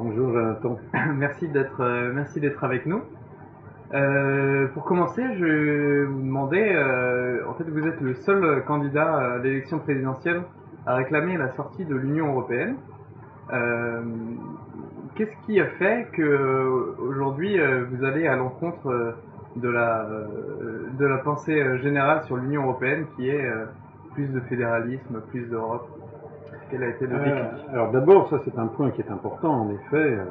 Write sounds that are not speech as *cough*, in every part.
Bonjour Jonathan. *clears throat* merci d'être euh, merci d'être avec nous. Euh, pour commencer, je vous demandais, euh, en fait, vous êtes le seul candidat à l'élection présidentielle à réclamer la sortie de l'Union européenne. Qu'est-ce qui a fait que aujourd'hui vous allez à l'encontre de la de la pensée générale sur l'Union européenne, qui est plus de fédéralisme, plus d'Europe? Quel a été le déclic euh, Alors d'abord, ça c'est un point qui est important en effet euh,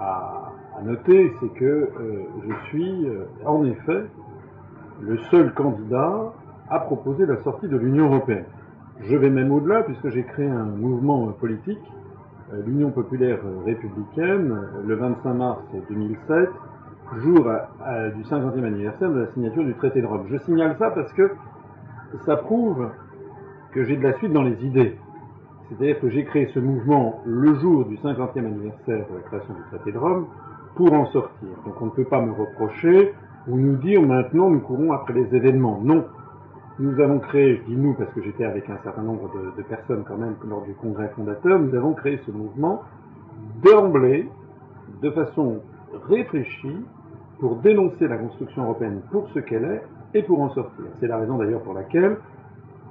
à, noter, c'est que euh, je suis en effet le seul candidat à proposer la sortie de l'Union européenne. Je vais même au-delà puisque j'ai créé un mouvement politique, l'Union populaire républicaine, le 25 mars 2007, jour du 50e anniversaire de la signature du traité de Rome. Je signale ça parce que ça prouve que j'ai de la suite dans les idées. C'est-à-dire que j'ai créé ce mouvement le jour du 50e anniversaire de la création du traité de Rome pour en sortir. Donc on ne peut pas me reprocher ou nous dire maintenant nous courons après les événements. Non. Nous avons créé, je dis nous parce que j'étais avec un certain nombre de, personnes quand même lors du congrès fondateur, nous avons créé ce mouvement d'emblée, de façon réfléchie, pour dénoncer la construction européenne pour ce qu'elle est et pour en sortir. C'est la raison d'ailleurs pour laquelle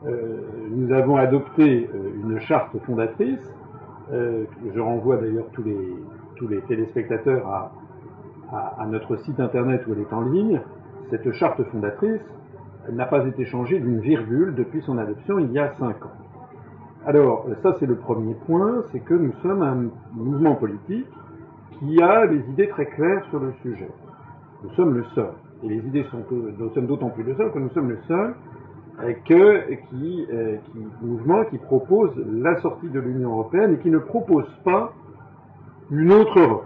nous avons adopté euh, une charte fondatrice. Euh, je renvoie d'ailleurs tous les, téléspectateurs à, à, notre site internet où elle est en ligne. Cette charte fondatrice n'a pas été changée d'une virgule depuis son adoption il y a cinq ans. Alors, ça c'est le premier point, c'est que nous sommes un mouvement politique qui a des idées très claires sur le sujet. Nous sommes le seul. Et les idées sont, nous sommes d'autant plus le seul que nous sommes le seul que, qui, euh, qui, mouvement qui propose la sortie de l'Union européenne et qui ne propose pas une autre Europe.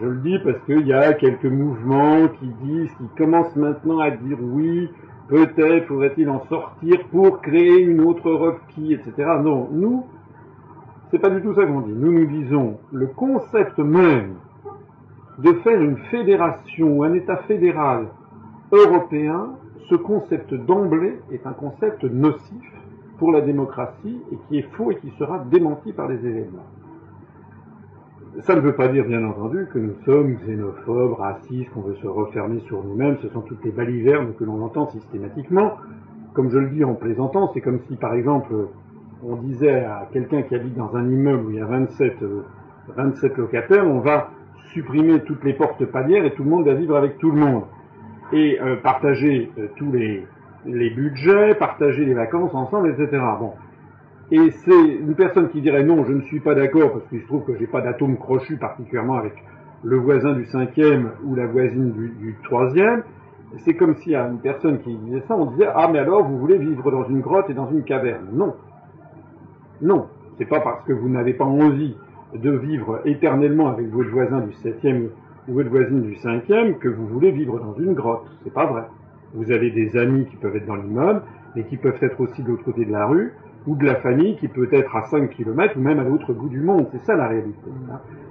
Je le dis parce qu'il y a quelques mouvements qui disent, qui commencent maintenant à dire oui, peut-être faudrait-il en sortir pour créer une autre Europe qui, etc. Non, nous, c'est pas du tout ça qu'on dit. Nous nous disons le concept même de faire une fédération un État fédéral européen ce concept d'emblée est un concept nocif pour la démocratie et qui est faux et qui sera démenti par les événements. Ça ne veut pas dire, bien entendu, que nous sommes xénophobes, racistes, qu'on veut se refermer sur nous-mêmes. Ce sont toutes les balivernes que l'on entend systématiquement. Comme je le dis en plaisantant, c'est comme si, par exemple, on disait à quelqu'un qui habite dans un immeuble où il y a 27, 27 euh, locataires, on va supprimer toutes les portes palières et tout le monde va vivre avec tout le monde et euh, partager euh, tous les, les budgets, partager les vacances ensemble, etc. Bon. Et c'est une personne qui dirait non, je ne suis pas d'accord parce qu'il se trouve que j'ai pas d'atome crochu particulièrement avec le voisin du cinquième ou la voisine du, du troisième. C'est comme si à une personne qui disait ça, on disait ah mais alors vous voulez vivre dans une grotte et dans une caverne? Non, non, c'est pas parce que vous n'avez pas envie de vivre éternellement avec votre voisin du septième ou votre voisine du cinquième que vous voulez vivre dans une grotte. C'est pas vrai. Vous avez des amis qui peuvent être dans l'immeuble, mais qui peuvent être aussi de l'autre côté de la rue, ou de la famille qui peut être à 5 km ou même à l'autre bout du monde. C'est ça la réalité.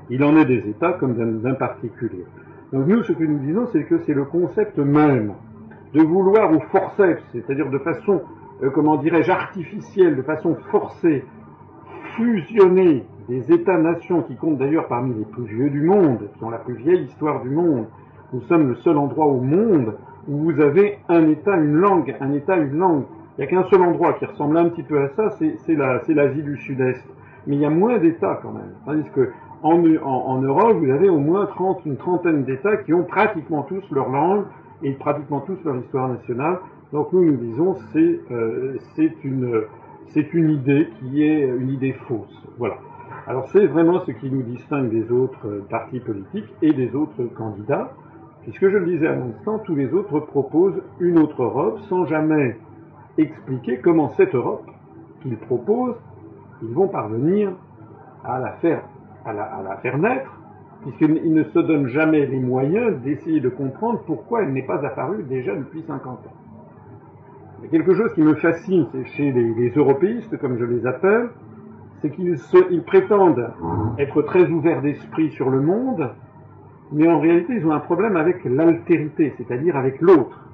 Il en est des États comme d'un particulier. Donc nous, ce que nous disons, c'est que c'est le concept même de vouloir au forceps, c'est-à-dire de façon, euh, comment dirais-je, artificielle, de façon forcée, fusionner des États-nations qui comptent d'ailleurs parmi les plus vieux du monde, qui ont la plus vieille histoire du monde. Nous sommes le seul endroit au monde où vous avez un État, une langue, un État, une langue. Il n'y a qu'un seul endroit qui ressemble un petit peu à ça, c'est l'Asie du Sud-Est. Mais il y a moins d'États quand même. Tandis que en, en, Europe, vous avez au moins 30, une trentaine d'États qui ont pratiquement tous leur langue et pratiquement tous leur histoire nationale. Donc nous, nous disons, c'est euh, une, une idée qui est une idée fausse. Voilà. Alors c'est vraiment ce qui nous distingue des autres euh, partis politiques et des autres candidats, puisque je le disais à l'instant, tous les autres proposent une autre Europe sans jamais expliquer comment cette Europe qu'ils proposent, ils vont parvenir à la faire, à la, faire naître, puisqu'ils ne se donnent jamais les moyens d'essayer de comprendre pourquoi elle n'est pas apparue déjà depuis 50 ans. Il y a quelque chose qui me fascine chez les européistes, comme je les appelle, c'est qu'ils prétendent être très ouverts d'esprit sur le monde, mais en réalité, ils ont un problème avec l'altérité, c'est-à-dire avec l'autre.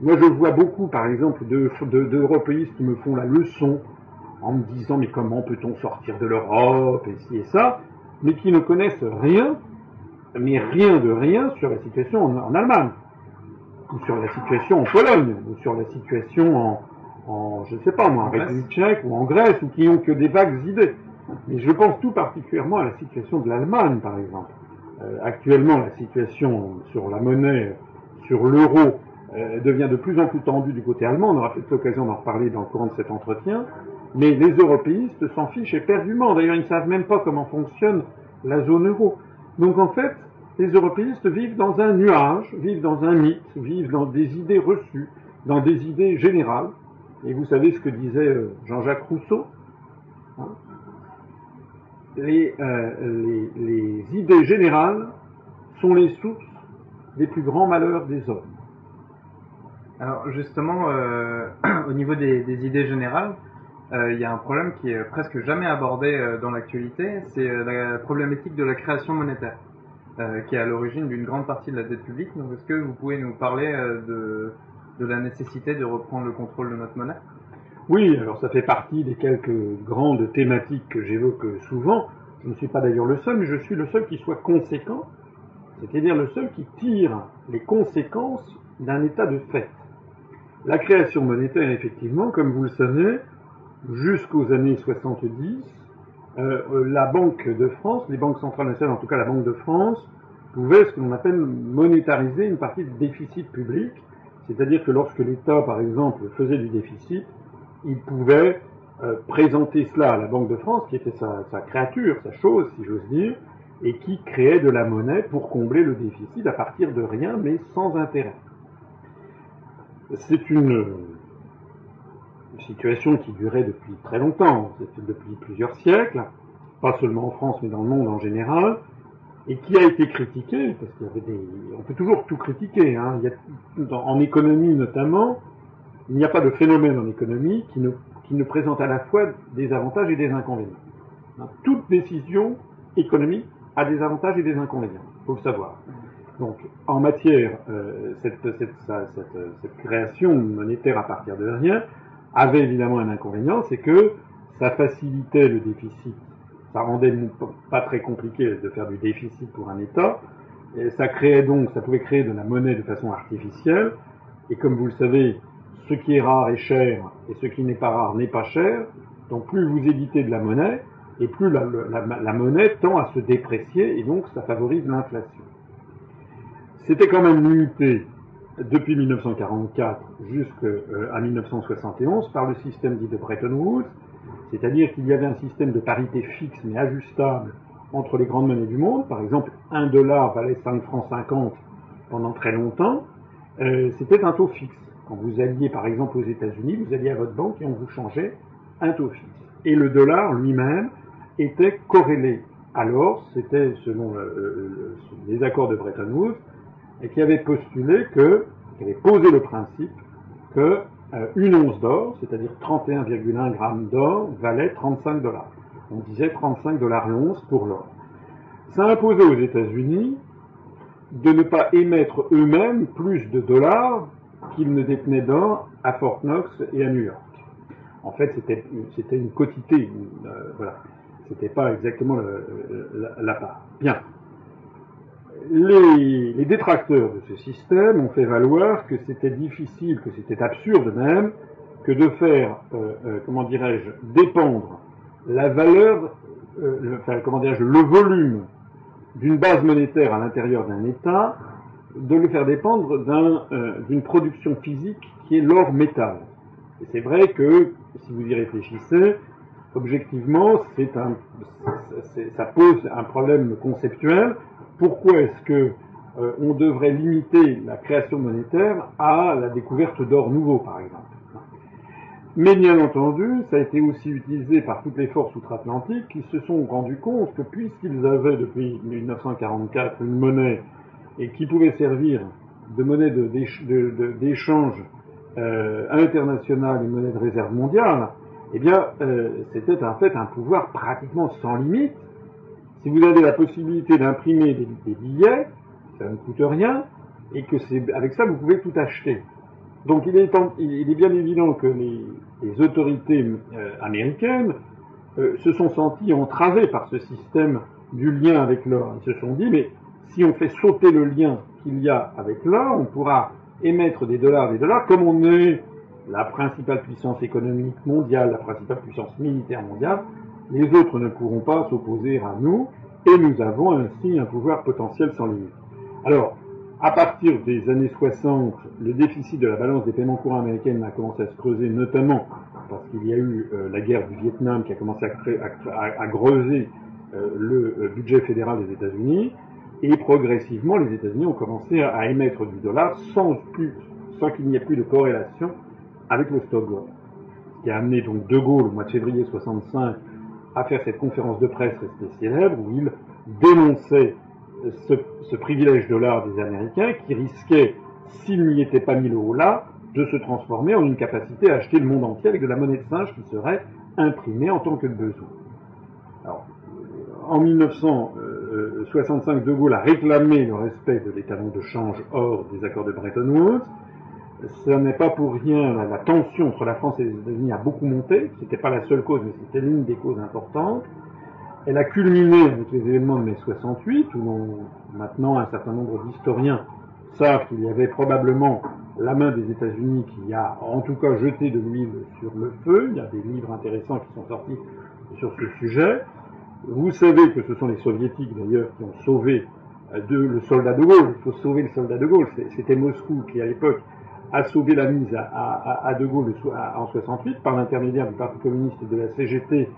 Moi, je vois beaucoup, par exemple, d'européistes qui me font la leçon en me disant mais comment peut-on sortir de l'Europe et ci et ça. mais qui ne connaissent rien, mais rien de rien sur la situation en, Allemagne, ou sur la situation en Pologne, ou sur la situation en, en je ne sais pas moi, en République tchèque ou en Grèce, ou qui n'ont que des vagues idées. Mais je pense tout particulièrement à la situation de l'Allemagne, par exemple. Euh, actuellement, la situation sur la monnaie, sur l'euro, euh, devient de plus en plus tendue du côté allemand. On aura peut-être l'occasion d'en reparler dans le courant de cet entretien. Mais les européistes s'en fichent éperdument. D'ailleurs, ils ne savent même pas comment fonctionne la zone euro. Donc en fait, les européistes vivent dans un nuage, vivent dans un mythe, vivent dans des idées reçues, dans des idées générales. Et vous savez ce que disait euh, Jean-Jacques Rousseau hein? Les, les, idées générales sont les sources des plus grands malheurs des hommes. Alors justement, euh, *clears throat* au niveau des, idées générales, euh, il y a un problème qui est presque jamais abordé euh, dans l'actualité, c'est euh, la problématique de la création monétaire, euh, qui est à l'origine d'une grande partie de la dette publique. Donc est-ce que vous pouvez nous parler de, de la nécessité de reprendre le contrôle de notre monnaie Oui, alors ça fait partie des quelques grandes thématiques que j'évoque souvent. Je ne suis pas d'ailleurs le seul, mais je suis le seul qui soit conséquent, c'est-à-dire le seul qui tire les conséquences d'un état de fait. La création monétaire, effectivement, comme vous le savez, jusqu'aux années 70, euh, euh, la Banque de France, les banques centrales nationales, en tout cas la Banque de France, pouvaient ce que l'on appelle monétariser une partie du déficit public, c'est-à-dire que lorsque l'État, par exemple, faisait du déficit, il pouvait euh, présenter cela à la Banque de France, qui était sa, sa créature, sa chose, si j'ose dire, et qui créait de la monnaie pour combler le déficit à partir de rien, mais sans intérêt. C'est une, situation qui durait depuis très longtemps, depuis plusieurs siècles, pas seulement en France, mais dans le monde en général, et qui a été critiquée, parce qu'il peut toujours tout critiquer, hein. en économie notamment, il n'y a pas de phénomène en économie qui ne, présente à la fois des avantages et des inconvénients. Hein. Toute décision économique a des avantages et des inconvénients, il faut le savoir. Donc, en matière, euh, cette, création monétaire à partir de rien avait évidemment un inconvénient, c'est que ça facilitait le déficit, ça rendait pas très compliqué de faire du déficit pour un État, et ça créait donc, ça pouvait créer de la monnaie de façon artificielle, et comme vous le savez, ce qui est rare est cher, et ce qui n'est pas rare n'est pas cher, donc plus vous éditez de la monnaie, et plus la, la, la monnaie tend à se déprécier, et donc ça favorise l'inflation. C'était quand même limité depuis 1944 jusqu'à 1971 par le système dit de Bretton Woods, c'est-à-dire qu'il y avait un système de parité fixe mais ajustable entre les grandes monnaies du monde. Par exemple, un dollar valait 5 francs 50 pendant très longtemps. Euh, C'était un taux fixe. Quand vous alliez par exemple aux États-Unis, vous alliez à votre banque et on vous changeait un taux fixe. Et le dollar lui-même était corrélé. Alors, c'était selon le, le, les accords de Bretton Woods, qui avait postulé que, qui avait posé le principe que euh, une once d'or, c'est-à-dire 31,1 grammes d'or, valait 35 dollars. On disait 35 dollars l'once pour l'or. Ça imposait aux États-Unis de ne pas émettre eux-mêmes plus de dollars qu'ils ne détenaient d'or à Fort Knox et à New York. En fait, c'était une quotité, euh, voilà. C'était pas exactement la, la part. Bien les, détracteurs de ce système ont fait valoir que c'était difficile, que c'était absurde même, que de faire, euh, euh, comment dirais-je, dépendre la valeur, euh, le, enfin, comment dirais-je, le volume d'une base monétaire à l'intérieur d'un État, de le faire dépendre d'une un, production physique qui est l'or métal. Et c'est vrai que, si vous y réfléchissez, objectivement, ça pose un problème conceptuel pourquoi est-ce que euh, on devrait limiter la création monétaire à la découverte d'or nouveau, par exemple mais bien entendu, ça a été aussi utilisé par toutes les forces outre-Atlantiques qui se sont rendus compte que puisqu'ils avaient depuis 1944 une monnaie et qui pouvait servir de monnaie d'échange euh, international et monnaie de réserve mondiale, eh bien, euh, c'était en fait un pouvoir pratiquement sans limite si vous avez la possibilité d'imprimer des, des, billets, ça ne coûte rien, et que c'est avec ça vous pouvez tout acheter. Donc il est, bien évident que les, les autorités euh, américaines euh, se sont senties entravées par ce système du lien avec l'or. Ils se sont dit, mais si on fait sauter le lien qu'il y a avec l'or, on pourra émettre des dollars, des dollars, comme on est la principale puissance économique mondiale, la principale puissance militaire mondiale, les autres ne pourront pas s'opposer à nous, et nous avons ainsi un pouvoir potentiel sans limite. Alors, à partir des années 60, le déficit de la balance des paiements courants américaine a commencé à se creuser, notamment parce qu'il y a eu euh, la guerre du Vietnam qui a commencé à, greuser euh, le euh, budget fédéral des États-Unis, et progressivement, les États-Unis ont commencé à, émettre du dollar sans, sans qu'il n'y ait plus de corrélation avec le stock. Ce qui a amené donc De Gaulle, au mois de février 65, à faire cette conférence de presse restée célèbre, où il dénonçait ce, privilège dollar des Américains qui risquait, s'il n'y était pas mis le là, de se transformer en une capacité à acheter le monde entier avec de la monnaie de singe qui serait imprimée en tant que besoin. Alors, en 1965, De Gaulle a réclamé le respect de l'étalon de change hors des accords de Bretton Woods. Ce n'est pas pour rien, la, tension entre la France et les États-Unis a beaucoup monté. Ce n'était pas la seule cause, mais c'était l'une des causes importantes. Elle a culminé avec les événements de mai 68, où maintenant un certain nombre d'historiens savent qu'il y avait probablement la main des États-Unis qui a en tout cas jeté de l'huile sur le feu. Il y a des livres intéressants qui sont sortis sur ce sujet. Vous savez que ce sont les soviétiques d'ailleurs qui ont sauvé euh, le soldat de Gaulle. Il faut sauver le soldat de Gaulle. C'était Moscou qui à l'époque a sauvé la mise à, De Gaulle en 68 par l'intermédiaire du Parti communiste et de la CGT.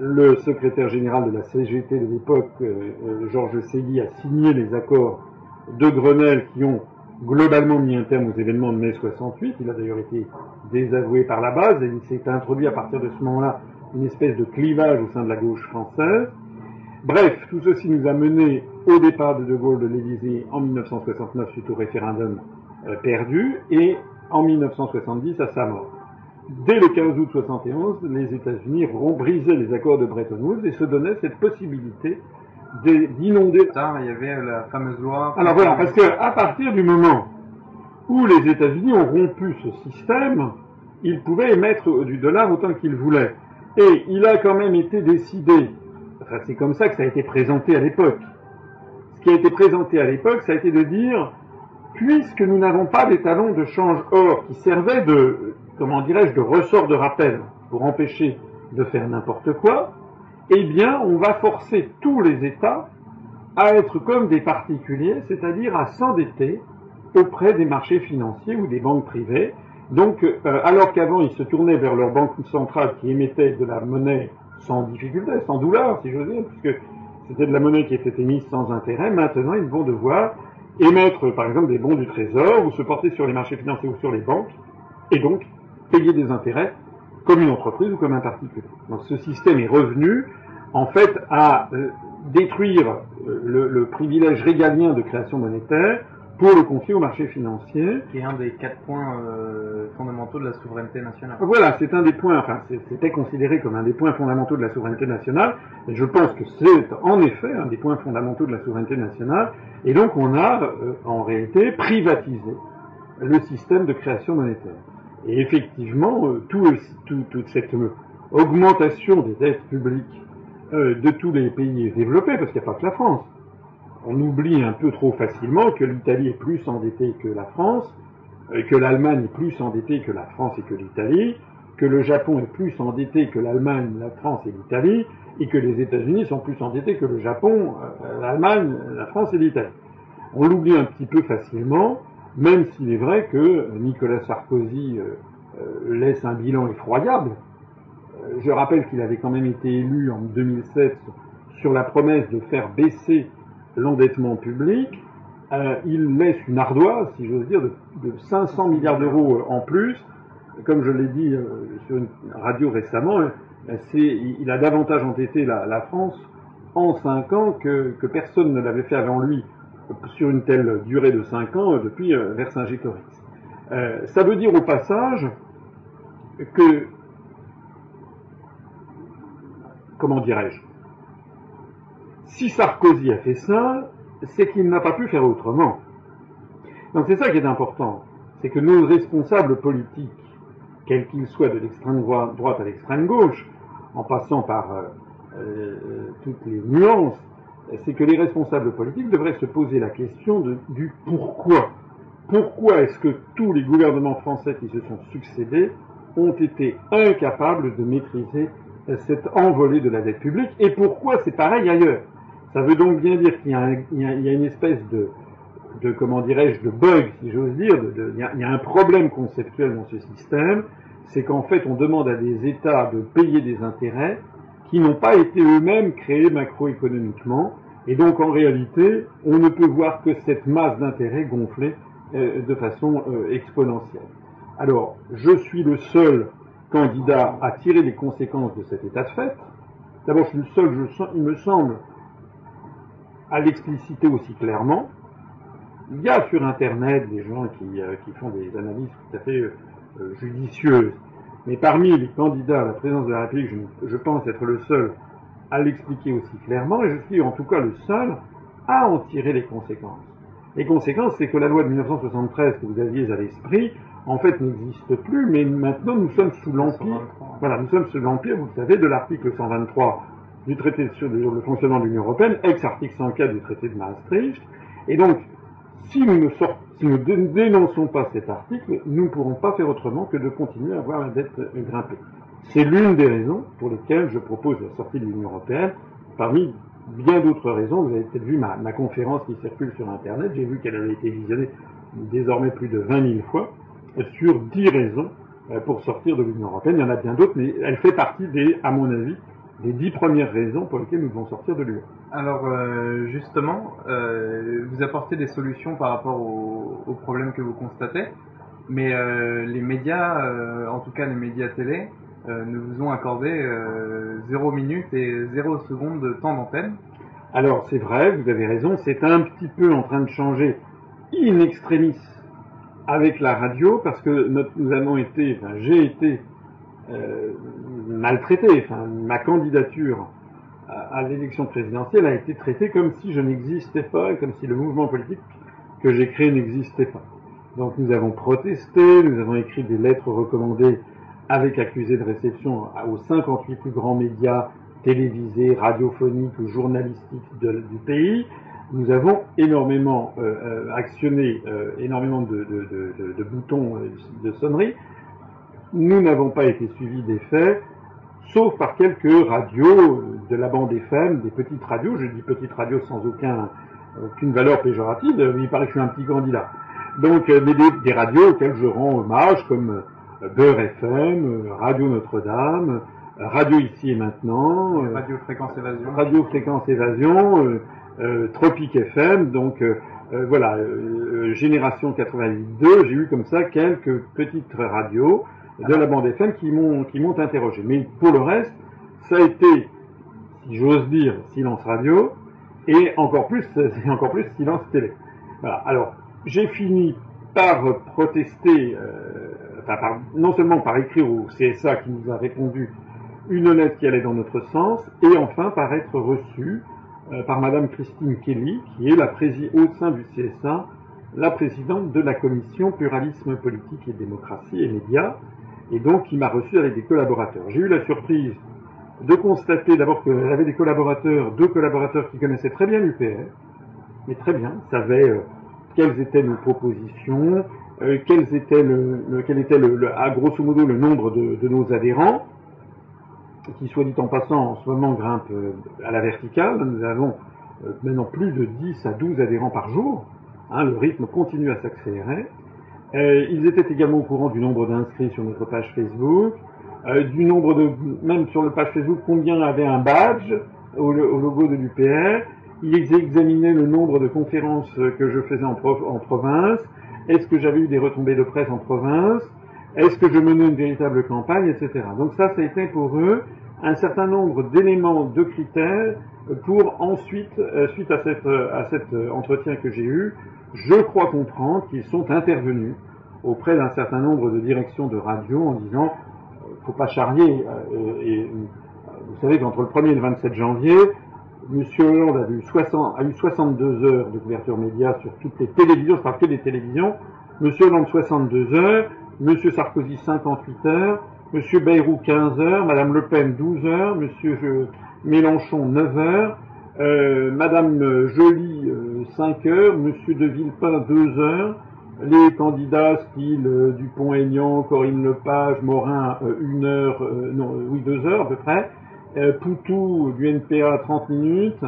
Le secrétaire général de la CGT de l'époque, euh, euh, Georges Segui, a signé les accords de Grenelle qui ont globalement mis un terme aux événements de mai 68. Il a d'ailleurs été désavoué par la base et il s'est introduit à partir de ce moment-là une espèce de clivage au sein de la gauche française. Bref, tout ceci nous a mené au départ de De Gaulle de l'Élysée en 1969 suite au référendum perdu et en 1970 à sa mort. Dès le 15 août 71, les États-Unis ont brisé les accords de Bretton Woods et se donnaient cette possibilité d'inonder. Il y avait la fameuse loi. Alors voilà, parce que à partir du moment où les États-Unis ont rompu ce système, ils pouvaient émettre du dollar autant qu'ils voulaient. Et il a quand même été décidé, enfin c'est comme ça que ça a été présenté à l'époque. Ce qui a été présenté à l'époque, ça a été de dire, puisque nous n'avons pas des talons de change or qui servaient de, comment dirais-je, de ressort de rappel pour empêcher de faire n'importe quoi, eh bien, on va forcer tous les États à être comme des particuliers, c'est-à-dire à s'endetter auprès des marchés financiers ou des banques privées, donc, euh, alors qu'avant ils se tournaient vers leur banque centrale qui émettait de la monnaie sans difficulté, sans douleur, si j'ose dire, puisque c'était de la monnaie qui était émise sans intérêt, maintenant ils vont devoir émettre par exemple des bons du trésor ou se porter sur les marchés financiers ou sur les banques, et donc payer des intérêts comme une entreprise ou comme un particulier. Donc ce système est revenu en fait à euh, détruire euh, le, le privilège régalien de création monétaire pour le confier au marché financier. Qui est un des quatre points euh, fondamentaux de la souveraineté nationale. Voilà, c'est un des points, enfin c'était considéré comme un des points fondamentaux de la souveraineté nationale, et je pense que c'est en effet un des points fondamentaux de la souveraineté nationale, et donc on a euh, en réalité privatisé le système de création monétaire. Et effectivement, euh, tout, toute cette augmentation des dettes publiques de tous les pays développés, parce qu'il n'y a pas que la France, on oublie un peu trop facilement que l'Italie est plus endettée que la France, euh, que l'Allemagne est plus endettée que la France et que l'Italie, que le Japon est plus endetté que l'Allemagne, la France et l'Italie, et que les États-Unis sont plus endettés que le Japon, euh, l'Allemagne, la France et l'Italie. On l'oublie un petit peu facilement, même s'il est vrai que Nicolas Sarkozy euh, laisse un bilan effroyable. Je rappelle qu'il avait quand même été élu en 2007 sur la promesse de faire baisser l'endettement public, euh, il laisse une ardoise, si j'ose dire, de, 500 milliards d'euros euh, en plus. Comme je l'ai dit euh, sur une radio récemment, il a davantage endetté la, France en 5 ans que, personne ne l'avait fait avant lui sur une telle durée de 5 ans depuis Vercingétorix. ça veut dire au passage que, comment dirais-je, si Sarkozy a fait ça, c'est qu'il n'a pas pu faire autrement. Donc c'est ça qui est important, c'est que nos responsables politiques, quels qu'ils soient de l'extrême droite à l'extrême gauche, en passant par euh, euh, toutes les nuances, c'est que les responsables politiques devraient se poser la question du pourquoi. Pourquoi est-ce que tous les gouvernements français qui se sont succédés ont été incapables de maîtriser cette envolée de la dette publique? Et pourquoi c'est pareil ailleurs? Ça veut donc bien dire qu'il y, a une espèce de, comment dirais-je, de bug, si j'ose dire, il y, a un problème conceptuel dans ce système, c'est qu'en fait on demande à des États de payer des intérêts qui n'ont pas été eux-mêmes créés macroéconomiquement, et donc en réalité on ne peut voir que cette masse d'intérêts gonfler euh, de façon euh, exponentielle. Alors, je suis le seul candidat à tirer les conséquences de cet état de fait. D'abord, je suis le seul, il me semble, à l'expliciter aussi clairement. Il y a sur Internet des gens qui, euh, font des analyses tout à fait euh, judicieuses, mais parmi les candidats à la présidence de la République, je, pense être le seul à l'expliquer aussi clairement, et je suis en tout cas le seul à en tirer les conséquences. Les conséquences, c'est que la loi de 1973 que vous aviez à l'esprit, en fait, n'existe plus, mais maintenant nous sommes sous l'empire. Voilà, nous sommes sous l'empire, vous le savez, de l'article 123 du traité sur le fonctionnement de l'Union européenne, ex-article 104 du traité de Maastricht, et donc si nous ne, dénonçons pas cet article, nous ne pourrons pas faire autrement que de continuer à voir la dette grimper. C'est l'une des raisons pour lesquelles je propose la sortie de l'Union européenne, parmi bien d'autres raisons. Vous avez peut-être vu ma, conférence qui circule sur Internet, j'ai vu qu'elle avait été visionnée désormais plus de 20 000 fois, sur 10 raisons euh, pour sortir de l'Union européenne. Il y en a bien d'autres, mais elle fait partie des, à mon avis, les dix premières raisons pour lesquelles nous devons sortir de l'Union. Alors euh, justement, euh, vous apportez des solutions par rapport aux, problèmes que vous constatez, mais euh, les médias, en tout cas les médias télé, ne vous ont accordé zéro minute et zéro seconde de temps d'antenne. Alors c'est vrai, vous avez raison, c'est un petit peu en train de changer in extremis avec la radio, parce que nous avons été, enfin j'ai été euh, maltraité. Enfin, ma candidature à, l'élection présidentielle a été traitée comme si je n'existais pas, comme si le mouvement politique que j'ai créé n'existait pas. Donc nous avons protesté, nous avons écrit des lettres recommandées avec accusé de réception aux 58 plus grands médias télévisés, radiophoniques ou journalistiques du pays. Nous avons énormément euh, euh, actionné énormément de, de boutons de sonnerie nous n'avons pas été suivis des faits, sauf par quelques radios de la bande FM, des petites radios, je dis petites radios sans aucun, aucune valeur péjorative, il paraît que je suis un petit candidat. Donc euh, des, des radios auxquelles je rends hommage, comme euh, Beurre FM, euh, Radio Notre-Dame, Radio Ici et Maintenant, Radio Fréquence Évasion, Radio Fréquence Évasion, Tropique FM, donc voilà, Génération 88.2, j'ai eu comme ça quelques petites radios de la bande FM qui m'ont qui m'ont interrogé. Mais pour le reste, ça a été, si j'ose dire, silence radio et encore plus, *laughs* encore plus silence télé. Voilà. Alors, j'ai fini par protester, euh, non seulement par écrire au CSA qui nous a répondu une lettre qui allait dans notre sens, et enfin par être reçu euh, par Madame Christine Kelly, qui est au sein du CSA, la présidente de la commission pluralisme politique et démocratie et médias, et donc il m'a reçu avec des collaborateurs. J'ai eu la surprise de constater d'abord qu'elle avait des collaborateurs, deux collaborateurs qui connaissaient très bien l'UPR, mais très bien, savaient euh, quelles étaient nos propositions, euh, le, quel était le, à grosso modo le nombre de, nos adhérents, qui soit dit en passant en ce moment grimpe euh, à la verticale. Nous avons maintenant plus de 10 à 12 adhérents par jour. Hein, le rythme continue à s'accélérer. Euh, ils étaient également au courant du nombre d'inscrits sur notre page Facebook, euh, du nombre de, même sur le page Facebook, combien avait un badge au, logo de l'UPR. Ils examinaient le nombre de conférences que je faisais en, en province. Est-ce que j'avais eu des retombées de presse en province? Est-ce que je menais une véritable campagne, etc. Donc ça, ça a été pour eux un certain nombre d'éléments, de critères pour ensuite, euh, suite à, à cet entretien que j'ai eu, je crois comprendre qu'ils sont intervenus auprès d'un certain nombre de directions de radio en disant euh, faut pas charrier. Euh, euh, vous savez qu'entre le 1er et le 27 janvier, M. Hollande a eu, 60, a eu 62 heures de couverture média sur toutes les télévisions, je parle que des télévisions. M. Hollande 62 heures, M. Sarkozy 58 heures, M. Bayrou 15 heures, Mme Le Pen 12 heures, M. Mélenchon 9 heures, Euh, Madame Joly, 5 heures, Monsieur de Villepin, 2 heures, les candidats style Dupont-Aignan, Corinne Lepage, Morin, 1 heure, non, oui, 2 heures à peu près, Poutou du NPA, 30 minutes,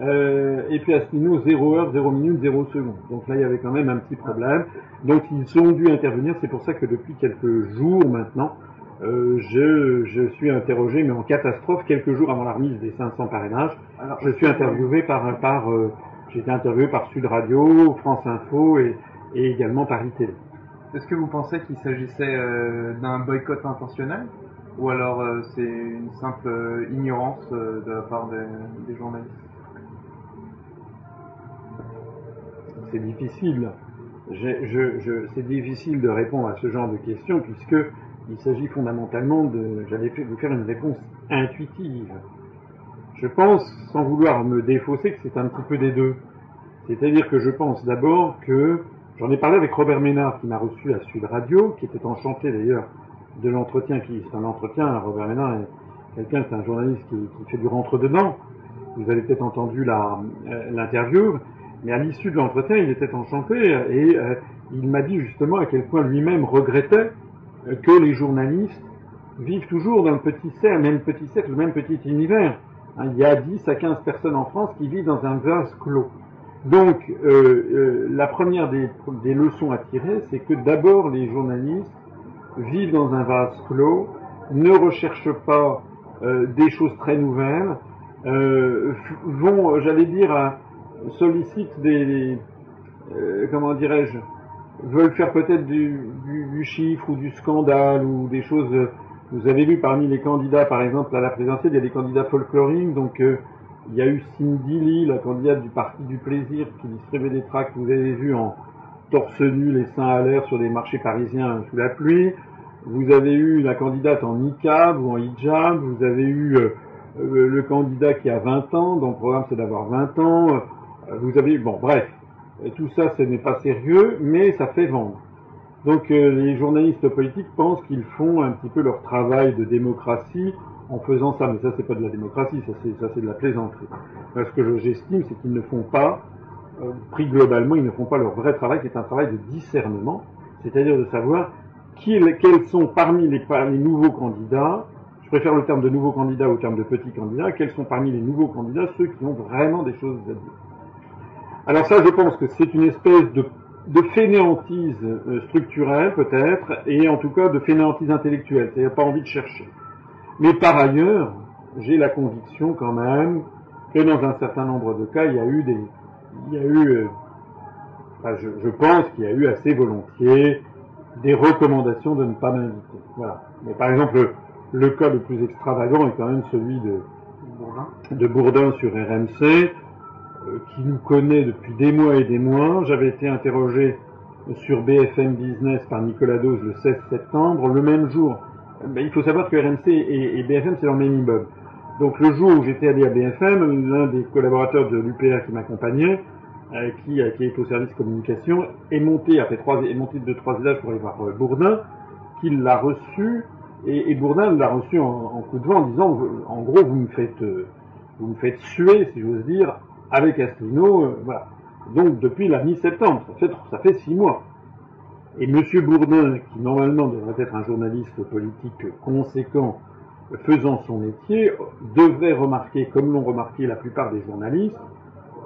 euh, et puis Asselineau 0 heure, 0 minute, 0 seconde. Donc là, il y avait quand même un petit problème. Donc ils ont dû intervenir. C'est pour ça que depuis quelques jours maintenant, euh, je, je, suis interrogé, mais en catastrophe, quelques jours avant la remise des 500 parrainages. Alors, je suis interviewé par, par euh, été interviewé par Sud Radio, France Info et, et également par Télé. Est-ce que vous pensez qu'il s'agissait euh, d'un boycott intentionnel ou alors c'est une simple ignorance de la part des, des journalistes? C'est difficile. c'est difficile de répondre à ce genre de questions puisque il s'agit fondamentalement de, j'allais de faire une réponse intuitive. Je pense, sans vouloir me défausser, que c'est un petit peu des deux. C'est-à-dire que je pense d'abord que, j'en ai parlé avec Robert Ménard qui m'a reçu à Sud Radio, qui était enchanté d'ailleurs de l'entretien qui, c'est un entretien, Robert Ménard est quelqu'un, c'est un journaliste qui, fait du rentre-dedans. Vous avez peut-être entendu euh, l'interview. Mais à l'issue de l'entretien, il était enchanté et euh, il m'a dit justement à quel point lui-même regrettait que les journalistes vivent toujours le petit cercle, même petit cercle, le même petit univers. Hein, il y a 10 à 15 personnes en France qui vivent dans un vase clos. Donc, euh, la première des, des, leçons à tirer, c'est que d'abord les journalistes vivent dans un vase clos, ne recherchent pas des choses très nouvelles, vont, j'allais dire, sollicitent des, euh, comment dirais-je, veulent faire peut-être du, du, chiffre ou du scandale ou des choses. Euh, vous avez vu parmi les candidats, par exemple, à la présidentielle, il y a des candidats folkloriques, donc euh, il y a eu Cindy Lee, la candidate du Parti du Plaisir, qui distribuait des tracts, vous avez vu, en torse nu, les seins à l'air sur des marchés parisiens sous la pluie. Vous avez eu la candidate en niqab ou en hijab. Vous avez eu le candidat qui a 20 ans, dont le programme c'est d'avoir 20 ans. Euh, vous avez, bon, bref, tout ça, ce n'est pas sérieux, mais ça fait vendre. Donc euh, les journalistes politiques pensent qu'ils font un petit peu leur travail de démocratie en faisant ça, mais ça c'est pas de la démocratie, ça c'est de la plaisanterie. Parce que j'estime, c'est qu'ils ne font pas, euh, pris globalement, ils ne font pas leur vrai travail, qui est un travail de discernement, c'est-à-dire de savoir quels sont parmi les, les nouveaux candidats, je préfère le terme de nouveaux candidats au terme de petits candidats, quels sont parmi les nouveaux candidats ceux qui ont vraiment des choses à dire. Alors ça, je pense que c'est une espèce de, de fainéantise euh, structurelle peut-être, et en tout cas de fainéantise intellectuelle, c'est-à-dire pas envie de chercher. Mais par ailleurs, j'ai la conviction quand même que dans un certain nombre de cas, il y a eu des, il y a eu, euh, enfin, je, je, pense qu'il y a eu assez volontiers des recommandations de ne pas m'inviter. Voilà. Mais par exemple, le, le, cas le plus extravagant est quand même celui de Bourdin, de Bourdin sur RMC, qui nous connaît depuis des mois et des mois. J'avais été interrogé sur BFM Business par Nicolas Dose le 16 septembre. Le même jour, ben, il faut savoir que RMC et, BFM, c'est dans le même immeuble. Donc le jour où j'étais allé à BFM, l'un des collaborateurs de l'UPR qui m'accompagnait, euh, qui, euh, est au service communication, est monté, a trois, est monté de trois étages pour aller voir Bourdin, qui l'a reçu, et, Bourdin l'a reçu en, en, coup de vent en disant, en gros, vous me faites, vous me faites suer, si j'ose dire, avec Asselineau, euh, voilà. Donc depuis la mi-septembre, ça fait, six mois. Et M. Bourdin, qui normalement devrait être un journaliste politique conséquent, faisant son métier, devrait remarquer, comme l'ont remarqué la plupart des journalistes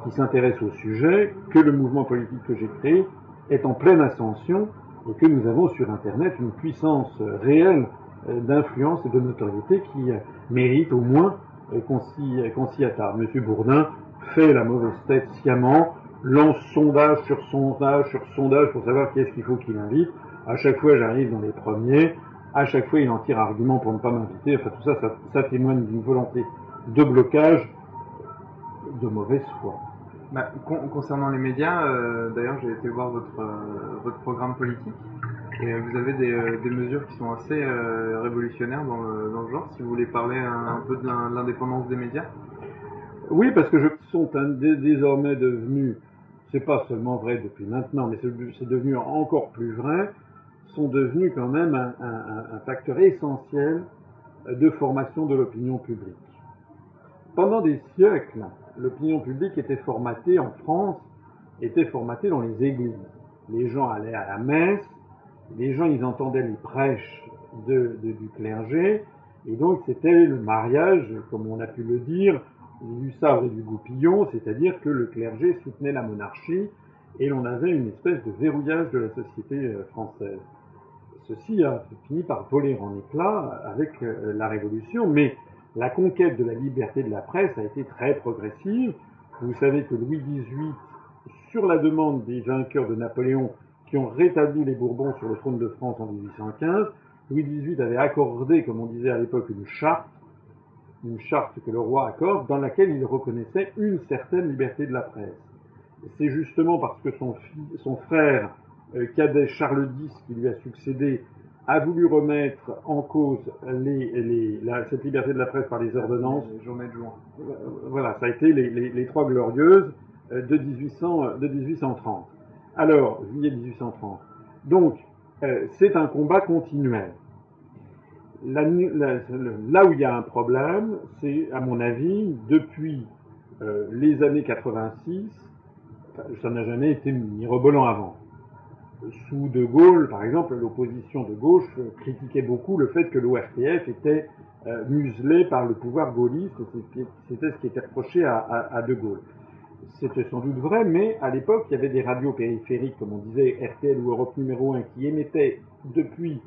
qui s'intéressent au sujet, que le mouvement politique que j'ai créé est en pleine ascension et que nous avons sur Internet une puissance réelle euh, d'influence et de notoriété qui mérite au moins euh, qu'on s'y attarde. M. Bourdin fait la mauvaise tête sciemment, lance sondage sur sondage sur sondage pour savoir qui est-ce qu'il faut qu'il invite. À chaque fois, j'arrive dans les premiers. À chaque fois, il en tire argument pour ne pas m'inviter. Enfin, tout ça, ça, témoigne d'une volonté de blocage de mauvaise foi. Bah, concernant les médias, euh, d'ailleurs, j'ai été voir votre, euh, votre programme politique et euh, vous avez des, mesures qui sont assez révolutionnaires dans le, genre. Si vous voulez parler un peu de l'indépendance des médias. Oui, parce que je sont désormais devenus, c'est pas seulement vrai depuis maintenant, mais c'est devenu encore plus vrai, sont devenus quand même un, facteur essentiel de formation de l'opinion publique. Pendant des siècles, l'opinion publique était formatée en France, était formatée dans les églises. Les gens allaient à la messe, les gens ils entendaient les prêches du clergé, et donc c'était le mariage, comme on a pu le dire, du sabre et du goupillon, c'est-à-dire que le clergé soutenait la monarchie et l'on avait une espèce de verrouillage de la société euh, française. Ceci a fini par voler en éclats avec euh, la Révolution, mais la conquête de la liberté de la presse a été très progressive. Vous savez que Louis XVIII, sur la demande des vainqueurs de Napoléon qui ont rétabli les Bourbons sur le trône de France en 1815, Louis XVIII avait accordé, comme on disait à l'époque, une charte, une charte que le roi accorde, dans laquelle il reconnaissait une certaine liberté de la presse. C'est justement parce que son, son frère euh, cadet Charles X, qui lui a succédé, a voulu remettre en cause cette liberté de la presse par les ordonnances. Euh, voilà, ça a été les, trois glorieuses euh, de, 1800, de 1830. Alors, juillet 1830. Donc, c'est un combat continuel. Là où il y a un problème, c'est, à mon avis, depuis les années 86, ça n'a jamais été mirobolant avant sous De Gaulle, par exemple, l'opposition de gauche critiquait beaucoup le fait que l'ORTF était euh, muselé par le pouvoir gaulliste, c'était ce qui était reproché à, De Gaulle. C'était sans doute vrai, mais à l'époque, il y avait des radios périphériques, comme on disait, RTL ou Europe numéro 1, qui émettaient depuis,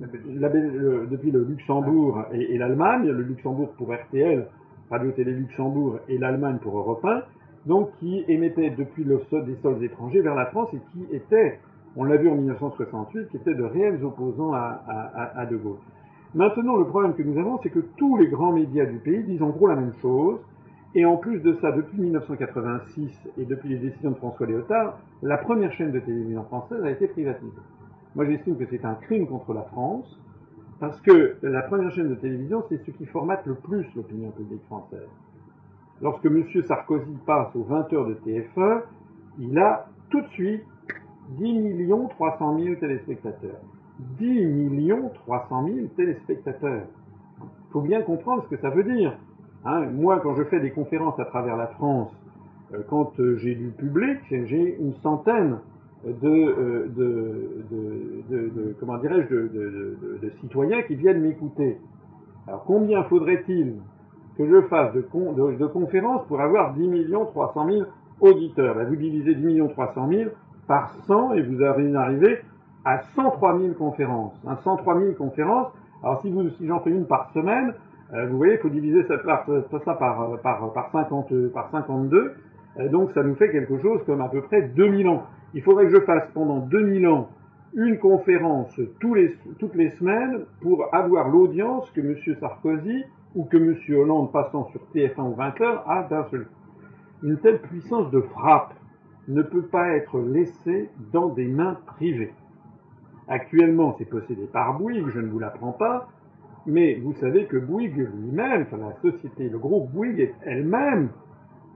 depuis le Luxembourg et, l'Allemagne, le Luxembourg pour RTL, Radio-Télé Luxembourg, et l'Allemagne pour Europe 1, donc qui émettaient depuis le, des sols étrangers vers la France et qui étaient on l'a vu en 1968, qui étaient de réels opposants à, De Gaulle. Maintenant, le problème que nous avons, c'est que tous les grands médias du pays disent en gros la même chose, et en plus de ça, depuis 1986 et depuis les décisions de François Léotard, la première chaîne de télévision française a été privatisée. Moi, j'estime que c'est un crime contre la France, parce que la première chaîne de télévision, c'est ce qui formate le plus l'opinion publique française. Lorsque M. Sarkozy passe aux 20 heures de TF1, il a tout de suite 10 millions 300 000 téléspectateurs. 10 millions 300 000 téléspectateurs. Il faut bien comprendre ce que ça veut dire. Hein. moi, quand je fais des conférences à travers la France, euh, quand euh, j'ai du public, j'ai une centaine de, euh, de, comment dirais-je, de, citoyens qui viennent m'écouter. Alors combien faudrait-il que je fasse de, conférences pour avoir 10 millions 300 000 auditeurs? Ben, Vous divisez 10 millions 300 000 par 100 et vous arrivez à 103 000 conférences. 103 000 conférences. Alors si, si j'en fais une par semaine, euh, vous voyez, il faut diviser ça par, ça par, par, par, 50, par 52. Euh, donc ça nous fait quelque chose comme à peu près 2000 ans. Il faudrait que je fasse pendant 2000 ans une conférence toutes les semaines pour avoir l'audience que M. Sarkozy ou que M. Hollande passant sur TF1 ou 20 heures a d'un seul Une telle puissance de frappe ne peut pas être laissé dans des mains privées. Actuellement, c'est possédé par Bouygues, je ne vous l'apprends pas, mais vous savez que Bouygues lui-même, enfin la société, le groupe Bouygues est elle-même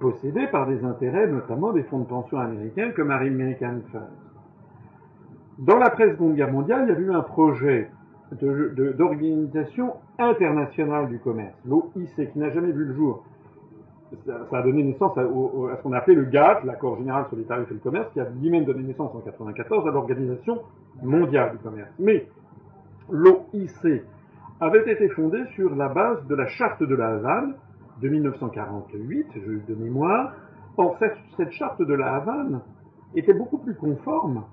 possédée par des intérêts, notamment des fonds de pension américains comme American Funds. Dans la presse Seconde Guerre mondiale, il y a eu un projet d'organisation internationale du commerce, l'OIC, qui n'a jamais vu le jour ça, a donné naissance à, ce qu'on a appelé le GATT, l'accord général sur les tarifs et le commerce, qui a lui-même donné naissance en 1994 à l'Organisation mondiale du commerce. Mais l'OIC avait été fondée sur la base de la charte de la Havane de 1948, de mémoire. Or, cette, charte de la Havane était beaucoup plus conforme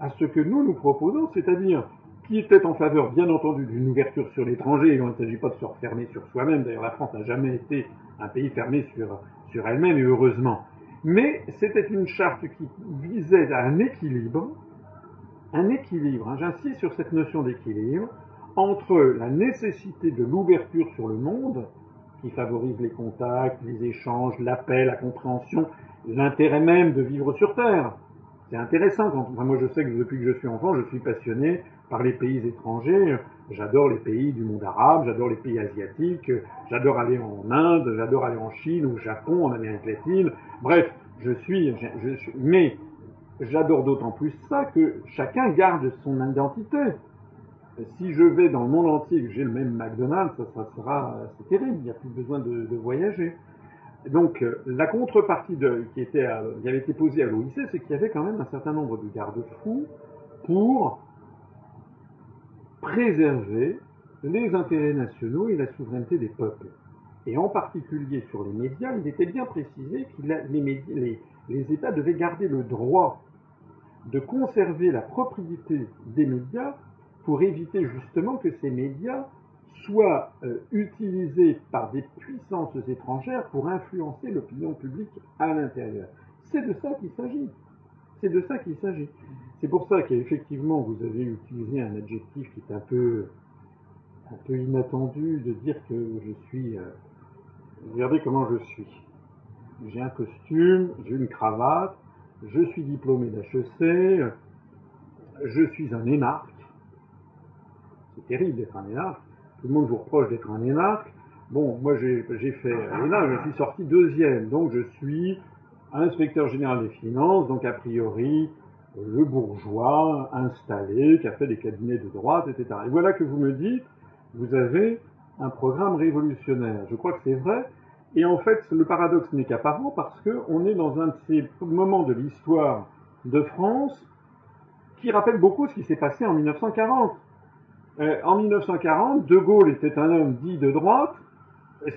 à ce que nous nous proposons, c'est-à-dire qui était en faveur, bien entendu, d'une ouverture sur l'étranger. Il ne s'agit pas de se refermer sur soi-même. D'ailleurs, la France n'a jamais été un pays fermé sur, sur elle-même, et heureusement. Mais c'était une charte qui visait à un équilibre, un équilibre, hein, j'insiste sur cette notion d'équilibre, entre la nécessité de l'ouverture sur le monde, qui favorise les contacts, les échanges, l'appel, la compréhension, l'intérêt même de vivre sur Terre. C'est intéressant quand, moi je sais que depuis que je suis enfant, je suis passionné par les pays étrangers. J'adore les pays du monde arabe, j'adore les pays asiatiques, j'adore aller en Inde, j'adore aller en Chine, au Japon, en Amérique latine. Bref, je, suis mais j'adore d'autant plus ça que chacun garde son identité. Si je vais dans le monde entier et que j'ai le même McDonald's, ça, sera, c'est terrible, il n'y a plus besoin de, voyager. donc euh, la contrepartie de, qui, avait été posée à l'OIC, c'est qu'il y avait quand même un certain nombre de garde-fous pour préserver les intérêts nationaux et la souveraineté des peuples. Et en particulier sur les médias, il était bien précisé que les États devaient garder le droit de conserver la propriété des médias pour éviter justement que ces médias soient euh, utilisés par des puissances étrangères pour influencer l'opinion publique à l'intérieur. C'est de ça qu'il s'agit. C'est de ça qu'il s'agit. C'est pour ça qu'effectivement vous avez utilisé un adjectif qui est un peu, un peu inattendu de dire que je suis. Euh, regardez comment je suis. J'ai un costume, j'ai une cravate, je suis diplômé d'HEC, je suis un énarque. C'est terrible d'être un énarque. Tout le monde vous reproche d'être un énarque. Bon, moi j'ai fait l'énarque, je suis sorti deuxième, donc je suis inspecteur général des finances, donc a priori le bourgeois installé, qui a fait des cabinets de droite, etc. Et voilà que vous me dites, vous avez un programme révolutionnaire. Je crois que c'est vrai, et en fait, le paradoxe n'est qu'apparent parce qu'on est dans un de ces moments de l'histoire de France qui rappelle beaucoup ce qui s'est passé en 1940. Euh, en 1940, De Gaulle était un homme dit de droite.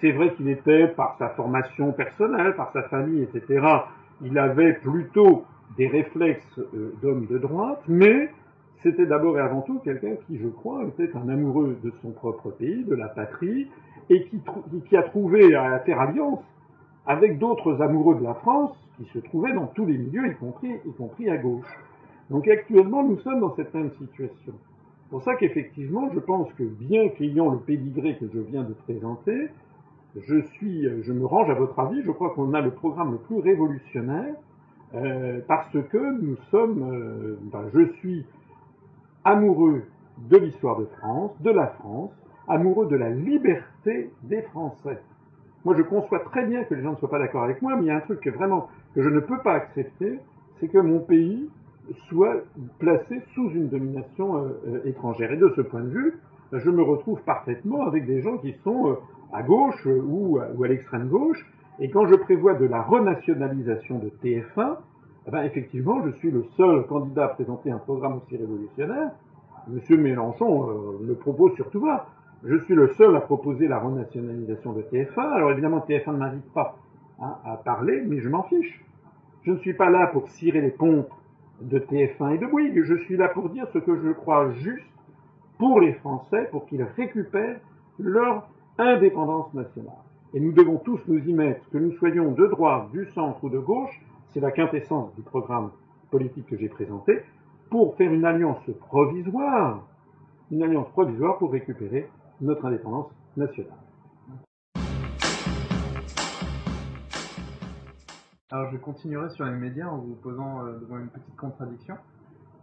C'est vrai qu'il était, par sa formation personnelle, par sa famille, etc., il avait plutôt des réflexes euh, d'homme de droite, mais c'était d'abord et avant tout quelqu'un qui, je crois, était un amoureux de son propre pays, de la patrie, et qui, a trouvé à faire alliance avec d'autres amoureux de la France qui se trouvaient dans tous les milieux, y compris à gauche. Donc actuellement, nous sommes dans cette même situation. C'est pour ça qu'effectivement, je pense que bien qu'ayant le pédigré que je viens de présenter, je suis, je me range à votre avis. Je crois qu'on a le programme le plus révolutionnaire euh, parce que nous sommes, euh, je suis amoureux de l'histoire de France, de la France, amoureux de la liberté des Français. Moi, je conçois très bien que les gens ne soient pas d'accord avec moi, mais il y a un truc que vraiment que je ne peux pas accepter, c'est que mon pays soit placé sous une domination euh, euh, étrangère. Et de ce point de vue, je me retrouve parfaitement avec des gens qui sont euh, à gauche ou, à l'extrême gauche. Et quand je prévois de la renationalisation de TF1, eh ben, effectivement, je suis le seul candidat à présenter un programme aussi révolutionnaire. Monsieur Mélenchon le propose surtout pas. Je suis le seul à proposer la renationalisation de TF1. Alors évidemment, TF1 ne m'invite pas hein, à parler, mais je m'en fiche. Je ne suis pas là pour cirer les pompes de TF1 et de Bouygues. Je suis là pour dire ce que je crois juste pour les Français, pour qu'ils récupèrent leur indépendance nationale. Et nous devons tous nous y mettre, que nous soyons de droite, du centre ou de gauche, c'est la quintessence du programme politique que j'ai présenté, pour faire une alliance provisoire, une alliance provisoire pour récupérer notre indépendance nationale. Alors je continuerai sur les médias en vous posant euh, devant une petite contradiction.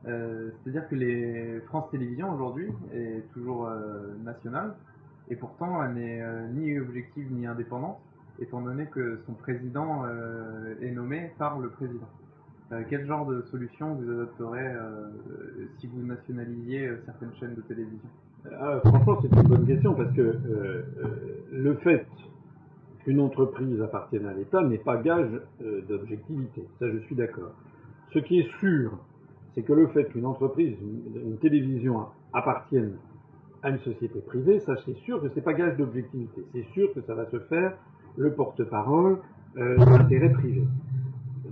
Euh, c'est-à-dire que les France Télévisions aujourd'hui est toujours euh, nationale et pourtant elle n'est ni objective ni indépendante étant donné que son président est nommé par le président. quel genre de solution vous adopterez si vous nationalisiez certaines chaînes de télévision? Ah, franchement, c'est une bonne question parce que euh, euh, le fait qu'une entreprise appartienne à l'État n'est pas gage euh, d'objectivité. Ça, je suis d'accord. Ce qui est sûr, c'est que le fait qu'une entreprise, une, télévision appartienne à une société privée, ça c'est sûr que c'est pas gage d'objectivité. C'est sûr que ça va se faire le porte-parole d'intérêt privé.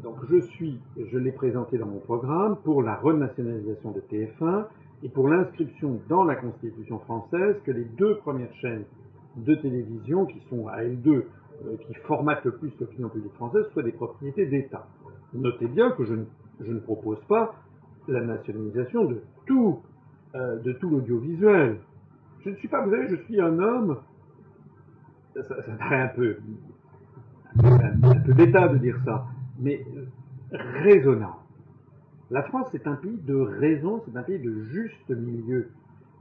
Donc je suis, je l'ai présenté dans mon programme pour la renationalisation de TF1 et pour l'inscription dans la Constitution française que les deux premières chaînes de télévision, qui sont à L2, euh, qui formatent le plus l'opinion publique française, soient des propriétés d'État. Notez bien que je ne, propose pas la nationalisation de tout, euh, de tout l'audiovisuel. Je ne suis pas, vous savez, je suis un homme, ça, ça paraît un peu, un bêta de dire ça, mais raisonnable. La France est un pays de raison, c'est un pays de juste milieu.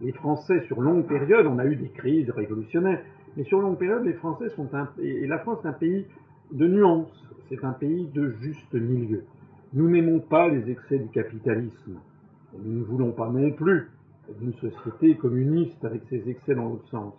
Les Français, sur longue période, on a eu des crises révolutionnaires, mais sur longue période, les Français sont un, et la France est un pays de nuances, c'est un pays de juste milieu. Nous n'aimons pas les excès du capitalisme. Nous ne voulons pas non plus d'une société communiste avec ses excès dans l'autre sens.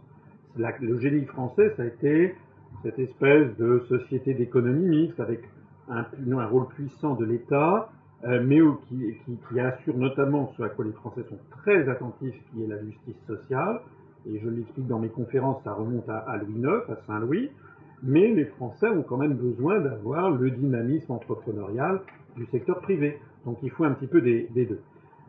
le génie français, ça a été cette espèce de société d'économie mixte avec un, un rôle puissant de l'État, euh, mais qui, qui, qui, assure notamment ce à quoi les Français sont très attentifs, qui est la justice sociale. Et je l'explique dans mes conférences, ça remonte à, Louis IX, à Saint-Louis. Mais les Français ont quand même besoin d'avoir le dynamisme entrepreneurial du secteur privé. Donc il faut un petit peu des, deux.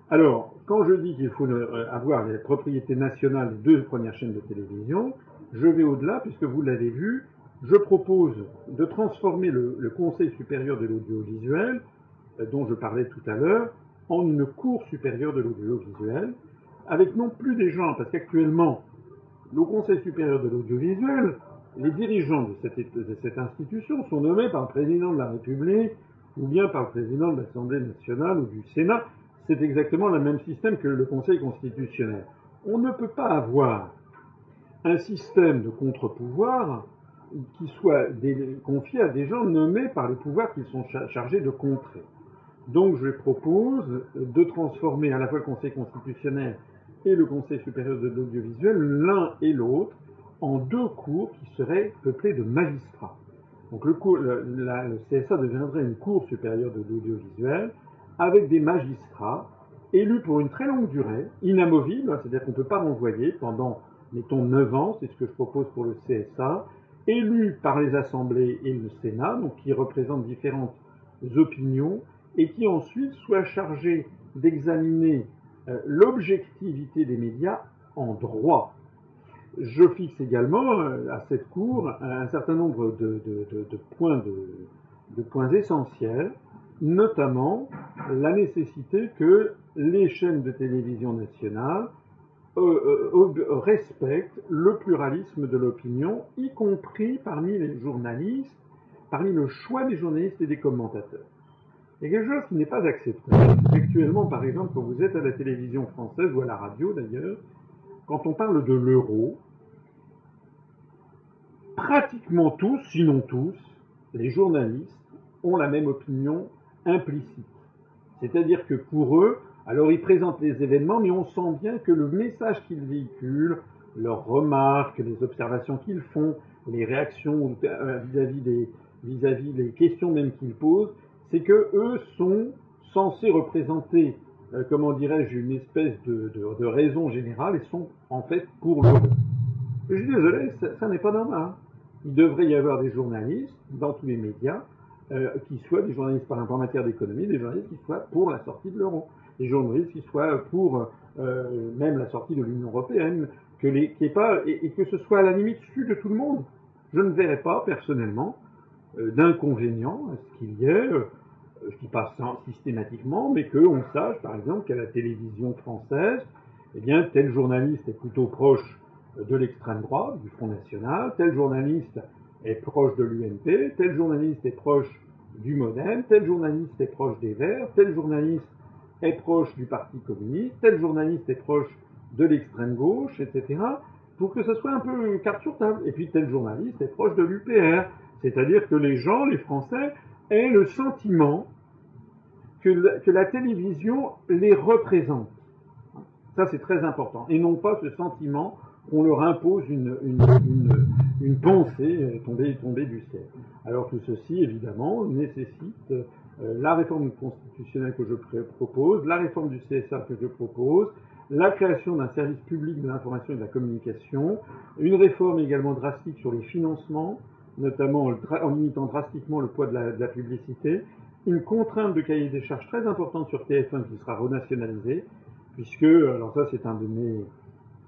Alors, quand je dis qu'il faut euh, avoir les propriétés nationales des deux premières chaînes de télévision, je vais au-delà, puisque vous l'avez vu, je propose de transformer le, le Conseil supérieur de l'audiovisuel, euh, dont je parlais tout à l'heure, en une cour supérieure de l'audiovisuel, avec non plus des gens, parce qu'actuellement, le Conseil supérieur de l'audiovisuel, les dirigeants de cette, institution sont nommés par le président de la République ou bien par le président de l'Assemblée nationale ou du Sénat. C'est exactement le même système que le Conseil constitutionnel. On ne peut pas avoir un système de contre-pouvoir qui soit confié à des gens nommés par les pouvoirs qu'ils sont chargés de contrer. Donc je propose de transformer à la fois le Conseil constitutionnel et le Conseil supérieur de l'audiovisuel, l'un et l'autre, en deux cours qui seraient peuplés de magistrats. Donc le, CSA deviendrait une cour supérieure de l'audiovisuel avec des magistrats élus pour une très longue durée, inamovibles, c'est-à-dire qu'on ne peut pas renvoyer pendant, mettons, 9 ans, c'est ce que je propose pour le CSA, élus par les assemblées et le Sénat, donc qui représentent différentes opinions, et qui ensuite soient chargés d'examiner l'objectivité des médias en droit. Je fixe également euh, à cette cour un certain nombre de, points, essentiels, notamment la nécessité que les chaînes de télévision nationales euh, euh, respectent le pluralisme de l'opinion, y compris parmi les journalistes, parmi le choix des journalistes et des commentateurs. Il y a quelque chose qui n'est pas acceptable. Actuellement, par exemple, quand vous êtes à la télévision française ou à la radio d'ailleurs, quand on parle de l'euro, pratiquement tous, sinon tous, les journalistes ont la même opinion implicite. C'est-à-dire que pour eux, alors ils présentent les événements, mais on sent bien que le message qu'ils véhiculent, leurs remarques, les observations qu'ils font, les réactions vis-à-vis des vis-à-vis les questions même qu'ils posent, c'est que eux sont censés représenter, euh, comment dirais-je, une espèce de, raison générale et sont en fait pour l'euro. Je suis désolé, ça, n'est pas normal. Il devrait y avoir des journalistes dans tous les médias euh, qui soient des journalistes par exemple en matière d'économie, des journalistes qui soient pour la sortie de l'euro, des journalistes qui soient pour euh, même la sortie de l'Union européenne, que les, pas et, que ce soit à la limite su de tout le monde. Je ne verrais pas personnellement d'inconvénient à ce qu'il y ait, ce qui passe systématiquement, mais qu'on sache par exemple qu'à la télévision française, eh bien tel journaliste est plutôt proche de l'extrême droite, du Front National, tel journaliste est proche de l'UMP, tel journaliste est proche du Modem, tel journaliste est proche des Verts, tel journaliste est proche du Parti communiste, tel journaliste est proche de l'extrême gauche, etc., pour que ce soit un peu carte sur table. Et puis tel journaliste est proche de l'UPR, c'est-à-dire que les gens, les Français, aient le sentiment que la, télévision les représente. Ça, c'est très important. Et non pas ce sentiment qu'on leur impose une, pensée tombée, tombée, du ciel. Alors tout ceci, évidemment, nécessite euh, la réforme constitutionnelle que je propose, la réforme du CSA que je propose, la création d'un service public de l'information et de la communication, une réforme également drastique sur les financements, notamment en limitant drastiquement le poids de la publicité, une contrainte de cahier des charges très importante sur TF1 qui sera renationalisée, puisque, alors ça c'est un de mes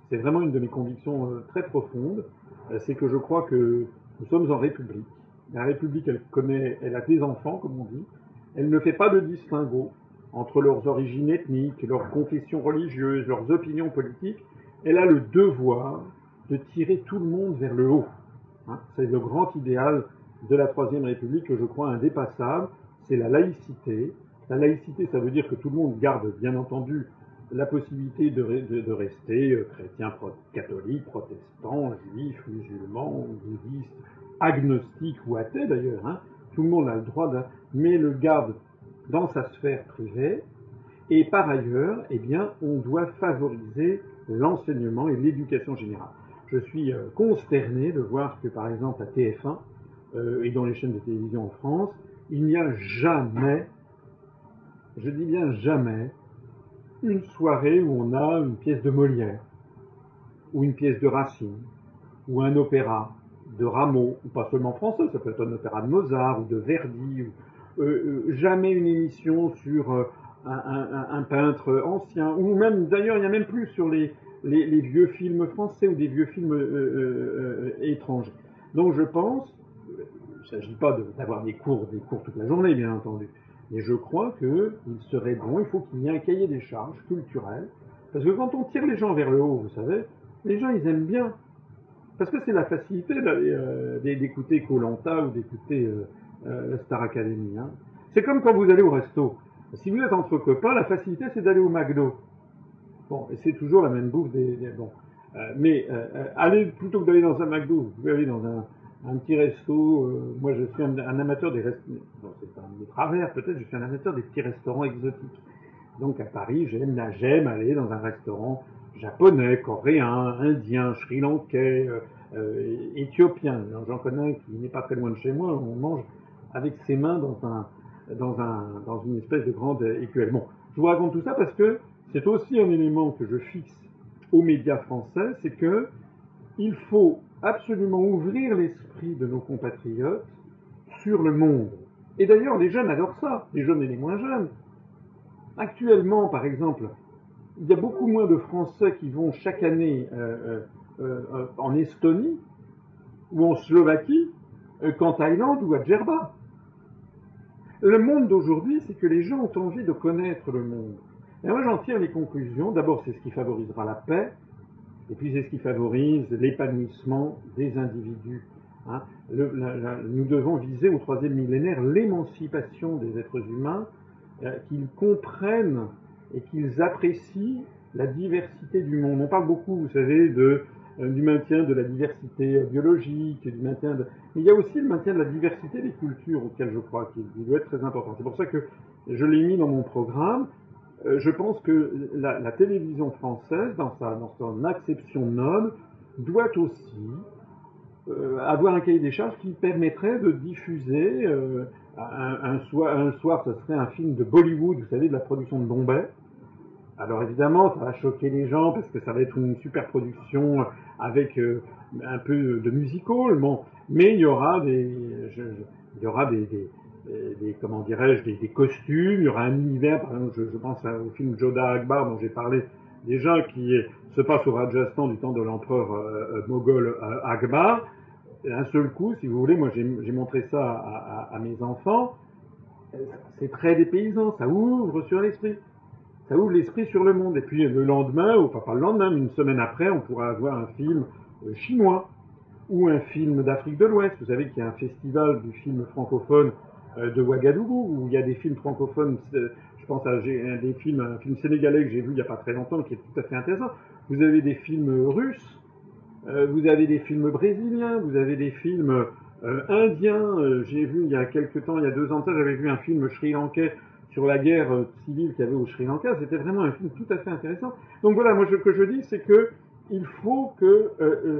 c'est vraiment une de mes convictions euh, très profondes, euh, c'est que je crois que nous sommes en République. La République, elle connaît, elle a des enfants, comme on dit. Elle ne fait pas de distinguo entre leurs origines ethniques, leurs confessions religieuses, leurs opinions politiques. Elle a le devoir de tirer tout le monde vers le haut. Hein c'est le grand idéal de la Troisième République que je crois indépassable. C'est la laïcité. La laïcité, ça veut dire que tout le monde garde, bien entendu, la possibilité de, rester euh, chrétien, catholique, protestant, juif, musulman, bouddhiste, agnostique ou athée d'ailleurs. Hein. Tout le monde a le droit de... mais le garde dans sa sphère privée. Et par ailleurs, eh bien, on doit favoriser l'enseignement et l'éducation générale. je suis euh, consterné de voir que, par exemple, à TF1 euh, et dans les chaînes de télévision en France, il n'y a jamais, je dis bien jamais, une soirée où on a une pièce de Molière, ou une pièce de Racine, ou un opéra de Rameau, ou pas seulement français, ça peut être un opéra de Mozart ou de Verdi, ou, euh, euh, jamais une émission sur euh, un, peintre ancien, ou même, d'ailleurs, il n'y a même plus sur les, vieux films français ou des vieux films étrangers. Donc je pense, ne s'agit pas d'avoir des cours, des cours toute la journée, bien entendu, mais je crois qu'il serait bon, il faut qu'il y ait un cahier des charges culturel, parce que quand on tire les gens vers le haut, vous savez, les gens ils aiment bien, parce que c'est la facilité euh, d'écouter Colanta ou d'écouter euh, euh, la Star Academy. Hein. C'est comme quand vous allez au resto. Si vous êtes entre copains, la facilité c'est d'aller au McDo. Bon, et c'est toujours la même bouffe des. bon. Euh, mais euh, aller plutôt que d'aller dans un McDo, vous pouvez aller dans un, un petit resto. Euh, moi, je suis un, amateur des restos. Bon, c'est un de travers, peut-être. Je suis un amateur des petits restaurants exotiques. Donc à Paris, j'aime j'aime aller dans un restaurant japonais, coréen, indien, sri-lankais, euh, éthiopien. J'en connais un qui n'est pas très loin de chez moi. On mange avec ses mains dans un dans un dans une espèce de grande écuelle. Bon, je vous raconte tout ça parce que c'est aussi un élément que je fixe aux médias français, c'est que il faut absolument ouvrir l'esprit de nos compatriotes sur le monde. Et d'ailleurs, les jeunes adorent ça, les jeunes et les moins jeunes. Actuellement, par exemple, il y a beaucoup moins de Français qui vont chaque année euh, euh, euh, en Estonie ou en Slovaquie qu'en Thaïlande ou à Djerba. Le monde d'aujourd'hui, c'est que les gens ont envie de connaître le monde. Et moi, j'en tire les conclusions. D'abord, c'est ce qui favorisera la paix, et puis c'est ce qui favorise l'épanouissement des individus. Hein. Nous devons viser au troisième millénaire l'émancipation des êtres humains, euh, qu'ils comprennent et qu'ils apprécient la diversité du monde. On parle beaucoup, vous savez, de, euh, du maintien de la diversité biologique, du maintien de... Mais il y a aussi le maintien de la diversité des cultures auquel je crois qu'il doit être très important. C'est pour ça que je l'ai mis dans mon programme. Euh, je pense que la, télévision française, dans, sa, dans son acception noble, doit aussi euh, avoir un cahier des charges qui permettrait de diffuser euh, un, soir, un ce serait un film de Bollywood, vous savez, de la production de Bombay. Alors évidemment, ça va choquer les gens parce que ça va être une super production avec un peu de musical, bon, mais il y aura des, il y aura des, des comment dirais-je, des, costumes, il y aura un univers, par exemple, je, pense au film Joda Akbar dont j'ai parlé déjà, qui se passe au Rajasthan du temps de l'empereur euh, moghol euh, Akbar. Un seul coup, si vous voulez, moi j'ai montré ça à, mes enfants, c'est très dépaysant, ça ouvre sur l'esprit ça ouvre l'esprit sur le monde. Et puis le lendemain, ou pas le lendemain, mais une semaine après, on pourra avoir un film chinois ou un film d'Afrique de l'Ouest. Vous savez qu'il y a un festival du film francophone de Ouagadougou où il y a des films francophones. Je pense à des films, un film sénégalais que j'ai vu il n'y a pas très longtemps qui est tout à fait intéressant. Vous avez des films russes, vous avez des films brésiliens, vous avez des films euh, indiens. j'ai vu il y a quelques temps, il y a deux ans, j'avais vu un film sri-lankais sur la guerre civile qu'il y avait au Sri Lanka, c'était vraiment un film tout à fait intéressant. Donc voilà, moi ce que je dis, c'est que il faut que euh, euh,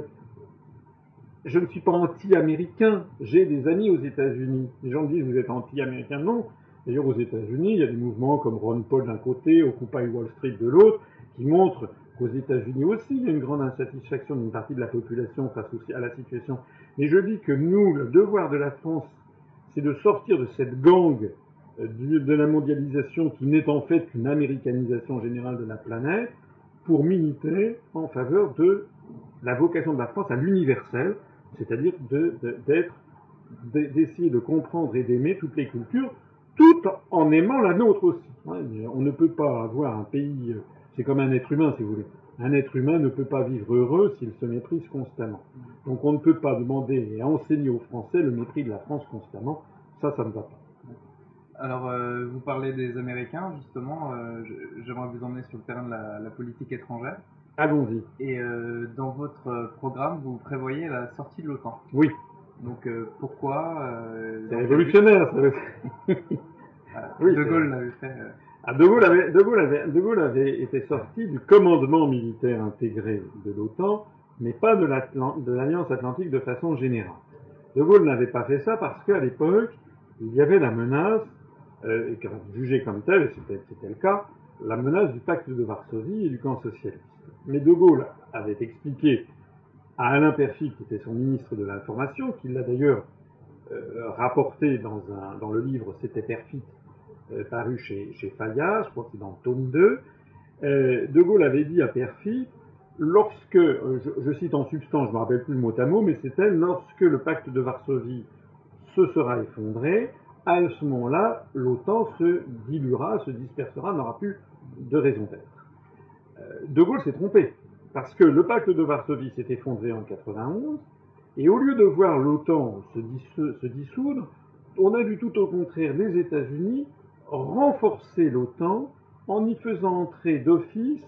je ne suis pas anti-américain. J'ai des amis aux États-Unis. Les gens me disent vous êtes anti-américain, non. D'ailleurs aux États-Unis, il y a des mouvements comme Ron Paul d'un côté, Occupy Wall Street de l'autre, qui montrent qu'aux États-Unis aussi, il y a une grande insatisfaction d'une partie de la population face à la situation. Mais je dis que nous, le devoir de la France, c'est de sortir de cette gangue de la mondialisation qui n'est en fait qu'une américanisation générale de la planète pour militer en faveur de la vocation de la France à l'universel, c'est-à-dire d'être, d'essayer de comprendre et d'aimer toutes les cultures, tout en aimant la nôtre aussi. On ne peut pas avoir un pays, c'est comme un être humain si vous voulez. Un être humain ne peut pas vivre heureux s'il se méprise constamment. Donc on ne peut pas demander et enseigner aux Français le mépris de la France constamment. Ça, ça ne va pas. Alors, euh, vous parlez des Américains, justement. Euh, J'aimerais vous emmener sur le terrain de la politique étrangère. Allons-y. Et euh, dans votre programme, vous prévoyez la sortie de l'OTAN. Oui. Donc, pourquoi C'est révolutionnaire, ça. *laughs* oui, de Gaulle l'avait fait. Ah, de, Gaulle avait, de, Gaulle avait, de Gaulle avait été sorti du commandement militaire intégré de l'OTAN mais pas de l'Alliance Atlantique de façon générale. De Gaulle n'avait pas fait ça parce qu'à l'époque, il y avait la menace, euh, jugée comme telle, c'était le cas, la menace du pacte de Varsovie et du camp socialiste. Mais De Gaulle avait expliqué à Alain Perfit, qui était son ministre de l'Information, qui l'a d'ailleurs euh, rapporté dans, le livre C'était Perfit, euh, paru chez, chez Fayard, je crois que c'est dans le tome 2, euh, De Gaulle avait dit à Perfit, lorsque, je, je, cite en substance, je me rappelle plus le mot à mot, mais c'était lorsque le pacte de Varsovie se sera effondré, à ce moment-là, l'OTAN se diluera, se dispersera, n'aura plus de raison d'être. De Gaulle s'est trompé, parce que le pacte de Varsovie s'est effondré en 91, et au lieu de voir l'OTAN se, dissoudre, on a vu tout au contraire les États-Unis renforcer l'OTAN en y faisant entrer d'office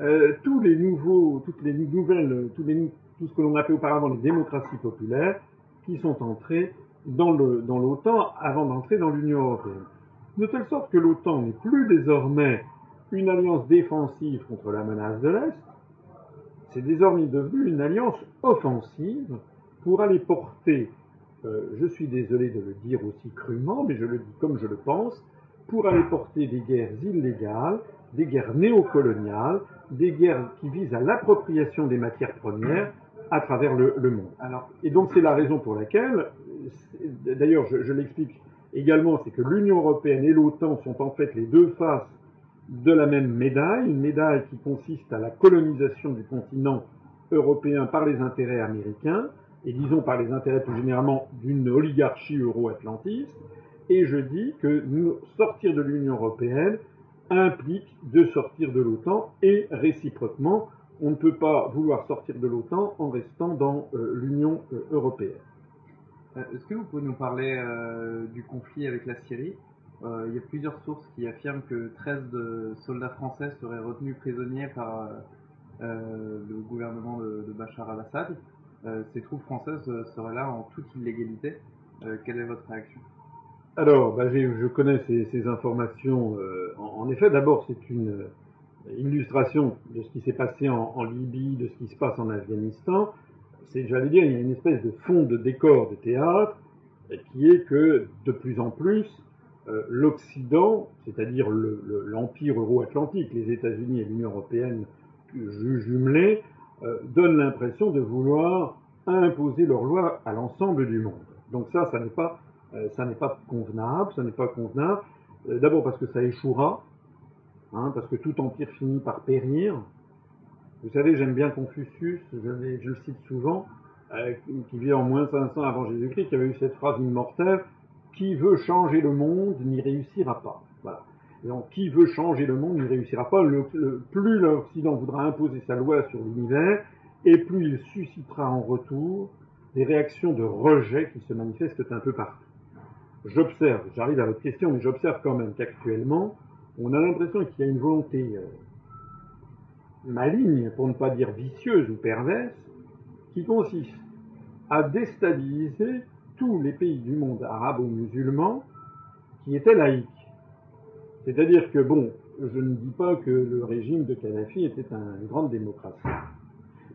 euh, tous les nouveaux, toutes les nouvelles, tout ce que l'on appelait auparavant les démocraties populaires, qui sont entrées dans l'OTAN avant d'entrer dans l'Union européenne. De telle sorte que l'OTAN n'est plus désormais une alliance défensive contre la menace de l'Est, c'est désormais devenu une alliance offensive pour aller porter, euh, je suis désolé de le dire aussi crûment, mais je le dis comme je le pense, pour aller porter des guerres illégales, des guerres néocoloniales, des guerres qui visent à l'appropriation des matières premières à travers le, monde. Et donc c'est la raison pour laquelle, d'ailleurs je l'explique également, c'est que l'Union européenne et l'OTAN sont en fait les deux faces de la même médaille, une médaille qui consiste à la colonisation du continent européen par les intérêts américains, et disons par les intérêts plus généralement d'une oligarchie euro-atlantiste, et je dis que sortir de l'Union européenne implique de sortir de l'OTAN et réciproquement, on ne peut pas vouloir sortir de l'OTAN en restant dans euh, l'Union euh, européenne. Euh, est-ce que vous pouvez nous parler du conflit avec la Syrie? Il y a plusieurs sources qui affirment que 13 de soldats français seraient retenus prisonniers par le gouvernement de, Bachar al-Assad. ces troupes françaises seraient là en toute illégalité. quelle est votre réaction? Alors, bah, je connais ces, informations. Euh, en, effet, d'abord, c'est une illustration de ce qui s'est passé en, en, Libye, de ce qui se passe en Afghanistan. C'est, j'allais dire, il y a une espèce de fond de décor de théâtre qui est que de plus en plus, euh, l'Occident, c'est-à-dire l'empire le, euro-atlantique, les États-Unis et l'Union européenne jumelés, euh, donnent l'impression de vouloir imposer leurs lois à l'ensemble du monde. Donc ça, ça n'est pas euh, convenable, ça n'est pas convenable. Euh, D'abord parce que ça échouera, hein, parce que tout empire finit par périr. Vous savez, j'aime bien Confucius, je, je, le cite souvent, qui vit en moins 500 avant Jésus-Christ, qui avait eu cette phrase immortelle qui veut changer le monde n'y réussira pas. Voilà. Donc, qui veut changer le monde n'y réussira pas. Plus l'Occident voudra imposer sa loi sur l'univers, et plus il suscitera en retour des réactions de rejet qui se manifestent un peu partout j'observe, j'arrive à votre question, mais j'observe quand même qu'actuellement, on a l'impression qu'il y a une volonté euh, maligne, pour ne pas dire vicieuse ou perverse, qui consiste à déstabiliser tous les pays du monde arabe ou musulman qui étaient laïcs. C'est-à-dire que, bon, je ne dis pas que le régime de Kadhafi était une grande démocratie.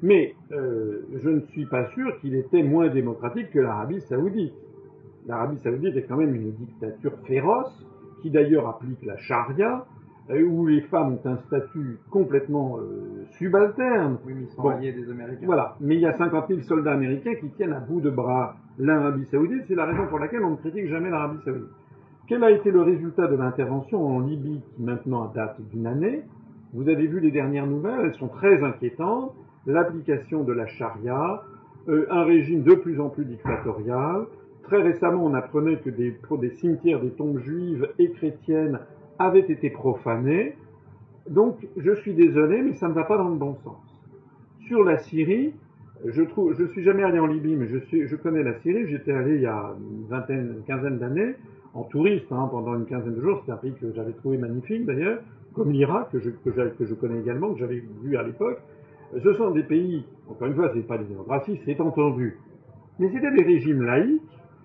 Mais euh, je ne suis pas sûr qu'il était moins démocratique que l'Arabie saoudite l'Arabie saoudite est quand même une dictature féroce, qui d'ailleurs applique la charia, où les femmes ont un statut complètement euh, subalterne. Oui, mais ils sont bon, alliés des Américains. Voilà, mais il y a 50 000 soldats américains qui tiennent à bout de bras l'Arabie saoudite, c'est la raison pour laquelle on ne critique jamais l'Arabie saoudite. Quel a été le résultat de l'intervention en Libye, qui maintenant date d'une année? Vous avez vu les dernières nouvelles, elles sont très inquiétantes. L'application de la charia, euh, un régime de plus en plus dictatorial, Très récemment, on apprenait que des, des cimetières, des tombes juives et chrétiennes avaient été profanés. Donc, je suis désolé, mais ça ne va pas dans le bon sens. Sur la Syrie, je trouve, je suis jamais allé en Libye, mais je, connais la Syrie. J'étais allé il y a une vingtaine, une quinzaine d'années en touriste hein, pendant une quinzaine de jours. C'est un pays que j'avais trouvé magnifique d'ailleurs, comme l'Irak que je, connais également, que j'avais vu à l'époque. Ce sont des pays, encore une fois, c'est pas des démocraties, c'est entendu, mais c'était des régimes laïcs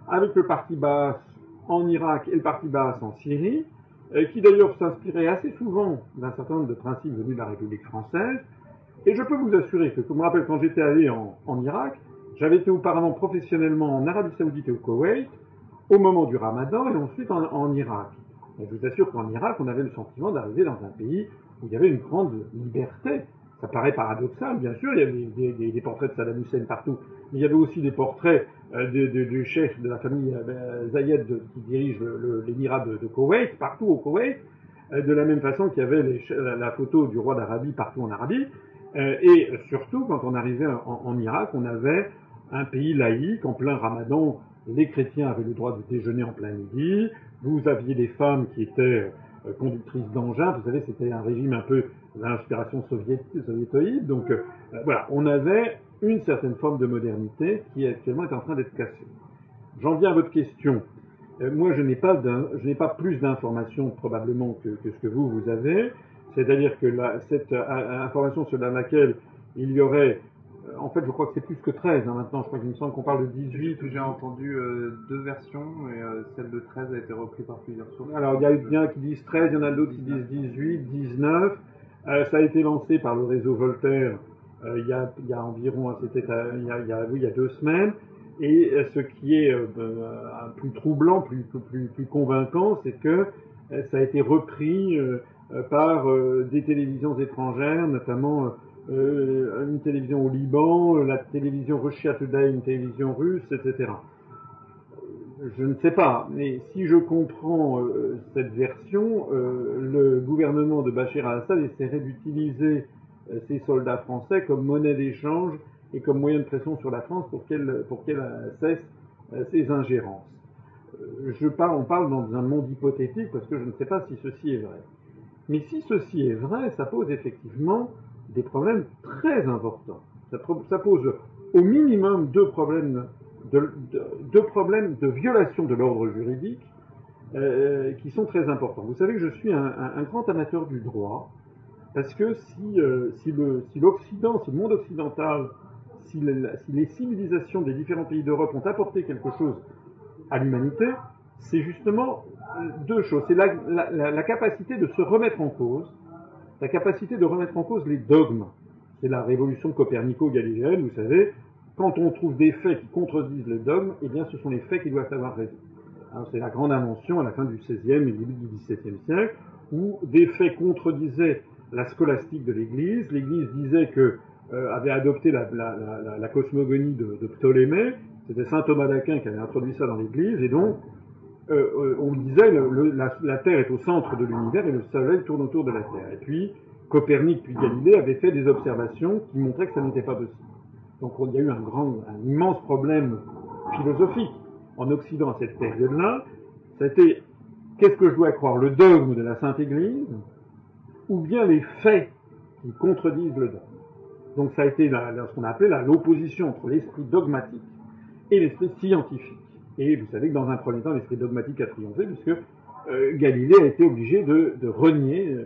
avec le parti basse en Irak et le parti basse en Syrie, qui d'ailleurs s'inspirait assez souvent d'un certain nombre de principes venus de la République française. Et je peux vous assurer que, je me rappelle quand j'étais allé en, Irak, j'avais été auparavant professionnellement en Arabie Saoudite et au Koweït, au moment du Ramadan et ensuite en, Irak. Et je vous assure qu'en Irak, on avait le sentiment d'arriver dans un pays où il y avait une grande liberté. Ça paraît paradoxal, bien sûr, il y avait des, portraits de Saddam Hussein partout, mais il y avait aussi des portraits euh, du chef de la famille euh, Zayed qui dirige l'émirat de, de, Koweït, partout au Koweït, euh, de la même façon qu'il y avait la, photo du roi d'Arabie partout en Arabie. et surtout, quand on arrivait en, Irak, on avait un pays laïque, en plein ramadan, les chrétiens avaient le droit de déjeuner en plein midi, vous aviez des femmes qui étaient conductrices d'engins, vous savez, c'était un régime un peu d'inspiration soviétoïde, donc voilà, on avait une certaine forme de modernité qui actuellement est en train d'être cassée. J'en viens à votre question. Euh, moi, je n'ai pas, je n'ai pas plus d'informations probablement que, ce que vous, vous avez. C'est-à-dire que cette euh, information sur laquelle il y aurait, euh, en fait, je crois que c'est plus que 13 hein, maintenant. Je crois qu'il me semble qu'on parle de 18. J'ai entendu deux versions, et celle de 13 a été reprise par plusieurs sources. Alors, il y a bien qui disent 13, il y en a d'autres qui disent 18, 19. ça a été lancé par le réseau Voltaire euh, il, y a, il y a environ, c'était il, y a, il, y a, oui, il y a deux semaines. Et euh, ce qui est euh, plus troublant, plus, plus, plus convaincant, c'est que ça a été repris par des télévisions étrangères, notamment une télévision au Liban, la télévision Russia Today, une télévision russe, etc. Je ne sais pas, mais si je comprends cette version, le gouvernement de Bachar al-Assad essaierait d'utiliser euh, ces soldats français comme monnaie d'échange et comme moyen de pression sur la France pour qu'elle cesse euh, ses ingérences. Euh, je parle, on parle dans un monde hypothétique parce que je ne sais pas si ceci est vrai. Mais si ceci est vrai, ça pose effectivement des problèmes très importants. Ça, pose au minimum deux problèmes de, deux problèmes de violation de l'ordre juridique qui sont très importants. Vous savez que je suis un, grand amateur du droit parce que si, euh, l'Occident, si, le monde occidental, si, les civilisations des différents pays d'Europe ont apporté quelque chose à l'humanité, c'est justement euh, deux choses. C'est la, capacité de se remettre en cause, la capacité de remettre en cause les dogmes. C'est la révolution copernico-galiléenne, vous savez, quand on trouve des faits qui contredisent les dogmes, eh bien ce sont les faits qui doivent avoir raison. C'est la grande invention à la fin du XVIe et début du XVIIe siècle, où des faits contredisaient la scolastique de l'Église. L'Église disait que euh, avait adopté la, cosmogonie de, Ptolémée. C'était saint Thomas d'Aquin qui avait introduit ça dans l'Église, et donc euh, euh, on disait la, Terre est au centre de l'univers et le Soleil tourne autour de la Terre. Et puis Copernic puis Galilée avaient fait des observations qui montraient que ça n'était pas possible. Donc il y a eu un immense problème philosophique en Occident à cette période-là. C'était qu'est-ce que je dois croire, le dogme de la Sainte Église ou bien les faits qui contredisent le dogme? Donc ça a été ce qu'on appelait l'opposition entre l'esprit dogmatique et l'esprit scientifique. Et vous savez que dans un premier temps, l'esprit dogmatique a triomphé puisque euh, Galilée a été obligé de, renier,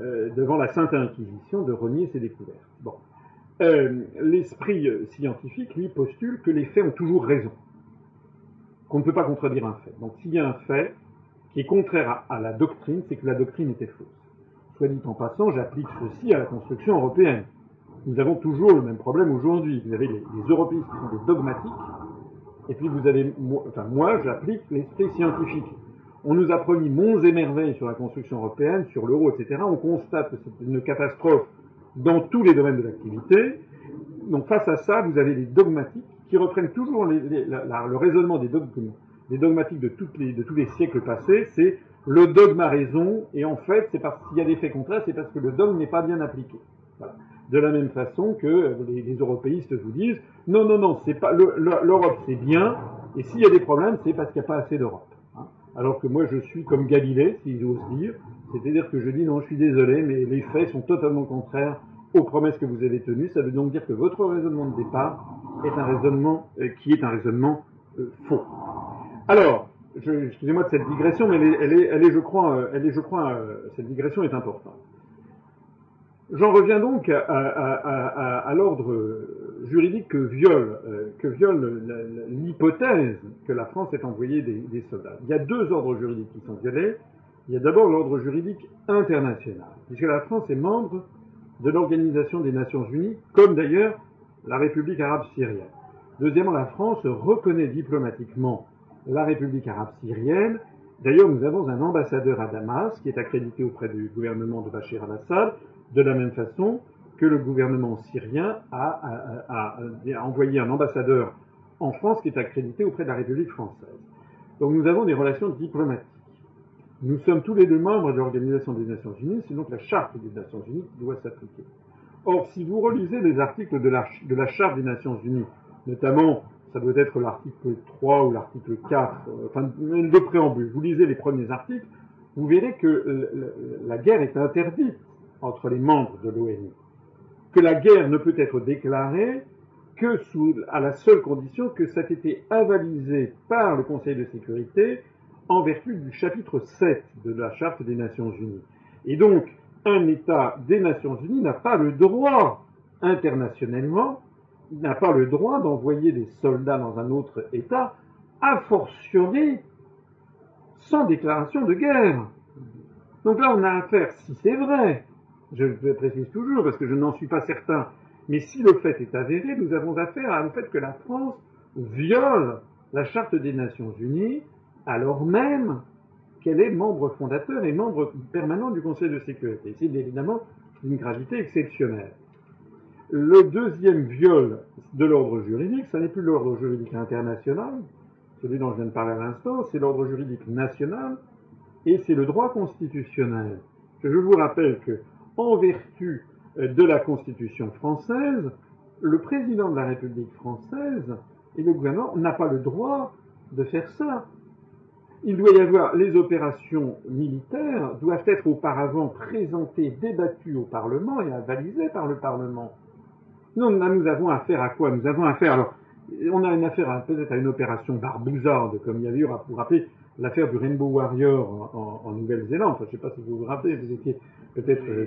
euh, devant la Sainte Inquisition, de renier ses découvertes. Bon. Euh, l'esprit scientifique, lui, postule que les faits ont toujours raison, qu'on ne peut pas contredire un fait. Donc s'il y a un fait qui est contraire à la doctrine, c'est que la doctrine était fausse. Soit dit en passant, j'applique ceci à la construction européenne. Nous avons toujours le même problème aujourd'hui. Vous avez les, les européistes qui sont des dogmatiques, et puis vous avez, enfin moi, j'applique l'esprit scientifique. On nous a promis monts et merveilles sur la construction européenne, sur l'euro, etc. On constate que c'est une catastrophe dans tous les domaines de l'activité. Donc face à ça, vous avez les dogmatiques qui reprennent toujours le raisonnement des, des dogmatiques de, toutes les, de tous les siècles passés. C'est le dogme a raison, et en fait, c'est parce qu'il y a des faits contraires, c'est parce que le dogme n'est pas bien appliqué. De la même façon que les, européistes vous disent, non, non, non, c'est pas l'Europe, c'est bien, et s'il y a des problèmes, c'est parce qu'il n'y a pas assez d'Europe. Hein. Alors que moi, je suis comme Galilée, si j'ose dire, c'est-à-dire que je dis, non, je suis désolé, mais les faits sont totalement contraires aux promesses que vous avez tenues. Ça veut donc dire que votre raisonnement de départ est un raisonnement euh, qui est un raisonnement euh, faux. Alors, excusez-moi de cette digression, mais elle est, je crois, elle est, je crois, euh, cette digression est importante. J'en reviens donc à, l'ordre juridique que viole, euh, l'hypothèse que la France ait envoyé des, des, soldats. Il y a deux ordres juridiques qui sont violés. Il y a d'abord l'ordre juridique international, puisque la France est membre de l'Organisation des Nations Unies, comme d'ailleurs la République arabe syrienne. Deuxièmement, la France reconnaît diplomatiquement la République arabe syrienne. D'ailleurs, nous avons un ambassadeur à Damas qui est accrédité auprès du gouvernement de Bachir al-Assad, de la même façon que le gouvernement syrien a, envoyé un ambassadeur en France qui est accrédité auprès de la République française. Donc nous avons des relations diplomatiques. Nous sommes tous les deux membres de l'Organisation des Nations Unies, c'est donc la Charte des Nations Unies qui doit s'appliquer. Or, si vous relisez les articles de la, Charte des Nations Unies, notamment, ça doit être l'article 3 ou l'article 4, euh, enfin, de préambule, vous lisez les premiers articles, vous verrez que la guerre est interdite entre les membres de l'ONU, que la guerre ne peut être déclarée que sous, à la seule condition que ça ait été avalisé par le Conseil de sécurité en vertu du chapitre 7 de la Charte des Nations Unies. Et donc, un État des Nations Unies n'a pas le droit, internationalement, n'a pas le droit d'envoyer des soldats dans un autre État, a fortiori sans déclaration de guerre. Donc là, on a affaire, si c'est vrai, je le précise toujours parce que je n'en suis pas certain, mais si le fait est avéré, nous avons affaire au fait que la France viole la Charte des Nations Unies alors même qu'elle est membre fondateur et membre permanent du Conseil de sécurité. C'est évidemment une gravité exceptionnelle. Le deuxième viol de l'ordre juridique, ce n'est plus l'ordre juridique international, celui dont je viens de parler à l'instant, c'est l'ordre juridique national et c'est le droit constitutionnel. Je vous rappelle que, en vertu de la Constitution française, le président de la République française et le gouvernement n'ont pas le droit de faire ça il doit y avoir les opérations militaires doivent être auparavant présentées, débattues au Parlement et avalisées par le Parlement. Non, là, nous avons affaire à quoi? Nous avons affaire, alors, on a une affaire peut-être à une opération barbouzarde, comme il y avait eu, pour vous rappeler, l'affaire du Rainbow Warrior en, Nouvelle-Zélande. je ne sais pas si vous vous rappelez, vous étiez peut-être euh,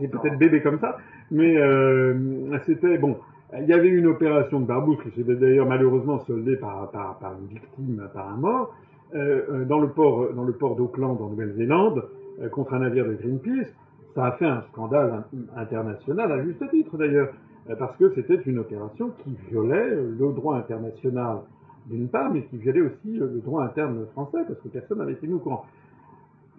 peut-être bébé comme ça, mais euh, c'était bon. Il y avait une opération de barbouze qui s'était d'ailleurs malheureusement soldée par, par, par, une victime, par un mort. Euh, dans le port, dans le port d'Auckland en Nouvelle-Zélande euh, contre un navire de Greenpeace, ça a fait un scandale international, à juste titre d'ailleurs, parce que c'était une opération qui violait le droit international d'une part, mais qui violait aussi le droit interne français, parce que personne n'avait été au courant.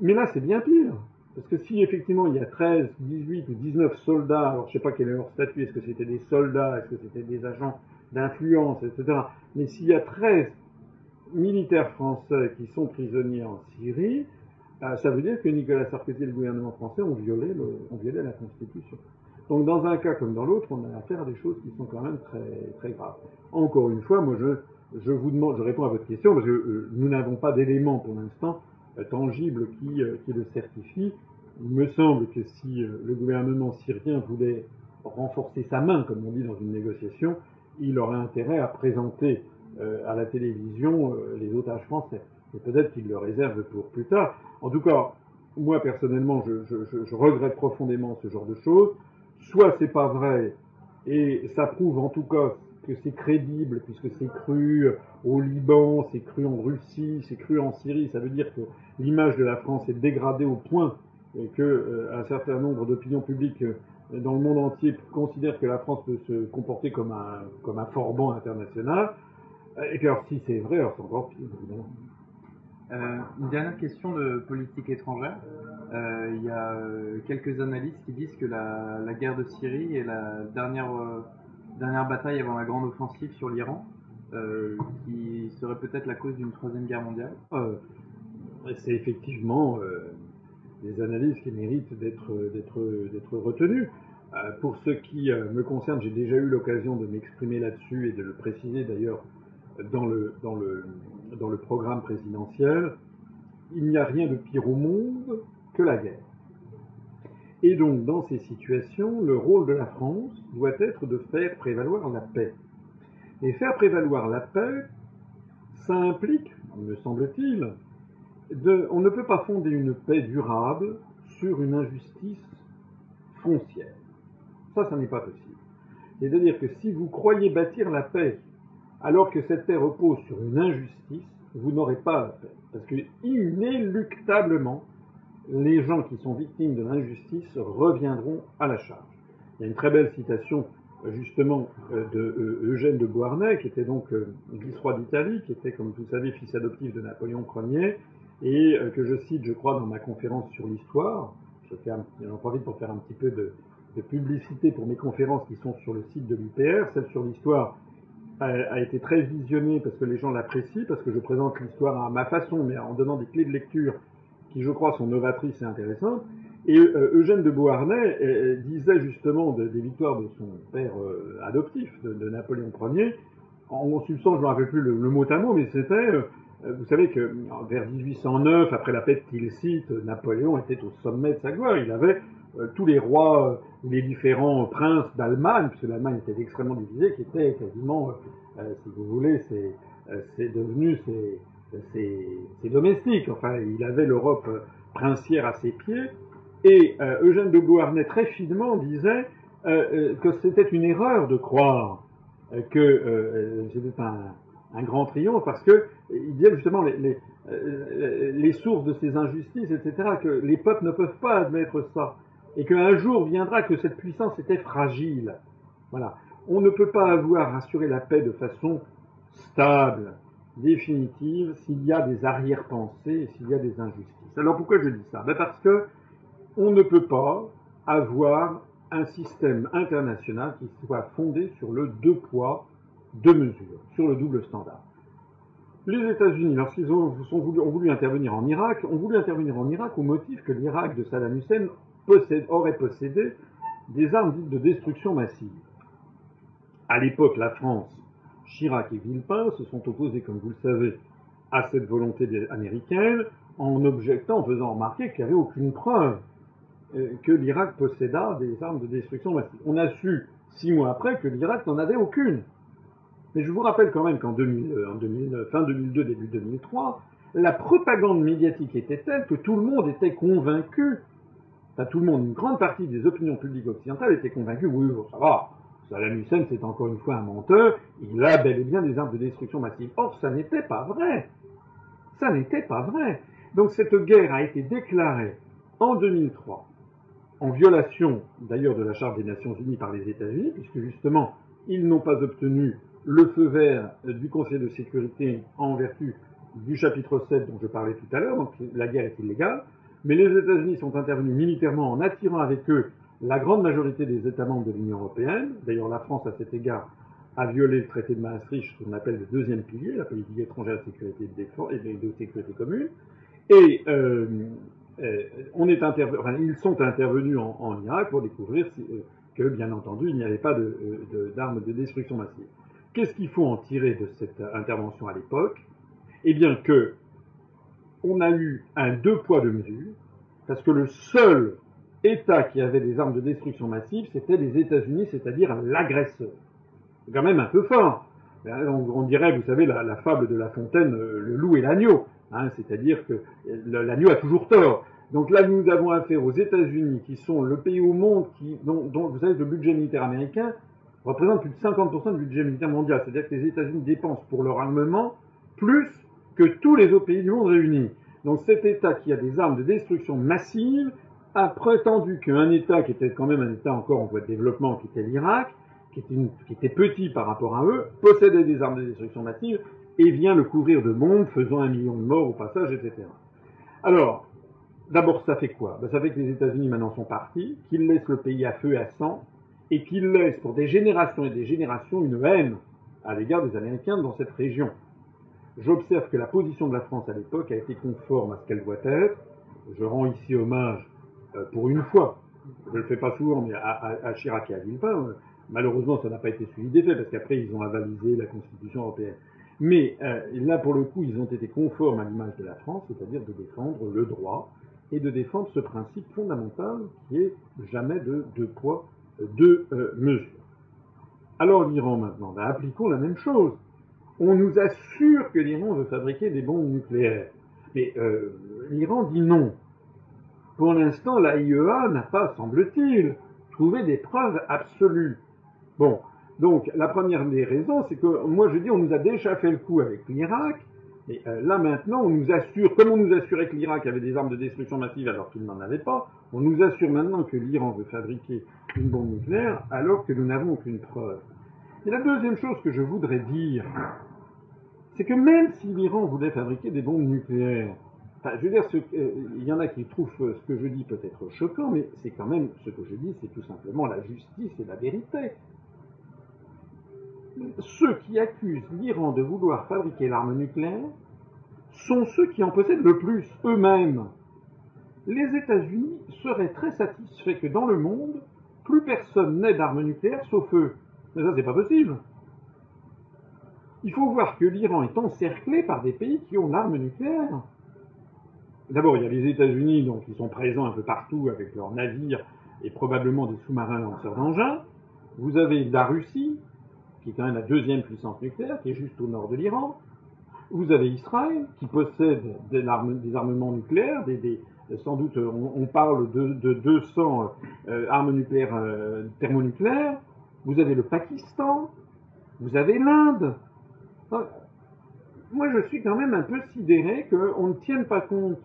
Mais là, c'est bien pire. Parce que si effectivement il y a 13, 18 ou 19 soldats, alors je sais pas quel est leur statut, est-ce que c'était des soldats, est-ce que c'était des agents d'influence, etc. Mais s'il y a 13 militaires français qui sont prisonniers en Syrie, euh, ça veut dire que Nicolas Sarkozy et le gouvernement français ont violé, la Constitution. Donc dans un cas comme dans l'autre, on a affaire à des choses qui sont quand même très, graves. Encore une fois, moi je, je vous demande, je réponds à votre question parce que euh, nous n'avons pas d'éléments pour l'instant euh, tangibles qui, qui le certifient. Il me semble que si le gouvernement syrien voulait renforcer sa main, comme on dit dans une négociation, il aurait intérêt à présenter euh, à la télévision euh, les otages français. Et peut-être qu'il le réserve pour plus tard. En tout cas, moi personnellement, je, regrette profondément ce genre de choses. Soit c'est pas vrai, et ça prouve en tout cas que c'est crédible, puisque c'est cru au Liban, c'est cru en Russie, c'est cru en Syrie. Ça veut dire que l'image de la France est dégradée au point que euh, un certain nombre d'opinions publiques dans le monde entier considèrent que la France peut se comporter comme un, comme un forban international. Et puis alors, si c'est vrai, alors c'est encore pire. Euh, une dernière question de politique étrangère. Euh, il y a euh, quelques analystes qui disent que la, guerre de Syrie est la dernière, euh, dernière bataille avant la grande offensive sur l'Iran, euh, qui serait peut-être la cause d'une troisième guerre mondiale. c'est effectivement des analyses qui méritent d'être retenues. pour ce qui me concerne, j'ai déjà eu l'occasion de m'exprimer là-dessus et de le préciser d'ailleurs dans le, dans le, dans le programme présidentiel, il n'y a rien de pire au monde que la guerre. Et donc, dans ces situations, le rôle de la France doit être de faire prévaloir la paix. Et faire prévaloir la paix, ça implique, me semble-t-il, on ne peut pas fonder une paix durable sur une injustice foncière. Ça, ça n'est pas possible. C'est-à-dire que si vous croyez bâtir la paix alors que cette paix repose sur une injustice, vous n'aurez pas la paix. Parce que inéluctablement, les gens qui sont victimes de l'injustice reviendront à la charge. Il y a une très belle citation justement de Eugène de Beauharnais, qui était donc vice-roi d'Italie, qui était, comme vous savez, fils adoptif de Napoléon Ier, et que je cite, je crois, dans ma conférence sur l'histoire. J'en profite pour faire un petit peu de publicité pour mes conférences qui sont sur le site de l'UPR. Celle sur l'histoire a, été très visionnée parce que les gens l'apprécient, parce que je présente l'histoire à ma façon, mais en donnant des clés de lecture qui, je crois, sont novatrices et intéressantes. Et euh, Eugène de Beauharnais euh, disait justement des victoires de son père euh, adoptif, de, Napoléon Ier, en substance, je ne me rappelle plus le, mot à mot, mais c'était, vous savez que vers 1809, après la paix de Tilsit, Napoléon était au sommet de sa gloire. Il avait euh, tous les rois, euh, les différents princes d'Allemagne, puisque l'Allemagne était extrêmement divisée, qui étaient quasiment, euh, si vous voulez, c'est devenu domestiques. Enfin, il avait l'Europe princière à ses pieds. Et Eugène de Beauharnais, très finement, disait que c'était une erreur de croire que c'était un, grand triomphe, parce que il disait justement les, les sources de ces injustices, etc., que les peuples ne peuvent pas admettre ça et qu'un jour viendra que cette puissance était fragile. Voilà. On ne peut pas avoir assuré la paix de façon stable, définitive, s'il y a des arrière-pensées, s'il y a des injustices. Alors pourquoi je dis ça? Ben Parce que on ne peut pas avoir un système international qui soit fondé sur le deux poids, deux mesures, sur le double standard. Les États-Unis, lorsqu'ils ont, voulu, intervenir en Irak, ont voulu intervenir en Irak au motif que l'Irak de Saddam Hussein aurait possédé des armes dites de destruction massive. À l'époque, la France, Chirac et Villepin se sont opposés, comme vous le savez, à cette volonté américaine en objectant, en faisant remarquer qu'il n'y avait aucune preuve euh, que l'Irak posséda des armes de destruction massive. On a su six mois après que l'Irak n'en avait aucune. Mais je vous rappelle quand même qu'en euh, fin 2002, début 2003, la propagande médiatique était telle que tout le monde était convaincu tout le monde, une grande partie des opinions publiques occidentales étaient convaincues, oui, ça va, Saddam Hussein c'est encore une fois un menteur, il a bel et bien des armes de destruction massive. Or, ça n'était pas vrai. Ça n'était pas vrai. Donc cette guerre a été déclarée en 2003, en violation d'ailleurs de la Charte des Nations Unies par les États-Unis, puisque justement, ils n'ont pas obtenu le feu vert du Conseil de sécurité en vertu du chapitre 7 dont je parlais tout à l'heure, donc la guerre est illégale. Mais les États-Unis sont intervenus militairement en attirant avec eux la grande majorité des États membres de l'Union européenne. D'ailleurs, la France, à cet égard, a violé le traité de Maastricht, ce qu'on appelle le deuxième pilier, la politique étrangère, sécurité de défense et de, sécurité commune. Et euh, euh, ils sont intervenus en, Irak pour découvrir euh, que, bien entendu, il n'y avait pas d'armes de, de destruction massive. Qu'est-ce qu'il faut en tirer de cette intervention à l'époque? Eh bien que on a eu un deux poids deux mesures, parce que le seul État qui avait des armes de destruction massive, c'était les États-Unis, c'est-à-dire l'agresseur. C'est quand même un peu fort. On, dirait, vous savez, la, fable de La Fontaine, euh, le loup et l'agneau, hein, c'est-à-dire que l'agneau a toujours tort. Donc là, nous avons affaire aux États-Unis, qui sont le pays au monde qui, dont, dont, vous savez, le budget militaire américain représente plus de 50% du budget militaire mondial. C'est-à-dire que les États-Unis dépensent pour leur armement plus que tous les autres pays du monde réunis. Donc cet État qui a des armes de destruction massive a prétendu qu'un État qui était quand même un État encore en voie de développement, qui était l'Irak, qui, était petit par rapport à eux, possédait des armes de destruction massive et vient le couvrir de bombes, faisant un million de morts au passage, etc. Alors, d'abord, ça fait quoi? Ben, Ça fait que les États-Unis maintenant sont partis, qu'ils laissent le pays à feu et à sang, et qu'ils laissent pour des générations et des générations une haine à l'égard des Américains dans cette région j'observe que la position de la France à l'époque a été conforme à ce qu'elle doit être. Je rends ici hommage pour une fois, je ne le fais pas souvent, mais à, Chirac et à Villepin. Malheureusement, ça n'a pas été suivi des faits, parce qu'après, ils ont avalisé la Constitution européenne. Mais euh, là, pour le coup, ils ont été conformes à l'image de la France, c'est-à-dire de défendre le droit et de défendre ce principe fondamental qui est jamais de deux poids, deux euh, mesures. Alors l'Iran maintenant, ben, appliquons la même chose on nous assure que l'Iran veut fabriquer des bombes nucléaires. Mais euh, l'Iran dit non. Pour l'instant, la IEA n'a pas, semble-t-il, trouvé des preuves absolues. Bon, donc la première des raisons, c'est que moi je dis on nous a déjà fait le coup avec l'Irak, Mais euh, là maintenant, on nous assure, comme on nous assurait que l'Irak avait des armes de destruction massive alors qu'il n'en avait pas, on nous assure maintenant que l'Iran veut fabriquer une bombe nucléaire alors que nous n'avons aucune preuve. Et la deuxième chose que je voudrais dire, c'est que même si l'Iran voulait fabriquer des bombes nucléaires, enfin, je veux dire, euh, il y en a qui trouvent ce que je dis peut-être choquant, mais c'est quand même ce que je dis, c'est tout simplement la justice et la vérité. Ceux qui accusent l'Iran de vouloir fabriquer l'arme nucléaire sont ceux qui en possèdent le plus eux-mêmes. Les États-Unis seraient très satisfaits que dans le monde, plus personne n'ait d'armes nucléaires sauf eux. Mais ça, c'est pas possible. Il faut voir que l'Iran est encerclé par des pays qui ont l'arme nucléaire. D'abord, il y a les États-Unis, donc ils sont présents un peu partout avec leurs navires et probablement des sous-marins lanceurs d'engins. Vous avez la Russie, qui est quand même la deuxième puissance nucléaire, qui est juste au nord de l'Iran. Vous avez Israël, qui possède des, armements nucléaires, des, sans doute, on, parle de, 200 euh, armes nucléaires euh, thermonucléaires. Vous avez le Pakistan, vous avez l'Inde. Moi, je suis quand même un peu sidéré qu'on ne tienne pas compte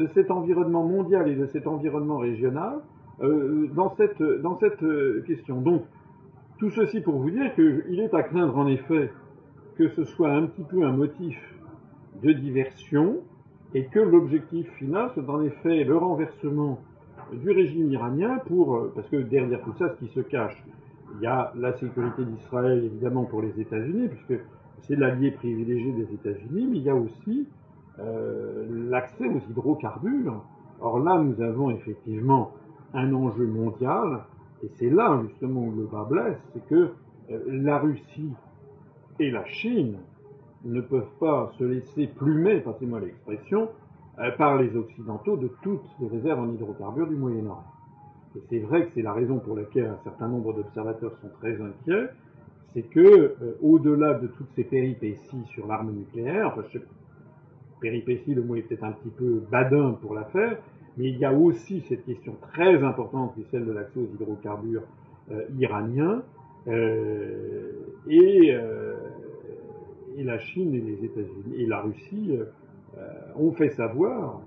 de cet environnement mondial et de cet environnement régional euh, dans cette, dans cette euh, question. Donc, tout ceci pour vous dire qu'il est à craindre en effet que ce soit un petit peu un motif de diversion et que l'objectif final soit en effet le renversement du régime iranien pour, euh, parce que derrière tout ça, ce qui se cache, il y a la sécurité d'Israël évidemment pour les États-Unis, puisque c'est l'allié privilégié des États-Unis, mais il y a aussi euh, l'accès aux hydrocarbures. Or là, nous avons effectivement un enjeu mondial, et c'est là justement où le bas blesse, c'est que euh, la Russie et la Chine ne peuvent pas se laisser plumer, passez-moi l'expression, euh, par les Occidentaux de toutes les réserves en hydrocarbures du Moyen-Orient. Et c'est vrai que c'est la raison pour laquelle un certain nombre d'observateurs sont très inquiets, c'est que, euh, au-delà de toutes ces péripéties sur l'arme nucléaire, enfin, je sais, péripéties, le mot est peut-être un petit peu badin pour la faire, mais il y a aussi cette question très importante qui est celle de l'accès aux hydrocarbures euh, iraniens, euh, et, et, la Chine et les États-Unis et la Russie ont fait savoir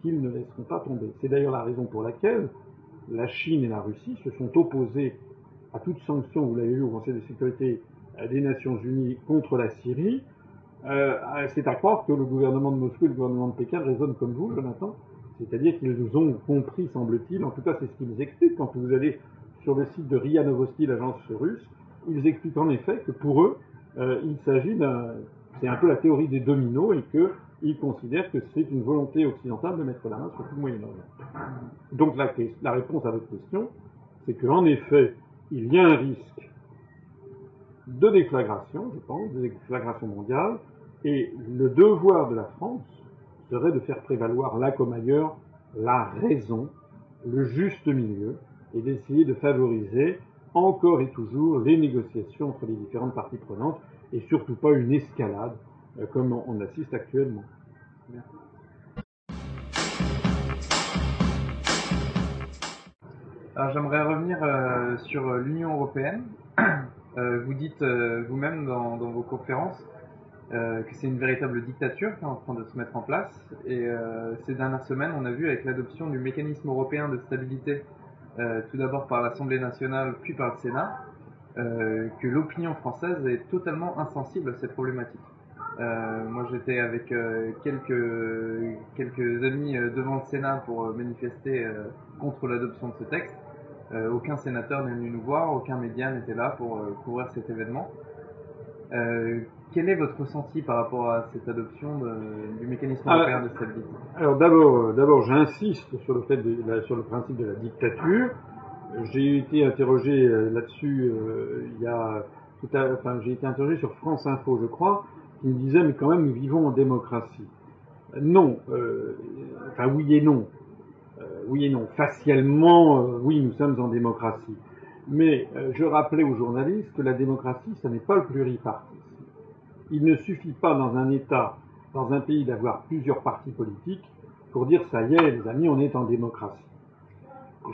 qu'ils ne laisseront pas tomber. C'est d'ailleurs la raison pour laquelle la Chine et la Russie se sont opposés à toute sanction, vous l'avez vu au Conseil de sécurité des Nations Unies contre la Syrie, euh, c'est à croire que le gouvernement de Moscou et le gouvernement de Pékin raisonnent comme vous, Jonathan. C'est-à-dire qu'ils ont compris, semble-t-il, en tout cas c'est ce qu'ils expliquent quand vous allez sur le site de RIA Novosti, l'agence russe, ils expliquent en effet que pour eux, euh, il s'agit d'un... C'est un peu la théorie des dominos et qu'ils considèrent que c'est une volonté occidentale de mettre la main sur tout le Moyen-Orient. Donc la, la réponse à votre question, c'est qu'en effet, il y a un risque de déflagration, je pense, de déflagration mondiale, et le devoir de la France serait de faire prévaloir là comme ailleurs la raison, le juste milieu, et d'essayer de favoriser encore et toujours les négociations entre les différentes parties prenantes, et surtout pas une escalade euh, comme on assiste actuellement. Alors j'aimerais revenir euh, sur l'Union européenne. *clears throat* Euh, vous dites vous-même dans, vos conférences que c'est une véritable dictature qui est en train de se mettre en place. Et ces dernières semaines, on a vu avec l'adoption du mécanisme européen de stabilité, tout d'abord par l'Assemblée nationale, puis par le Sénat, que l'opinion française est totalement insensible à cette problématique. moi, j'étais avec quelques amis devant le Sénat pour manifester contre l'adoption de ce texte. Euh, aucun sénateur n'est venu nous voir, aucun média n'était là pour euh, couvrir cet événement. Euh, quel est votre ressenti par rapport à cette adoption du mécanisme ah, européen de stabilité Alors d'abord, d'abord, j'insiste sur le fait de, sur le principe de la dictature. J'ai été interrogé là-dessus il y a, enfin, j'ai été interrogé sur France Info, je crois, qui me disait mais quand même nous vivons en démocratie. Non, enfin oui et non. Euh, oui et non. Facialement, euh, oui, nous sommes en démocratie. Mais euh, je rappelais aux journalistes que la démocratie, ce n'est pas le pluripartisme. Il ne suffit pas dans un État, dans un pays, d'avoir plusieurs partis politiques pour dire ça y est, les amis, on est en démocratie.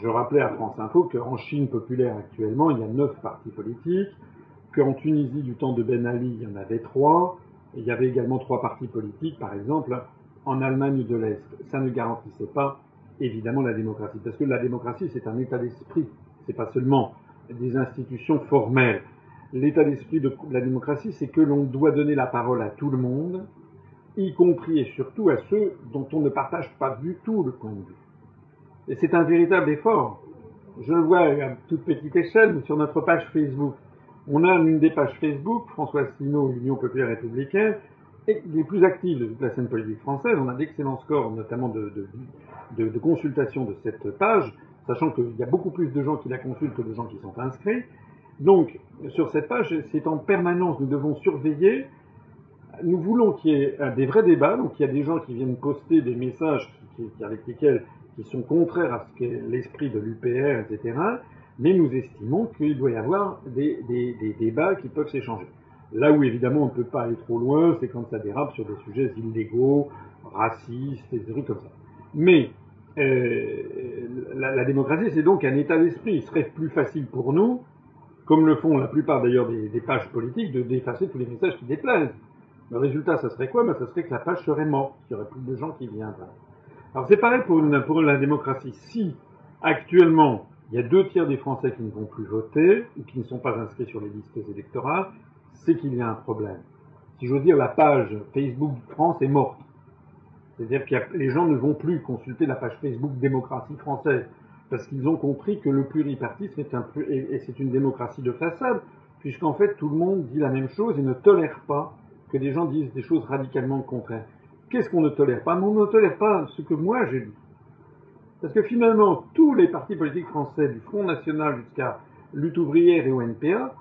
Je rappelais à France Info qu'en Chine populaire actuellement, il y a neuf partis politiques, qu'en Tunisie du temps de Ben Ali, il y en avait trois, Il y avait également trois partis politiques, par exemple, en Allemagne de l'Est. Ça ne garantissait pas, évidemment, la démocratie. Parce que la démocratie, c'est un état d'esprit. C'est pas seulement des institutions formelles. L'état d'esprit de la démocratie, c'est que l'on doit donner la parole à tout le monde, y compris et surtout à ceux dont on ne partage pas du tout le point de vue. Et c'est un véritable effort. Je le vois à toute petite échelle, sur notre page Facebook. On a une des pages Facebook, François Asselineau, Union populaire républicaine, et les plus actives de la scène politique française. On a d'excellents scores, notamment de, de, consultation de cette page, sachant qu'il y a beaucoup plus de gens qui la consultent que de gens qui sont inscrits. Donc, sur cette page, c'est en permanence, nous devons surveiller. Nous voulons qu'il y ait des vrais débats, donc il y a des gens qui viennent poster des messages avec lesquels qui sont contraires à l'esprit de l'UPR, etc. Mais nous estimons qu'il doit y avoir des, débats qui peuvent s'échanger. Là où évidemment on ne peut pas aller trop loin, c'est quand ça dérape sur des sujets illégaux, racistes, des trucs comme ça. Mais euh, la, démocratie, c'est donc un état d'esprit. Il serait plus facile pour nous, comme le font la plupart d'ailleurs des, pages politiques, de d'effacer tous les messages qui déplaisent. Le résultat, ça serait quoi? Ben, Ça serait que la page serait morte, qu'il n'y aurait plus de gens qui viendraient. Alors c'est pareil pour, pour la démocratie. Si actuellement il y a deux tiers des Français qui ne vont plus voter ou qui ne sont pas inscrits sur les listes électorales, c'est qu'il y a un problème. Si j'ose dire, la page Facebook France est morte. C'est-à-dire que les gens ne vont plus consulter la page Facebook démocratie française parce qu'ils ont compris que le pluripartisme est une démocratie de façade puisqu'en fait tout le monde dit la même chose et ne tolère pas que des gens disent des choses radicalement contraires. Qu'est-ce qu'on ne tolère pas? On ne tolère pas ce que moi j'ai dit. Parce que finalement, tous les partis politiques français, du Front National jusqu'à Lutte ouvrière et au NPA,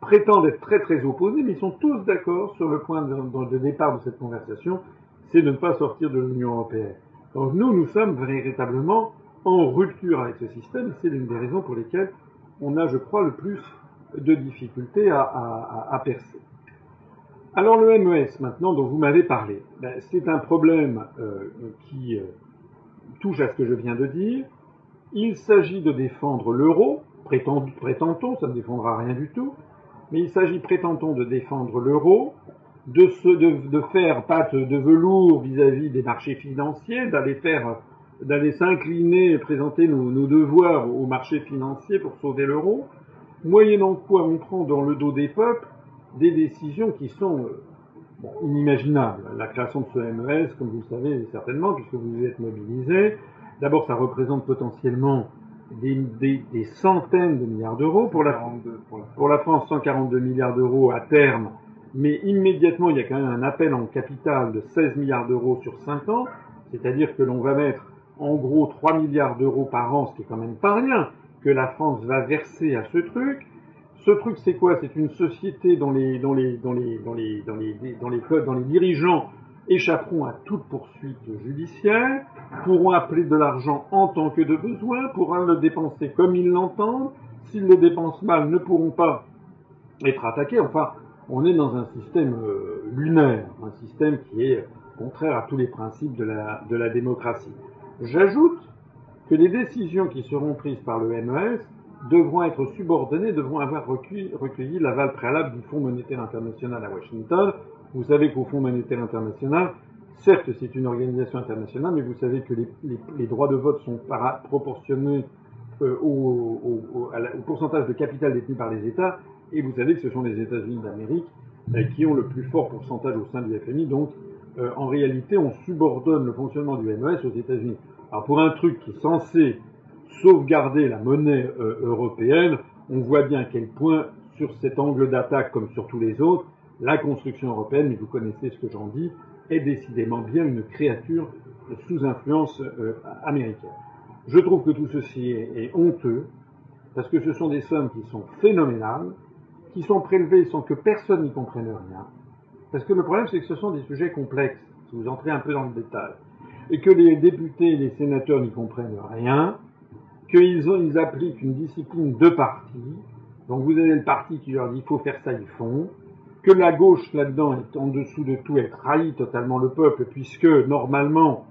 prétendent être très très opposés, mais ils sont tous d'accord sur le point de, de, départ de cette conversation, c'est de ne pas sortir de l'Union européenne. Donc nous, nous sommes véritablement en rupture avec ce système, c'est l'une des raisons pour lesquelles on a, je crois, le plus de difficultés à, percer. Alors le MES, maintenant, dont vous m'avez parlé, ben, c'est un problème euh, qui euh, touche à ce que je viens de dire. Il s'agit de défendre l'euro, prétend-on, ça ne défendra rien du tout, mais il s'agit, prétend-on, de défendre l'euro, de, faire patte de velours vis-à-vis des marchés financiers, d'aller faire, d'aller s'incliner et présenter nos, nos, devoirs aux marchés financiers pour sauver l'euro, moyennant quoi on prend dans le dos des peuples des décisions qui sont euh, bon, inimaginables. La création de ce MES, comme vous le savez certainement, puisque vous êtes mobilisés, d'abord ça représente potentiellement des, des, des centaines de milliards d'euros. Pour la, pour la France, 142 milliards d'euros à terme, mais immédiatement, il y a quand même un appel en capital de 16 milliards d'euros sur 5 ans, c'est-à-dire que l'on va mettre en gros 3 milliards d'euros par an, ce qui est quand même pas rien, que la France va verser à ce truc. Ce truc, c'est quoi? C'est une société dont les, dirigeants échapperont à toute poursuite judiciaire, pourront appeler de l'argent en tant que de besoin, pourront le dépenser comme ils l'entendent, s'ils le dépensent mal, ne pourront pas être attaqués. Enfin, on est dans un système euh, lunaire, un système qui est contraire à tous les principes de la démocratie. J'ajoute que les décisions qui seront prises par le MES devront être subordonnées, devront avoir recueilli, l'aval préalable du Fonds monétaire international à Washington, vous savez qu'au Fonds monétaire international, certes c'est une organisation internationale, mais vous savez que les, droits de vote sont proportionnés euh, au, pourcentage de capital détenu par les États, et vous savez que ce sont les États-Unis d'Amérique euh, qui ont le plus fort pourcentage au sein du FMI, donc euh, en réalité on subordonne le fonctionnement du MES aux États-Unis. Alors pour un truc qui est censé sauvegarder la monnaie euh, européenne, on voit bien à quel point sur cet angle d'attaque comme sur tous les autres, la construction européenne, mais vous connaissez ce que j'en dis, est décidément bien une créature sous influence euh, américaine. Je trouve que tout ceci est, est, honteux, parce que ce sont des sommes qui sont phénoménales, qui sont prélevées sans que personne n'y comprenne rien. Parce que le problème, c'est que ce sont des sujets complexes, si vous entrez un peu dans le détail, et que les députés et les sénateurs n'y comprennent rien, qu'ils appliquent une discipline de parti. Donc vous avez le parti qui leur dit il faut faire ça, ils font que la gauche là-dedans est en dessous de tout, elle trahit totalement le peuple, puisque normalement,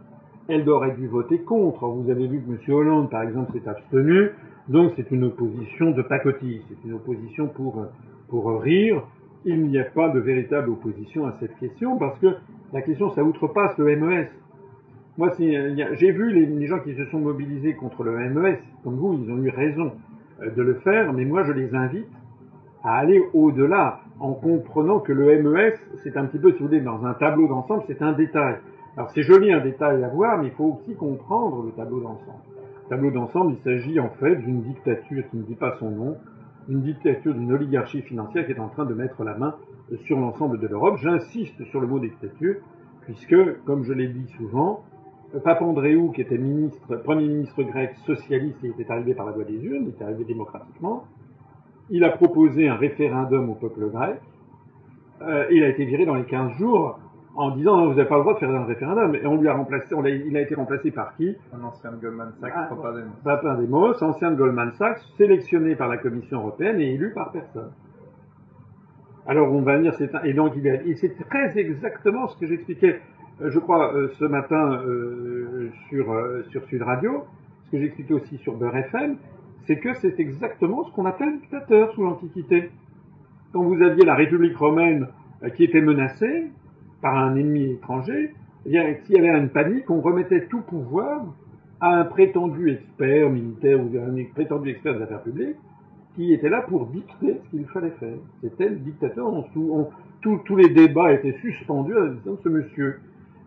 elle aurait dû voter contre. Vous avez vu que M. Hollande, par exemple, s'est abstenu, donc c'est une opposition de pacotille, c'est une opposition pour, pour rire, il n'y a pas de véritable opposition à cette question parce que la question, ça outrepasse le MES. Moi, j'ai vu les, gens qui se sont mobilisés contre le MES, comme vous, ils ont eu raison euh, de le faire, mais moi, je les invite à aller au-delà en comprenant que le MES, c'est un petit peu, si vous voulez, dans un tableau d'ensemble, c'est un détail. Alors c'est joli un détail à voir, mais il faut aussi comprendre le tableau d'ensemble. Le tableau d'ensemble, il s'agit en fait d'une dictature qui ne dit pas son nom, une dictature d'une oligarchie financière qui est en train de mettre la main sur l'ensemble de l'Europe. J'insiste sur le mot dictature, puisque, comme je l'ai dit souvent, Papandréou, qui était ministre, premier ministre grec socialiste, il était arrivé par la voie des urnes, il était arrivé démocratiquement, il a proposé un référendum au peuple grec, euh, il a été viré dans les 15 jours en disant non, vous n'avez pas le droit de faire un référendum. Et on lui a remplacé, on a, il a été remplacé par qui? Un ancien de Goldman Sachs, ah, Papademos. Papademos, ancien de Goldman Sachs, sélectionné par la Commission européenne et élu par personne. Alors on va dire, c'est et donc il et c'est très exactement ce que j'expliquais, euh, je crois, euh, ce matin euh, sur sur Sud Radio, ce que j'expliquais aussi sur Beurre FM, c'est que c'est exactement ce qu'on appelle dictateur sous l'Antiquité. Quand vous aviez la République romaine qui était menacée, par un ennemi étranger, eh s'il y avait une panique, on remettait tout pouvoir à un prétendu expert militaire ou un prétendu expert des affaires publiques qui était là pour dicter ce qu'il fallait faire. C'était le dictateur. tous les débats étaient suspendus à la de ce monsieur.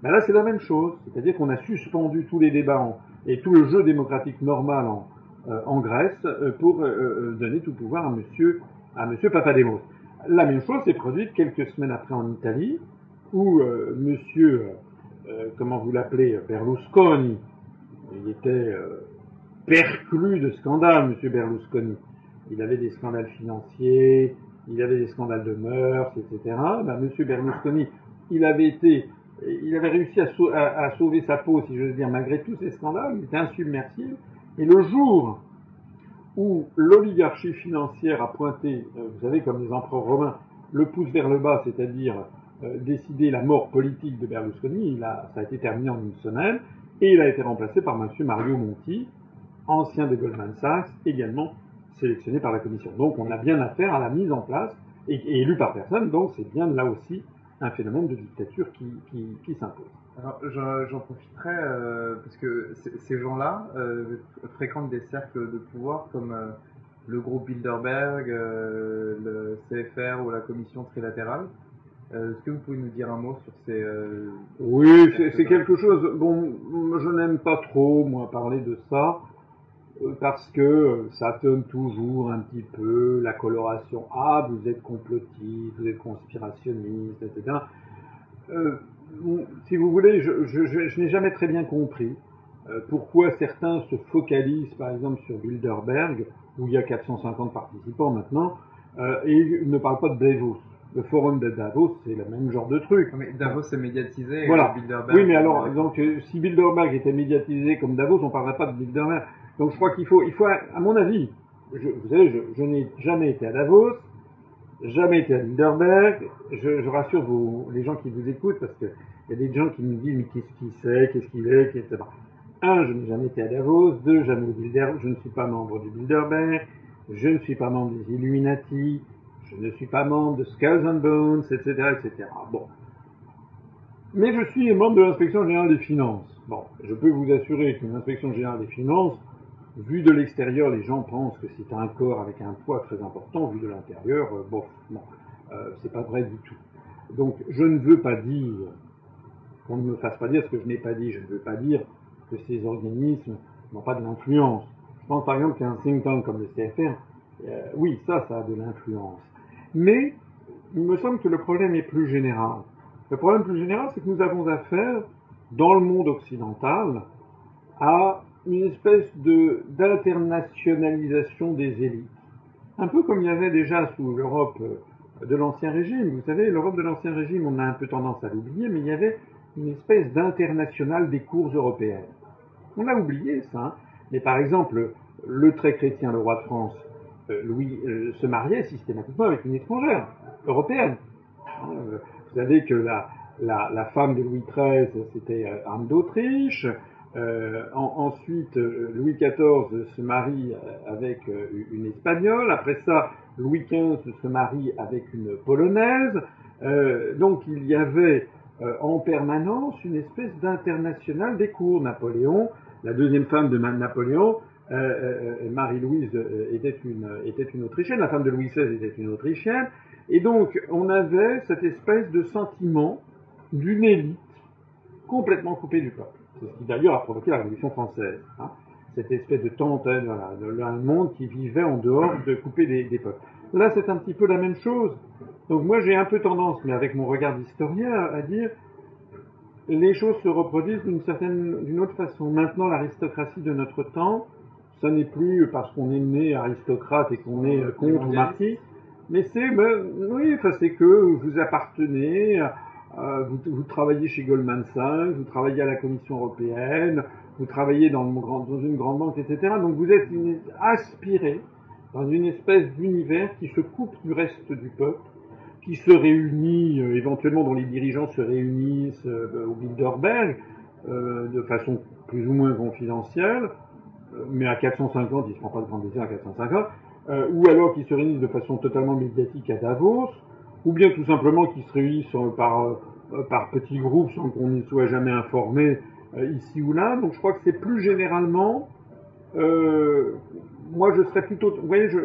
Ben là, c'est la même chose. C'est-à-dire qu'on a suspendu tous les débats et tout le jeu démocratique normal en, euh, Grèce euh, pour euh, donner tout pouvoir à monsieur, à monsieur Papademos. La même chose s'est produite quelques semaines après en Italie, où euh, monsieur, euh, comment vous l'appelez, Berlusconi, il était euh, perclus de scandales, monsieur Berlusconi. Il avait des scandales financiers, il avait des scandales de mœurs, etc. Ben, monsieur Berlusconi, il avait réussi à, sauver sa peau, si veux dire, malgré tous ces scandales, il était insubmersible. Et le jour où l'oligarchie financière a pointé, vous savez, comme les empereurs romains, le pouce vers le bas, c'est-à-dire euh, décidé la mort politique de Berlusconi, il a, ça a été terminé en une semaine, et il a été remplacé par M. Mario Monti, ancien de Goldman Sachs, également sélectionné par la Commission. Donc on a bien affaire à la mise en place, et, élu par personne, donc c'est bien là aussi un phénomène de dictature qui s'impose. Alors j'en profiterai euh, parce que ces gens-là euh, fréquentent des cercles de pouvoir comme euh, le groupe Bilderberg, le CFR ou la Commission trilatérale. Euh, est-ce que vous pouvez nous dire un mot sur ces... Euh, oui, c'est quelque chose... Bon, je n'aime pas trop, moi, parler de ça, euh, parce que ça donne toujours un petit peu la coloration. Ah, vous êtes complotiste, vous êtes conspirationniste, etc. si vous voulez, je, je, je, n'ai jamais très bien compris pourquoi certains se focalisent, par exemple, sur Bilderberg, où il y a 450 participants maintenant, et ne parlent pas de Davos le forum de Davos, c'est le même genre de truc. Mais Davos est médiatisé. Voilà. Bilderberg, oui, mais alors, donc, euh, si Bilderberg était médiatisé comme Davos, on ne parlerait pas de Bilderberg. Donc, je crois qu'il faut, il faut, à mon avis, je, vous savez, je, je n'ai jamais été à Davos, jamais été à Bilderberg. Je, je rassure vous, les gens qui vous écoutent, parce qu'il y a des gens qui me disent, mais qu'est-ce qu'il sait, qu'est-ce qu'il est, etc. Un, je n'ai jamais été à Davos. Deux, jamais au Bilderberg. Je ne suis pas membre du Bilderberg. Je ne suis pas membre des Illuminati je ne suis pas membre de Skulls and Bones, etc., etc. Bon. Mais je suis membre de l'inspection générale des finances. Bon, je peux vous assurer qu'une inspection générale des finances, vu de l'extérieur, les gens pensent que c'est un corps avec un poids très important, vu de l'intérieur, euh, bon, euh, c'est pas vrai du tout. Donc, je ne veux pas dire, qu'on ne me fasse pas dire ce que je n'ai pas dit, je ne veux pas dire que ces organismes n'ont pas de l'influence. Je pense par exemple qu'un think tank comme le CFR, euh, oui, ça, ça a de l'influence. Mais il me semble que le problème est plus général. Le problème plus général, c'est que nous avons affaire, dans le monde occidental, à une espèce d'internationalisation des élites. Un peu comme il y avait déjà sous l'Europe de l'Ancien Régime. Vous savez, l'Europe de l'Ancien Régime, on a un peu tendance à l'oublier, mais il y avait une espèce d'international des cours européennes. On a oublié ça. Hein. Mais par exemple, le très chrétien, le roi de France, euh, Louis euh, se mariait systématiquement avec une étrangère européenne. Euh, vous savez que la, femme de Louis XIII, c'était Anne d'Autriche. ensuite, Louis XIV se marie avec une espagnole. Après ça, Louis XV se marie avec une polonaise. donc il y avait en permanence une espèce d'international des cours. Napoléon, la deuxième femme de Napoléon, Marie-Louise était une, était une Autrichienne, la femme de Louis XVI était une Autrichienne, et donc on avait cette espèce de sentiment d'une élite complètement coupée du peuple. C'est ce qui d'ailleurs a provoqué la Révolution française. Hein. Cette espèce de tente, voilà, un monde qui vivait en dehors de couper des, peuples. Là, c'est un petit peu la même chose. Donc moi, j'ai un peu tendance, mais avec mon regard d'historien, à dire les choses se reproduisent d'une certaine, d'une autre façon. Maintenant, l'aristocratie de notre temps, ça n'est plus parce qu'on est né aristocrate et qu'on est contre ou marquis, mais c'est, ben, oui, enfin, c'est que vous appartenez euh, vous, travaillez chez Goldman Sachs, vous travaillez à la Commission européenne, vous travaillez dans, une grande banque, etc. Donc vous êtes aspiré dans une espèce d'univers qui se coupe du reste du peuple, qui se réunit, euh, éventuellement dont les dirigeants se réunissent euh, au Bilderberg, de façon plus ou moins confidentielle, mais à 450, il ne se prend pas de grande décision à 450, ou alors qui se réunissent de façon totalement médiatique à Davos, ou bien tout simplement qui se réunissent par, euh, par petits groupes sans qu'on n'y soit jamais informé euh, ici ou là. Donc je crois que c'est plus généralement, euh, moi je serais plutôt, vous voyez, je,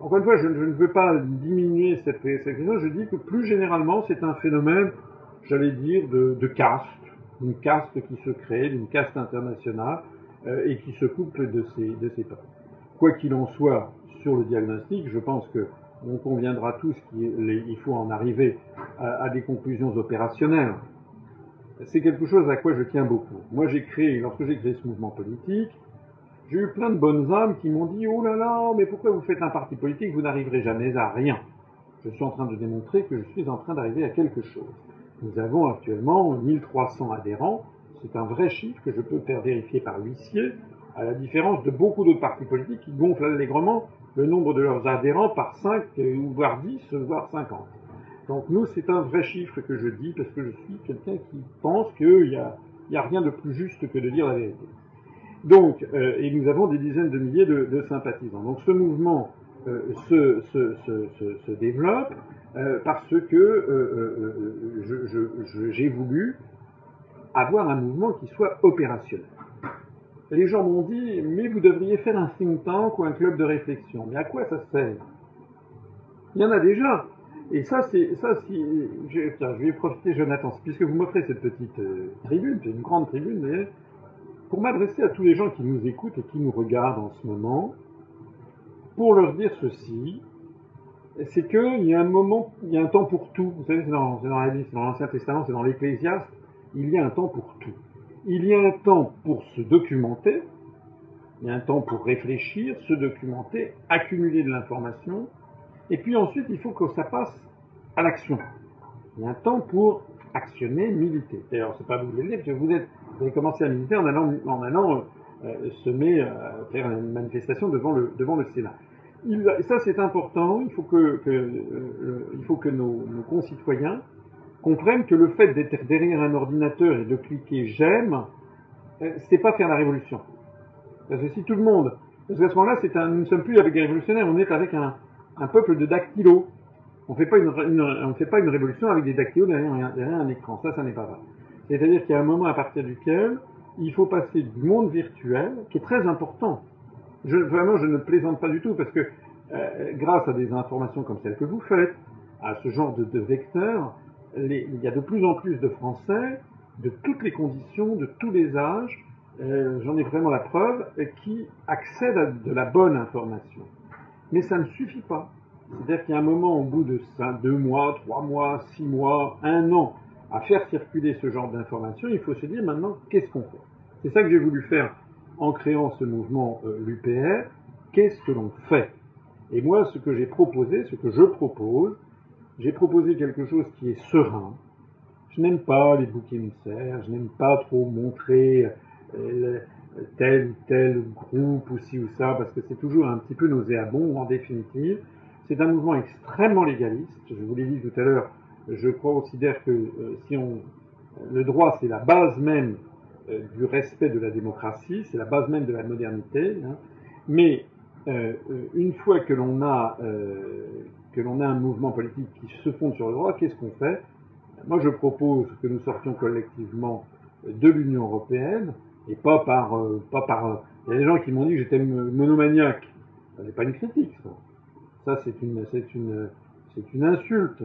encore une fois, je, ne veux pas diminuer cette, cette question, je dis que plus généralement c'est un phénomène, j'allais dire, de, de caste, une caste qui se crée, d'une caste internationale, et qui se couple de ces, de ces peuples. Quoi qu'il en soit, sur le diagnostic, je pense que on conviendra tous qu'il faut en arriver à, des conclusions opérationnelles. C'est quelque chose à quoi je tiens beaucoup. Moi, j'ai créé, lorsque j'ai créé ce mouvement politique, j'ai eu plein de bonnes âmes qui m'ont dit, oh là là, mais pourquoi vous faites un parti politique, vous n'arriverez jamais à rien? Je suis en train de démontrer que je suis en train d'arriver à quelque chose. Nous avons actuellement 1300 adhérents, c'est un vrai chiffre que je peux faire vérifier par l'huissier, à la différence de beaucoup d'autres partis politiques qui gonflent allègrement le nombre de leurs adhérents par 5, voire 10, voire 50. Donc nous, c'est un vrai chiffre que je dis parce que je suis quelqu'un qui pense qu'il n'y a, a, rien de plus juste que de dire la vérité. Donc, euh, et nous avons des dizaines de milliers de, sympathisants. Donc ce mouvement euh, se, développe euh, parce que euh, j'ai voulu avoir un mouvement qui soit opérationnel les gens m'ont dit, mais vous devriez faire un think tank ou un club de réflexion. Mais à quoi ça sert? Il y en a déjà. Et ça, c'est ça. Je, je vais profiter, Jonathan, puisque vous m'offrez cette petite euh, tribune, c'est une grande tribune, pour m'adresser à tous les gens qui nous écoutent et qui nous regardent en ce moment, pour leur dire ceci, c'est qu'il y a un moment, il y a un temps pour tout. Vous savez, c'est dans, dans l'Ancien Testament, c'est dans l'Ecclésiaste, il y a un temps pour tout il y a un temps pour se documenter, il y a un temps pour réfléchir, se documenter, accumuler de l'information, et puis ensuite il faut que ça passe à l'action. Il y a un temps pour actionner, militer. D'ailleurs, c'est pas vous dire, parce que vous êtes, vous avez commencé à militer en allant, euh, semer, euh, faire une manifestation devant le, devant le Sénat. Il, ça, c'est important. Il faut que, euh, il faut que nos concitoyens comprennent que le fait d'être derrière un ordinateur et de cliquer j'aime, euh, c'est pas faire la révolution. Parce que si tout le monde, parce qu'à ce moment-là, c'est nous ne sommes plus avec des révolutionnaires, on est avec un, peuple de dactylos. On fait pas une, on fait pas une révolution avec des dactylos derrière, derrière un écran. Ça, ça n'est pas vrai. C'est-à-dire qu'il y a un moment à partir duquel il faut passer du monde virtuel, qui est très important. Vraiment, je ne plaisante pas du tout parce que euh, grâce à des informations comme celles que vous faites, à ce genre de vecteurs, il y a de plus en plus de Français, de toutes les conditions, de tous les âges, euh, j'en ai vraiment la preuve, qui accèdent à de la bonne information. Mais ça ne suffit pas. C'est-à-dire qu'il y a un moment, au bout de deux mois, trois mois, six mois, un an, à faire circuler ce genre d'informations, il faut se dire maintenant, qu'est-ce qu'on fait? C'est ça que j'ai voulu faire en créant ce mouvement euh, l'UPR. Qu'est-ce que l'on fait? Et moi, ce que j'ai proposé, ce que je propose, j'ai proposé quelque chose qui est serein. Je n'aime pas les boucs émissaires, je n'aime pas trop montrer euh, tel ou tel groupe ou ci ou ça, parce que c'est toujours un petit peu nauséabond en définitive. C'est un mouvement extrêmement légaliste. Je vous l'ai dit tout à l'heure, je considère que euh, si on, le droit, c'est la base même euh, du respect de la démocratie, c'est la base même de la modernité. Hein. Mais une fois que l'on a que l'on a un mouvement politique qui se fonde sur le droit, qu'est-ce qu'on fait? Moi, je propose que nous sortions collectivement de l'Union européenne et pas par pas par. Il y a des gens qui m'ont dit que j'étais monomaniaque. Ce n'est pas une critique, ça. Ça, c'est une insulte.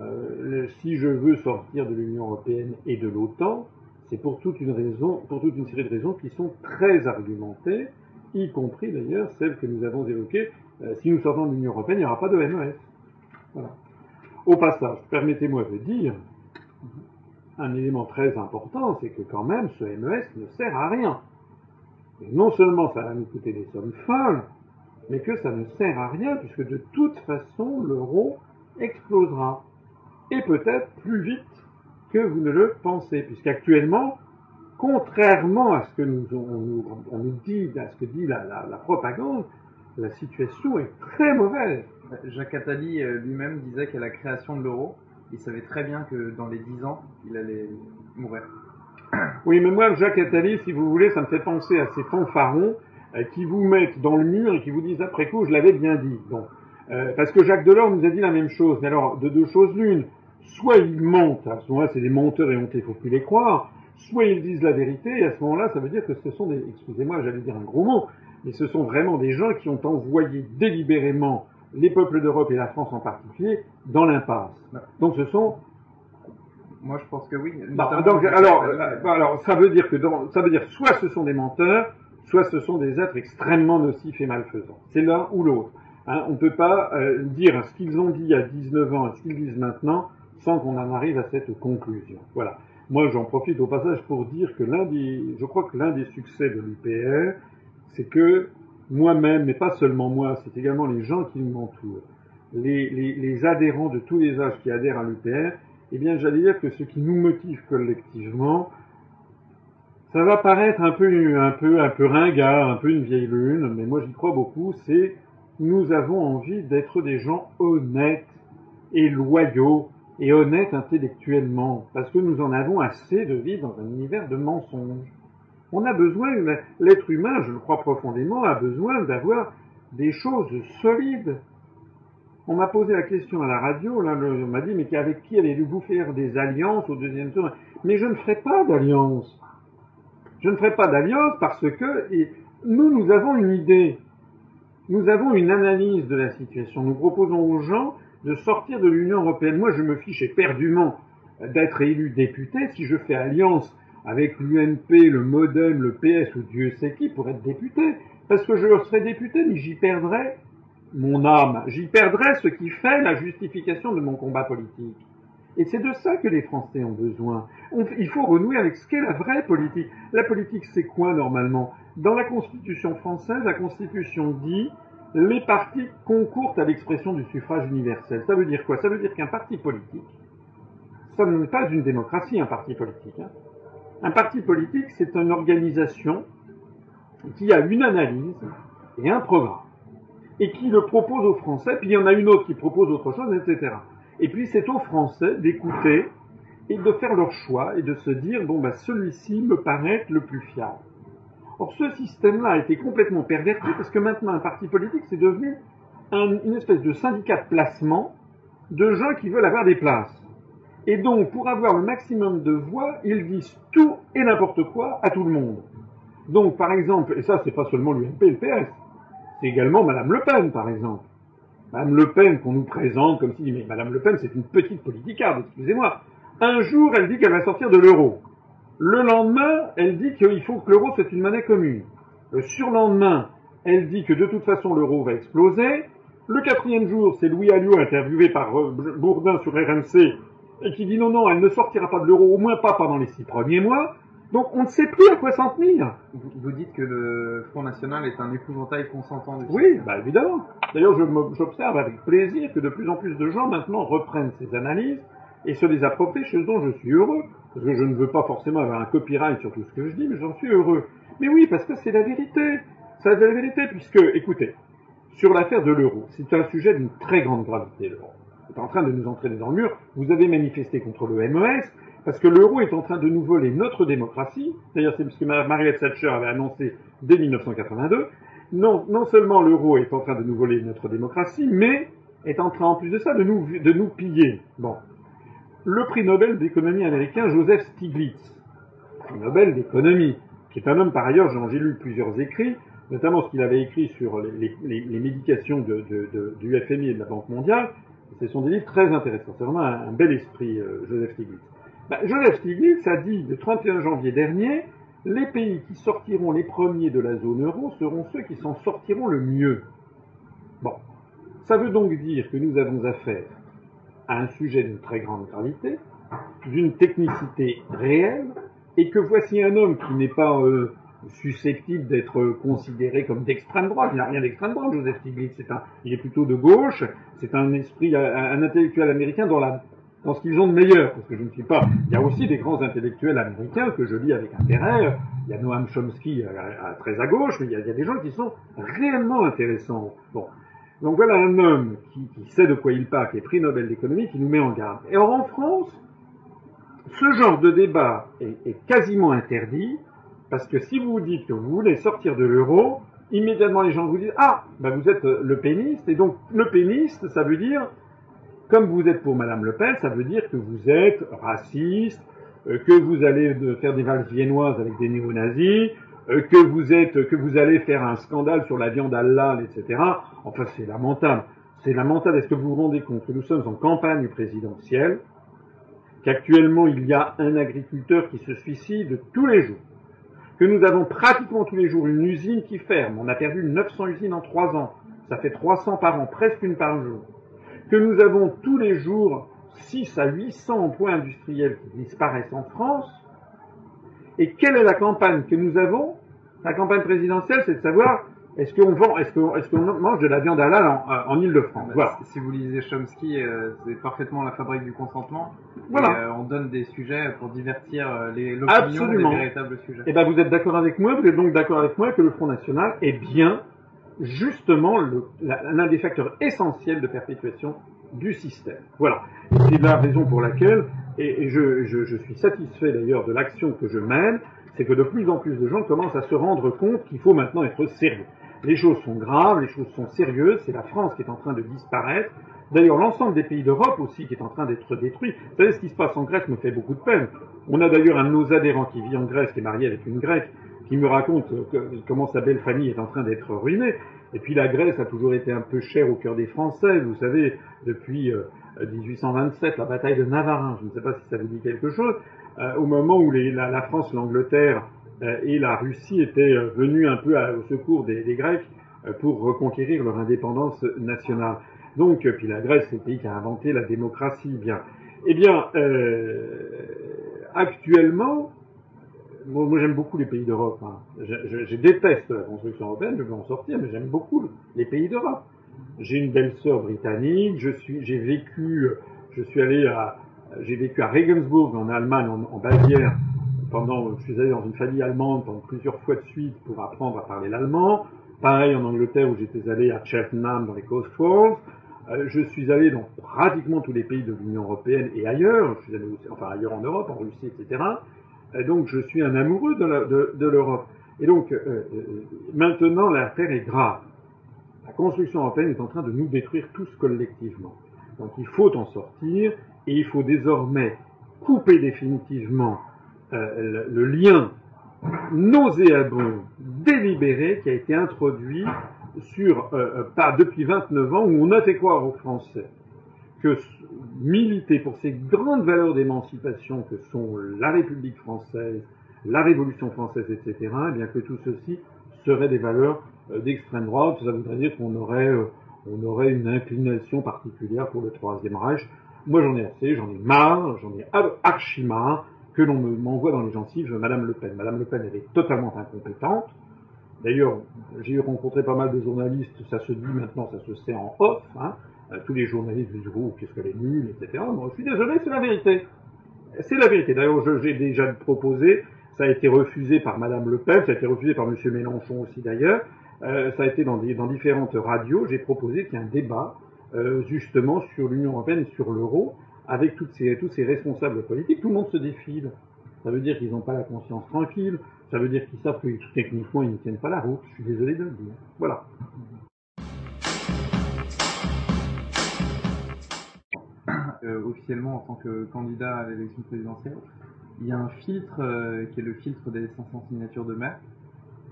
Euh, si je veux sortir de l'Union européenne et de l'OTAN, c'est pour toute une série de raisons qui sont très argumentées, y compris d'ailleurs celles que nous avons évoquées. Euh, si nous sortons de l'Union européenne, il n'y aura pas de MES. Voilà. Au passage, permettez-moi de dire un élément très important, c'est que quand même ce MES ne sert à rien. non seulement ça va nous coûter des sommes folles, mais que ça ne sert à rien puisque de toute façon l'euro explosera et peut-être plus vite que vous ne le pensez, puisqu'actuellement, contrairement à ce que nous, on, nous dit, à ce que dit la, propagande, la situation est très mauvaise. Jacques Attali euh, lui-même disait qu'à la création de l'euro, il savait très bien que dans les dix ans, il allait mourir. Oui, mais moi, Jacques Attali, si vous voulez, ça me fait penser à ces fanfarons euh, qui vous mettent dans le mur et qui vous disent après coup, je l'avais bien dit. Donc, euh, parce que Jacques Delors nous a dit la même chose. Mais alors, de deux choses l'une, soit ils mentent, à ce moment-là c'est des menteurs et hontés, il faut plus les croire, soit ils disent la vérité, et à ce moment-là ça veut dire que ce sont des, excusez-moi j'allais dire un gros mot, mais ce sont vraiment des gens qui ont envoyé délibérément les peuples d'Europe et la France en particulier dans l'impasse. Donc ce sont moi, je pense que oui. Bah, donc, alors, euh, alors, ça veut dire que dans, ça veut dire soit ce sont des menteurs, soit ce sont des êtres extrêmement nocifs et malfaisants. C'est l'un ou l'autre. Hein, on ne peut pas euh, dire ce qu'ils ont dit à 19 ans et ce qu'ils disent maintenant sans qu'on en arrive à cette conclusion. Voilà. Moi, j'en profite au passage pour dire que l'un des, je crois que l'un des succès de l'UPR, c'est que moi-même, mais pas seulement moi, c'est également les gens qui m'entourent, les, adhérents de tous les âges qui adhèrent à l'UPR, eh bien, j'allais dire que ce qui nous motive collectivement, ça va paraître un peu, un peu, un peu ringard, un peu une vieille lune, mais moi j'y crois beaucoup, c'est nous avons envie d'être des gens honnêtes et loyaux et honnêtes intellectuellement, parce que nous en avons assez de vivre dans un univers de mensonges. On a besoin, l'être humain, je le crois profondément, a besoin d'avoir des choses solides. On m'a posé la question à la radio, là, on m'a dit, mais avec qui allez-vous faire des alliances au deuxième tour? Mais je ne ferai pas d'alliance. Je ne ferai pas d'alliance parce que nous, nous avons une idée. Nous avons une analyse de la situation. Nous proposons aux gens de sortir de l'Union européenne. Moi, je me fiche éperdument d'être élu député si je fais alliance avec l'UNP, le MoDem, le PS ou Dieu sait qui pour être député. Parce que je serai député, mais j'y perdrai mon âme. J'y perdrai ce qui fait la justification de mon combat politique. Et c'est de ça que les Français ont besoin. il faut renouer avec ce qu'est la vraie politique. La politique, c'est quoi normalement? Dans la Constitution française, la Constitution dit les partis concourent à l'expression du suffrage universel. Ça veut dire quoi? Ça veut dire qu'un parti politique, ça n'est pas une démocratie, un parti politique. Hein. Un parti politique, c'est une organisation qui a une analyse et un programme, et qui le propose aux Français, puis il y en a une autre qui propose autre chose, etc. Et puis c'est aux Français d'écouter et de faire leur choix et de se dire, bon, bah, celui-ci me paraît le plus fiable. Or, ce système-là a été complètement perverti parce que maintenant, un parti politique, c'est devenu une espèce de syndicat de placement de gens qui veulent avoir des places. Et donc, pour avoir le maximum de voix, ils disent tout et n'importe quoi à tout le monde. Donc, par exemple, et ça, c'est pas seulement l'UMP et le PS, c'est également Madame Le Pen, par exemple. Madame Le Pen, qu'on nous présente comme si, mais Madame Le Pen, c'est une petite politicarde, excusez-moi. Un jour, elle dit qu'elle va sortir de l'euro. Le lendemain, elle dit qu'il faut que l'euro soit une monnaie commune. Le surlendemain, elle dit que de toute façon l'euro va exploser. Le quatrième jour, c'est Louis Alliot interviewé par euh, Bourdin sur RMC et qui dit non, non, elle ne sortira pas de l'euro, au moins pas pendant les six premiers mois. Donc on ne sait plus à quoi s'en tenir. Vous dites que le Front National est un épouvantail consentant du Oui, bah évidemment. D'ailleurs, j'observe avec plaisir que de plus en plus de gens maintenant reprennent ces analyses et se les approprient, chez dont je suis heureux parce que je ne veux pas forcément avoir un copyright sur tout ce que je dis, mais j'en suis heureux. Mais oui, parce que c'est la vérité. C'est la vérité, puisque, écoutez, sur l'affaire de l'euro, c'est un sujet d'une très grande gravité, l'euro. C'est en train de nous entraîner dans le mur. Vous avez manifesté contre le MES, parce que l'euro est en train de nous voler notre démocratie. D'ailleurs, c'est ce que Margaret Thatcher avait annoncé dès 1982. non, non seulement l'euro est en train de nous voler notre démocratie, mais est en train en plus de ça de nous, de nous piller. Bon. Le prix Nobel d'économie américain Joseph Stiglitz, prix Nobel d'économie, qui est un homme par ailleurs, j'ai lu plusieurs écrits, notamment ce qu'il avait écrit sur les, médications de, du FMI et de la Banque mondiale. Ce sont des livres très intéressants. C'est vraiment un, bel esprit, euh, Joseph Stiglitz. Ben, Joseph Stiglitz a dit le 31 janvier dernier, les pays qui sortiront les premiers de la zone euro seront ceux qui s'en sortiront le mieux. Bon. Ça veut donc dire que nous avons affaire à un sujet d'une très grande gravité, d'une technicité réelle, et que voici un homme qui n'est pas euh, susceptible d'être considéré comme d'extrême droite. Il n'a rien d'extrême droite, Joseph Stiglitz. C'est un, il est plutôt de gauche. C'est un esprit, un, intellectuel américain dans la dans ce qu'ils ont de meilleur, parce que je ne suis pas. Il y a aussi des grands intellectuels américains que je lis avec intérêt. Il y a Noam Chomsky à, très à gauche, mais il y, a, des gens qui sont réellement intéressants. Donc voilà un homme qui, sait de quoi il parle, qui est prix Nobel d'économie, qui nous met en garde. Et or en France, ce genre de débat est quasiment interdit parce que si vous dites que vous voulez sortir de l'euro, immédiatement les gens vous disent Ah, ben vous êtes le péniste, et donc le péniste, ça veut dire, comme vous êtes pour Madame Le Pen, ça veut dire que vous êtes raciste, euh, que vous allez faire des valses viennoises avec des néo-nazis, euh, que vous êtes, que vous allez faire un scandale sur la viande halal, etc. Enfin, c'est lamentable. C'est lamentable. Est-ce que vous vous rendez compte que nous sommes en campagne présidentielle, qu'actuellement il y a un agriculteur qui se suicide tous les jours, que nous avons pratiquement tous les jours une usine qui ferme. On a perdu 900 usines en trois ans. Ça fait 300 par an, presque une par jour. Que nous avons tous les jours 6 à 800 emplois industriels qui disparaissent en France. Et quelle est la campagne que nous avons? La campagne présidentielle, c'est de savoir est-ce qu'on vend, est-ce qu'on, mange de la viande halal en, euh, en Ile-de-France? Voilà. Si vous lisez Chomsky, euh, c'est parfaitement la fabrique du consentement. Voilà. Et, euh, on donne des sujets pour divertir les l'opinion des véritables sujets. Et eh ben vous êtes d'accord avec moi Vous êtes donc d'accord avec moi que le Front National est bien justement l'un des facteurs essentiels de perpétuation du système. Voilà. C'est la raison pour laquelle, et, et je, je, je suis satisfait d'ailleurs de l'action que je mène, c'est que de plus en plus de gens commencent à se rendre compte qu'il faut maintenant être sérieux. Les choses sont graves, les choses sont sérieuses, c'est la France qui est en train de disparaître. D'ailleurs, l'ensemble des pays d'Europe aussi qui est en train d'être détruit. Vous savez, ce qui se passe en Grèce me fait beaucoup de peine. On a d'ailleurs un de nos adhérents qui vit en Grèce, qui est marié avec une Grecque, qui me raconte comment sa belle famille est en train d'être ruinée. Et puis la Grèce a toujours été un peu chère au cœur des Français. Vous savez, depuis 1827, euh, la bataille de Navarin, je ne sais pas si ça vous dit quelque chose, euh, au moment où la, la, France, l'Angleterre et la Russie étaient venus un peu au secours des, Grecs pour reconquérir leur indépendance nationale. Donc, puis la Grèce, c'est le pays qui a inventé la démocratie. Bien, eh bien, actuellement, moi, j'aime beaucoup les pays d'Europe. Hein. Je, déteste la construction européenne, je veux en sortir, mais j'aime beaucoup les pays d'Europe. J'ai une belle sœur britannique, j'ai vécu, je suis allé à, j'ai vécu à Regensburg en Allemagne, en, Bavière, pendant, je suis allé dans une famille allemande pendant plusieurs fois de suite pour apprendre à parler l'allemand. Pareil en Angleterre où j'étais allé à Cheltenham dans les Cotswolds. Euh, je suis allé dans pratiquement tous les pays de l'Union européenne et ailleurs. Je suis allé aussi, enfin ailleurs en Europe, en Russie, etc. Et donc je suis un amoureux de l'Europe. Et donc euh, euh, maintenant l'affaire est grave. La construction européenne est en train de nous détruire tous collectivement. Donc il faut en sortir et il faut désormais couper définitivement euh, le, lien nauséabond, délibéré qui a été introduit sur, euh, par, depuis 29 ans où on a fait croire aux Français que militer pour ces grandes valeurs d'émancipation que sont la République française, la Révolution française, etc., eh bien que tout ceci serait des valeurs euh, d'extrême droite. Ça voudrait dire qu'on aurait, euh, on aurait une inclination particulière pour le Troisième Reich. Moi, j'en ai assez, j'en ai marre, j'en ai archi marre que l'on m'envoie dans les gencives Madame Le Pen. Madame Le Pen, elle est totalement incompétente. D'ailleurs, j'ai rencontré pas mal de journalistes, ça se dit maintenant, ça se sait en off, hein, euh, tous les journalistes disent oh, qu'est-ce qu'elle est nulle, etc. Moi, je suis désolé, c'est la vérité. C'est la vérité. D'ailleurs, j'ai déjà proposé, ça a été refusé par Madame Le Pen, ça a été refusé par Monsieur Mélenchon aussi d'ailleurs. Euh, ça a été dans différentes radios. J'ai proposé qu'il y ait un débat euh, justement sur l'Union européenne et sur l'euro avec tous ces responsables politiques. Tout le monde se défile. Ça veut dire qu'ils n'ont pas la conscience tranquille. Ça veut dire qu'ils savent que techniquement, ils ne tiennent pas la route. Je suis désolé de le dire. Voilà. Euh, officiellement, en tant que candidat à l'élection présidentielle, il y a un filtre euh, qui est le filtre des 500 signatures de maire.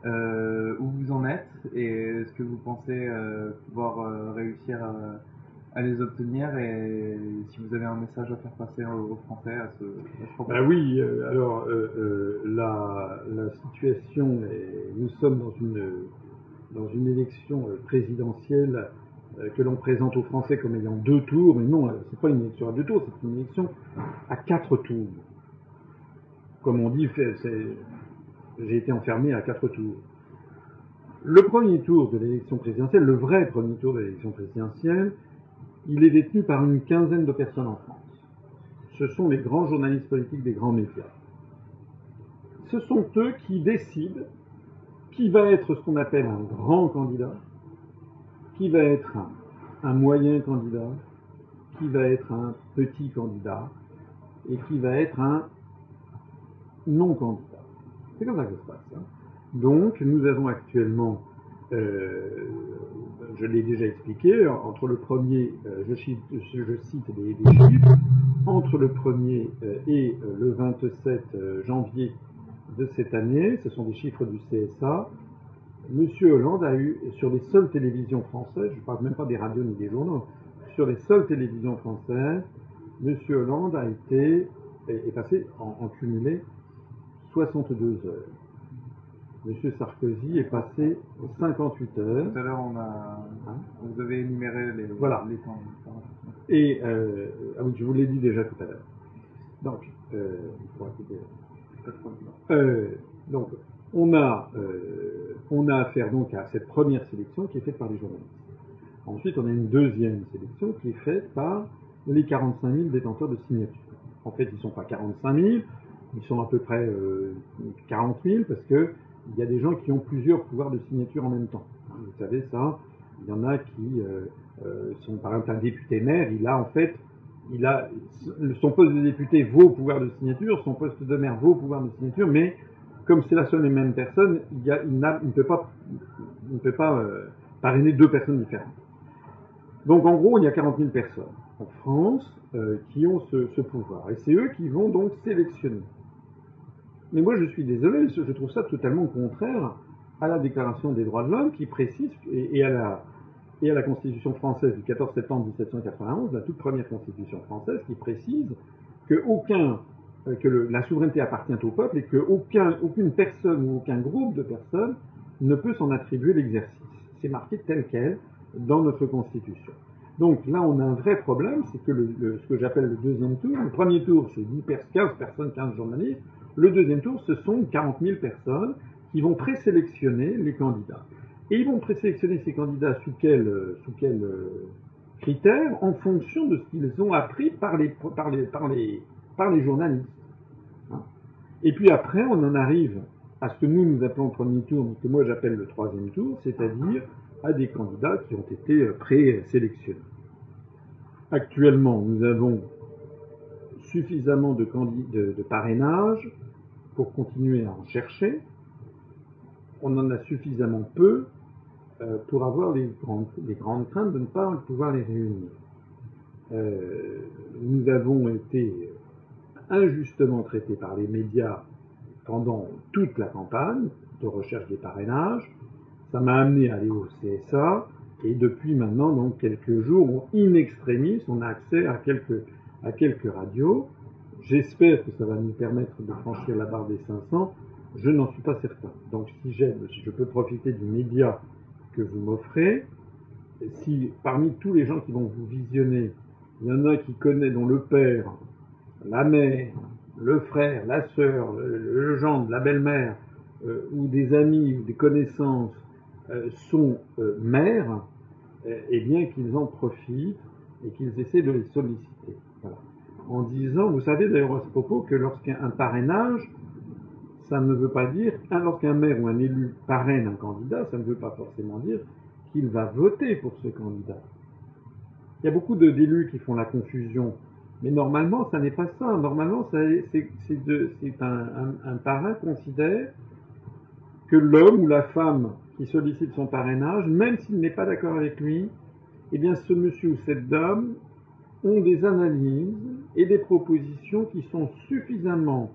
Euh, où vous en êtes et est-ce que vous pensez pouvoir réussir à à les obtenir et si vous avez un message à faire passer aux Français à ce, problème. Ben oui, euh, alors euh, euh, la, la, situation, est, nous sommes dans une, dans une élection présidentielle que l'on présente aux Français comme ayant deux tours, mais non, c'est pas une élection à deux tours, c'est une élection à quatre tours. Comme on dit, j'ai été enfermé à quatre tours. Le premier tour de l'élection présidentielle, le vrai premier tour de l'élection présidentielle, il est détenu par une quinzaine de personnes en France. Ce sont les grands journalistes politiques des grands médias. Ce sont eux qui décident qui va être ce qu'on appelle un grand candidat, qui va être un, moyen candidat, qui va être un petit candidat et qui va être un non-candidat. C'est comme ça que ça se passe. Hein. Donc, nous avons actuellement euh, je l'ai déjà expliqué, entre le premier, euh, je, cite, des, chiffres, entre le premier euh, et le 27 janvier de cette année, ce sont des chiffres du CSA, Monsieur Hollande a eu, sur les seules télévisions françaises, je ne parle même pas des radios ni des journaux, sur les seules télévisions françaises, Monsieur Hollande a été, est passé en, en cumulé 62 heures. M. Sarkozy est passé aux 58 heures. Tout à l'heure, on a, hein vous avez énuméré les, voilà. les temps. Et euh, ah oui, je vous l'ai dit déjà tout à l'heure. Donc, euh, euh, donc, on a, on a affaire donc à cette première sélection qui est faite par les journalistes. Ensuite, on a une deuxième sélection qui est faite par les 45 000 détenteurs de signatures. En fait, ils ne sont pas 45 000, ils sont à peu près 40 000 parce que il y a des gens qui ont plusieurs pouvoirs de signature en même temps. Vous savez ça, il y en a qui euh, euh, sont par exemple un député maire, il a en fait, il a son poste de député vaut pouvoir de signature, son poste de maire vaut pouvoir de signature, mais comme c'est la seule et même personne, il, ne peut pas, euh, parrainer deux personnes différentes. Donc en gros, il y a 40 000 personnes en France qui ont ce pouvoir, et c'est eux qui vont donc sélectionner. Mais moi, je suis désolé, je trouve ça totalement contraire à la Déclaration des droits de l'homme qui précise, et, à la, et à la Constitution française du 14 septembre 1791, la toute première Constitution française, qui précise que, aucun, euh, que la souveraineté appartient au peuple et qu'aucune personne ou aucun groupe de personnes ne peut s'en attribuer l'exercice. C'est marqué tel quel dans notre Constitution. Donc là, on a un vrai problème, c'est que ce que j'appelle le deuxième tour, le premier tour, c'est 10 15 personnes, 15 journalistes, le deuxième tour, ce sont 40 000 personnes qui vont présélectionner les candidats. Et ils vont présélectionner ces candidats sous quels sous quel euh, critères En fonction de ce qu'ils ont appris par les, par les, par les, par les journalistes. Hein. Et puis après, on en arrive à ce que nous, nous appelons le premier tour, mais que moi j'appelle le troisième tour, c'est-à-dire à des candidats qui ont été euh, présélectionnés. Actuellement, nous avons suffisamment de, de, de parrainage pour continuer à en chercher. On en a suffisamment peu euh, pour avoir les grandes, craintes de ne pas pouvoir les réunir. Euh, nous avons été injustement traités par les médias pendant toute la campagne de recherche des parrainages. Ça m'a amené à aller au CSA et depuis maintenant, donc quelques jours, extremis, on a accès à quelques radios. J'espère que ça va nous permettre de franchir la barre des 500. Je n'en suis pas certain. Donc si j'aime, si je peux profiter du média que vous m'offrez, si parmi tous les gens qui vont vous visionner, il y en a qui connaissent, dont le père, la mère, le frère, la sœur, le, gendre, la belle-mère, euh, ou des amis ou des connaissances euh, sont euh, mères, eh bien qu'ils en profitent et qu'ils essaient de les solliciter. En disant, vous savez d'ailleurs à ce propos que lorsqu'un parrainage, ça ne veut pas dire, lorsqu'un maire ou un élu parraine un candidat, ça ne veut pas forcément dire qu'il va voter pour ce candidat. Il y a beaucoup d'élus qui font la confusion Mais normalement, ça n'est pas ça. Normalement, c'est un, un, parrain considère que l'homme ou la femme qui sollicite son parrainage, même s'il n'est pas d'accord avec lui, eh bien, ce monsieur ou cette dame ont des analyses et des propositions qui sont suffisamment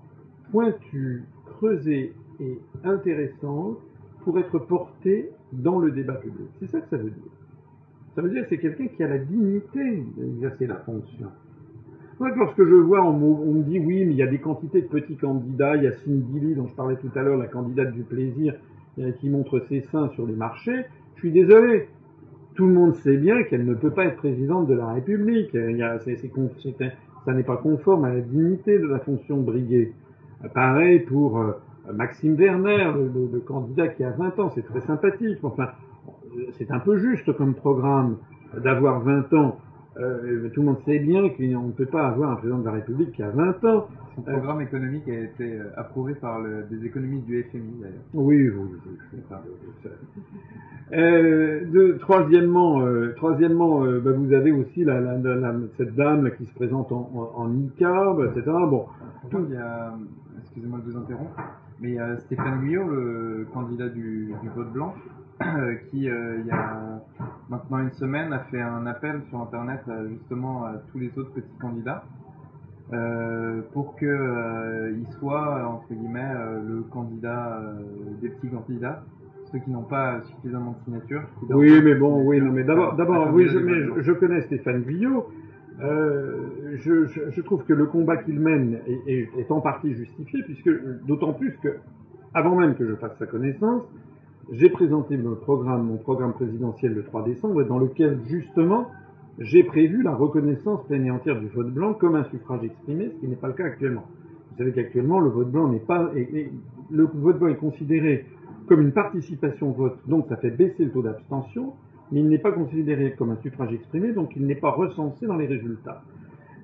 pointues, creusées et intéressantes pour être portées dans le débat public. C'est ça que ça veut dire. Ça veut dire que c'est quelqu'un qui a la dignité d'exercer la fonction. lorsque je vois, on, me dit oui, mais il y a des quantités de petits candidats, il y a Cindy Lee, dont je parlais tout à l'heure, la candidate du plaisir, euh, qui montre ses seins sur les marchés, je suis désolé. Tout le monde sait bien qu'elle ne peut pas être présidente de la République. Y a, ça n'est pas conforme à la dignité de la fonction de briguer. Pareil pour euh, Maxime Werner, le, candidat qui a 20 ans, c'est très sympathique. Enfin, c'est un peu juste comme programme d'avoir 20 ans. Euh, tout le monde sait bien qu'on ne peut pas avoir un président de la République qui a 20 ans. Son programme économique a été euh, approuvé par le, des économistes du FMI d'ailleurs. Oui, oui, oui. Euh, de, troisièmement, euh, troisièmement euh, bah, vous avez aussi la, la, la, cette dame qui se présente en, en, en etc. Bon, tout... il y a, excusez-moi de vous interrompre, mais il y a Stéphane Guyot, le candidat du, du vote blanc, qui, euh, il y a maintenant une semaine, a fait un appel sur Internet justement à tous les autres petits candidats euh, pour que euh, il soit entre guillemets le candidat des petits candidats ceux qui n'ont pas suffisamment de signatures. Oui, mais bon, oui, non, mais d'abord, d'abord, oui, je, mais je, connais Stéphane Guillot. Euh, je, je, trouve que le combat qu'il mène est, est, est, en partie justifié, puisque d'autant plus que, avant même que je fasse sa connaissance, j'ai présenté mon programme, mon programme présidentiel le 3 décembre, dans lequel justement j'ai prévu la reconnaissance pleine et entière du vote blanc comme un suffrage exprimé, ce qui n'est pas le cas actuellement. Vous savez qu'actuellement le vote blanc n'est pas, est considéré comme une participation au vote, donc ça fait baisser le taux d'abstention, mais il n'est pas considéré comme un suffrage exprimé, donc il n'est pas recensé dans les résultats.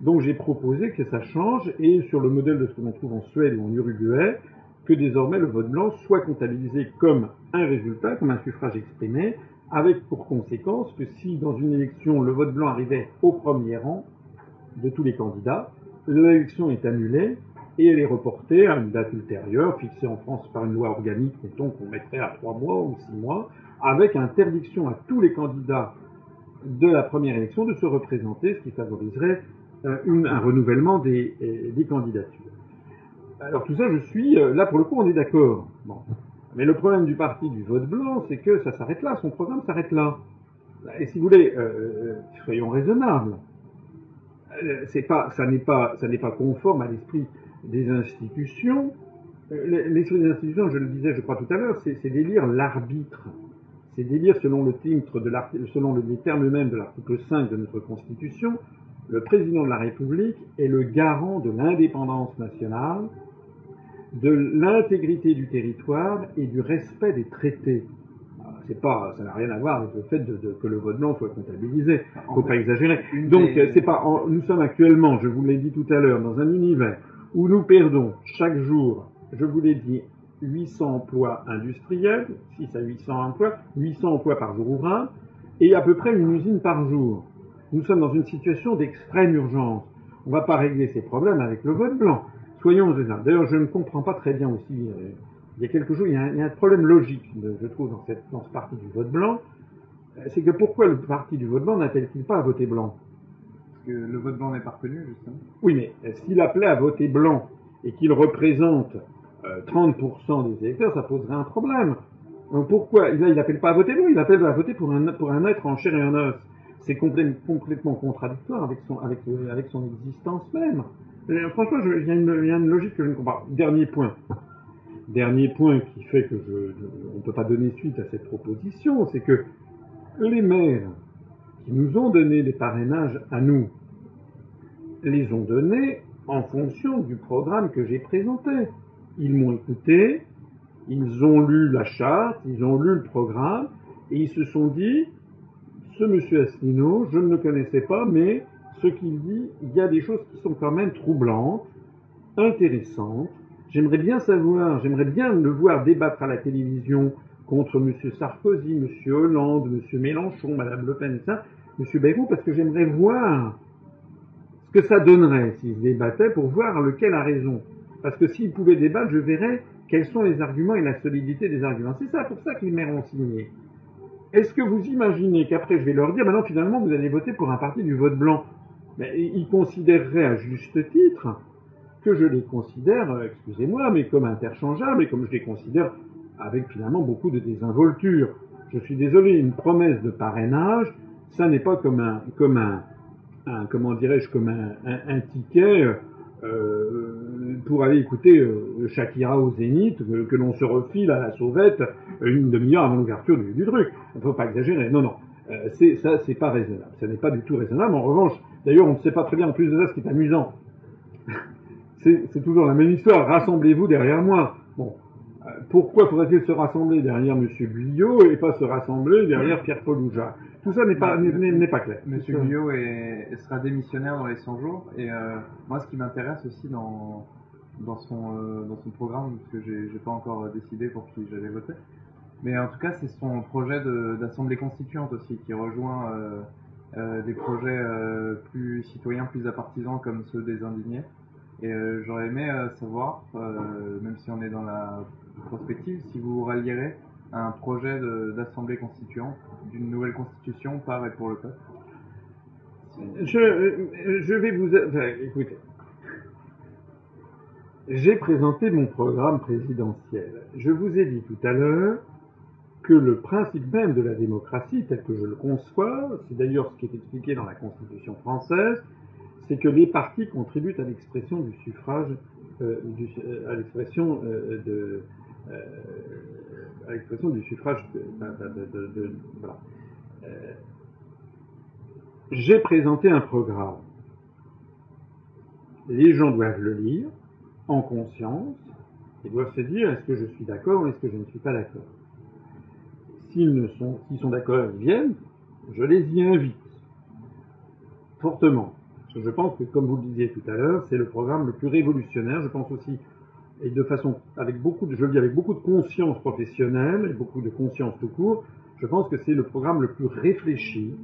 Donc j'ai proposé que ça change, et sur le modèle de ce que l'on trouve en Suède ou en Uruguay, que désormais le vote blanc soit comptabilisé comme un résultat, comme un suffrage exprimé, avec pour conséquence que si dans une élection le vote blanc arrivait au premier rang de tous les candidats, l'élection est annulée et elle est reportée à une date ultérieure, fixée en France par une loi organique, mettons qu'on mettrait à trois mois ou six mois, avec interdiction à tous les candidats de la première élection de se représenter, ce qui favoriserait euh, un renouvellement des, euh, des, candidatures. Alors tout ça, je suis euh, là pour le coup, on est d'accord. Mais le problème du parti du vote blanc, c'est que ça s'arrête là, son programme s'arrête là. Et si vous voulez, euh, soyons raisonnables. C'est pas, ça n'est pas, pas conforme à l'esprit des institutions. L'esprit des institutions, je le disais, je crois tout à l'heure, c'est d'élire l'arbitre. C'est d'élire selon le titre de selon les termes mêmes de l'article 5 de notre Constitution, le président de la République est le garant de l'indépendance nationale, de l'intégrité du territoire et du respect des traités. C'est pas, ça n'a rien à voir avec le fait de, de, que le vote blanc soit comptabilisé. Faut pas exagérer. Donc, c'est pas, nous sommes actuellement, je vous l'ai dit tout à l'heure, dans un univers où nous perdons chaque jour, je vous l'ai dit, 800 emplois industriels, 6 à 800 emplois, 800 emplois par jour ouvrable, et à peu près une usine par jour. Nous sommes dans une situation d'extrême urgence. On ne va pas régler ces problèmes avec le vote blanc. Soyons raisonnables. D'ailleurs, je ne comprends pas très bien aussi. Euh, il y a quelque chose, il y a un, il y a un problème logique, je trouve, dans, cette, dans ce parti du vote blanc. Euh, c'est que pourquoi le parti du vote blanc n'appelle-t-il pas à voter blanc? Parce que le vote blanc n'est pas reconnu, justement. Oui, mais euh, s'il appelait à voter blanc et qu'il représente euh, 30% des électeurs, ça poserait un problème. Donc pourquoi? Là, il n'appelle pas à voter blanc, il appelle à voter pour un, pour un être en chair et en os c'est complètement contradictoire avec son, avec, avec son existence même. Et, franchement, il y, a une logique que je ne comprends pas. Dernier point. Dernier point qui fait que on ne peut pas donner suite à cette proposition, c'est que les maires qui nous ont donné des parrainages à nous, les ont donnés en fonction du programme que j'ai présenté. Ils m'ont écouté, ils ont lu la charte, ils ont lu le programme, et ils se sont dit, ce monsieur Asselineau, je ne le connaissais pas, mais ce qu'il dit, il y a des choses qui sont quand même troublantes, intéressantes. J'aimerais bien savoir, j'aimerais bien le voir débattre à la télévision contre monsieur Sarkozy, monsieur Hollande, monsieur Mélenchon, madame Le Pen, monsieur Bayrou, parce que j'aimerais voir ce que ça donnerait s'ils débattaient pour voir lequel a raison. Parce que s'ils pouvaient débattre, je verrais quels sont les arguments et la solidité des arguments. C'est ça pour ça que les maires ont signé. Est-ce que vous imaginez qu'après je vais leur dire, maintenant finalement vous allez voter pour un parti du vote blanc? Mais Ils considéreraient à juste titre que je les considère, euh, excusez-moi, mais comme interchangeables et comme je les considère avec finalement beaucoup de désinvolture. Je suis désolé, une promesse de parrainage, ça n'est pas comme un, comme un, comment dirais-je, comme un, ticket euh, pour aller écouter euh, Shakira au Zénith, que, l'on se refile à la sauvette une demi-heure avant l'ouverture du, truc. Il ne faut pas exagérer. Non, non. Euh, c'est ça, c'est pas raisonnable. Ça n'est pas du tout raisonnable. En revanche, d'ailleurs, on ne sait pas très bien en plus de ça ce qui est amusant. *laughs* c'est toujours la même histoire. Rassemblez-vous derrière moi. Bon, euh, pourquoi faudrait-il se rassembler derrière M. Guyot et pas se rassembler derrière Pierre-Paul Ouja Tout ça n'est pas, n'est pas clair. M. Guyot sera démissionnaire dans les 100 jours. Et euh, moi, ce qui m'intéresse aussi dans, dans, son, euh, dans son programme, parce que j'ai pas encore décidé pour qui j'allais voter, mais en tout cas, c'est son projet d'assemblée constituante aussi, qui rejoint des projets plus citoyens, plus apartisans comme ceux des indignés. Et j'aurais aimé savoir, même si on est dans la prospective si vous rallierez un projet d'assemblée constituante d'une nouvelle constitution par et pour le peuple je, je vais vous... écoutez, j'ai présenté mon programme présidentiel. Je vous ai dit tout à l'heure que le principe même de la démocratie, tel que je le conçois, c'est d'ailleurs ce qui est expliqué dans la Constitution française, c'est que les partis contribuent à l'expression du suffrage, euh, euh, à l'expression euh, de, à l'expression du suffrage de, voilà. J'ai présenté un programme. Les gens doivent le lire en conscience et doivent se dire est-ce que je suis d'accord ou est-ce que je ne suis pas d'accord? S'ils sont, d'accord, ils viennent, je les y invite fortement. je pense que, comme vous le disiez tout à l'heure, c'est le programme le plus révolutionnaire. Je pense aussi et de façon, avec beaucoup de, je le dis, avec beaucoup de conscience professionnelle et beaucoup de conscience tout court, je pense que c'est le programme le plus réfléchi,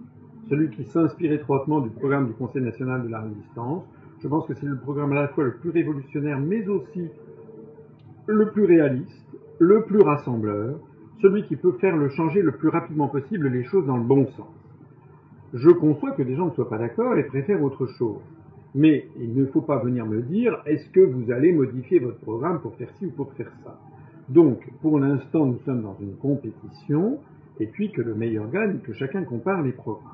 celui qui s'inspire étroitement du programme du Conseil national de la résistance. Je pense que c'est le programme à la fois le plus révolutionnaire, mais aussi le plus réaliste, le plus rassembleur, celui qui peut faire le changer le plus rapidement possible les choses dans le bon sens. Je conçois que les gens ne soient pas d'accord et préfèrent autre chose. Mais il ne faut pas venir me dire est-ce que vous allez modifier votre programme pour faire ci ou pour faire ça? Donc, pour l'instant, nous sommes dans une compétition, et puis que le meilleur gagne, que chacun compare les programmes.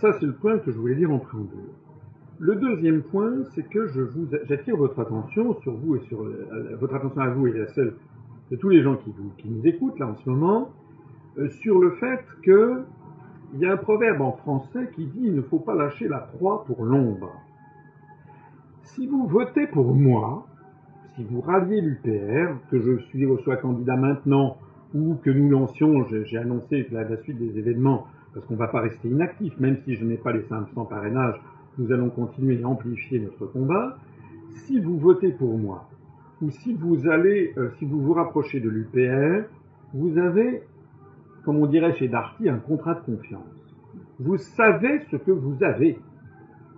Ça, c'est le point que je voulais dire en préambule. Le deuxième point, c'est que j'attire votre attention sur vous et sur euh, votre attention à vous et à celle de tous les gens qui, nous écoutent là en ce moment, euh, sur le fait que il y a un proverbe en français qui dit il ne faut pas lâcher la proie pour l'ombre si vous votez pour moi, si vous ralliez l'UPR, que je suis soit candidat maintenant ou que nous lancions, j'ai annoncé que la, suite des événements, parce qu'on ne va pas rester inactif, même si je n'ai pas les 500 parrainages, nous allons continuer à amplifier notre combat. Si vous votez pour moi, ou si vous allez, euh, si vous vous rapprochez de l'UPR, vous avez, comme on dirait chez Darty, un contrat de confiance. Vous savez ce que vous avez.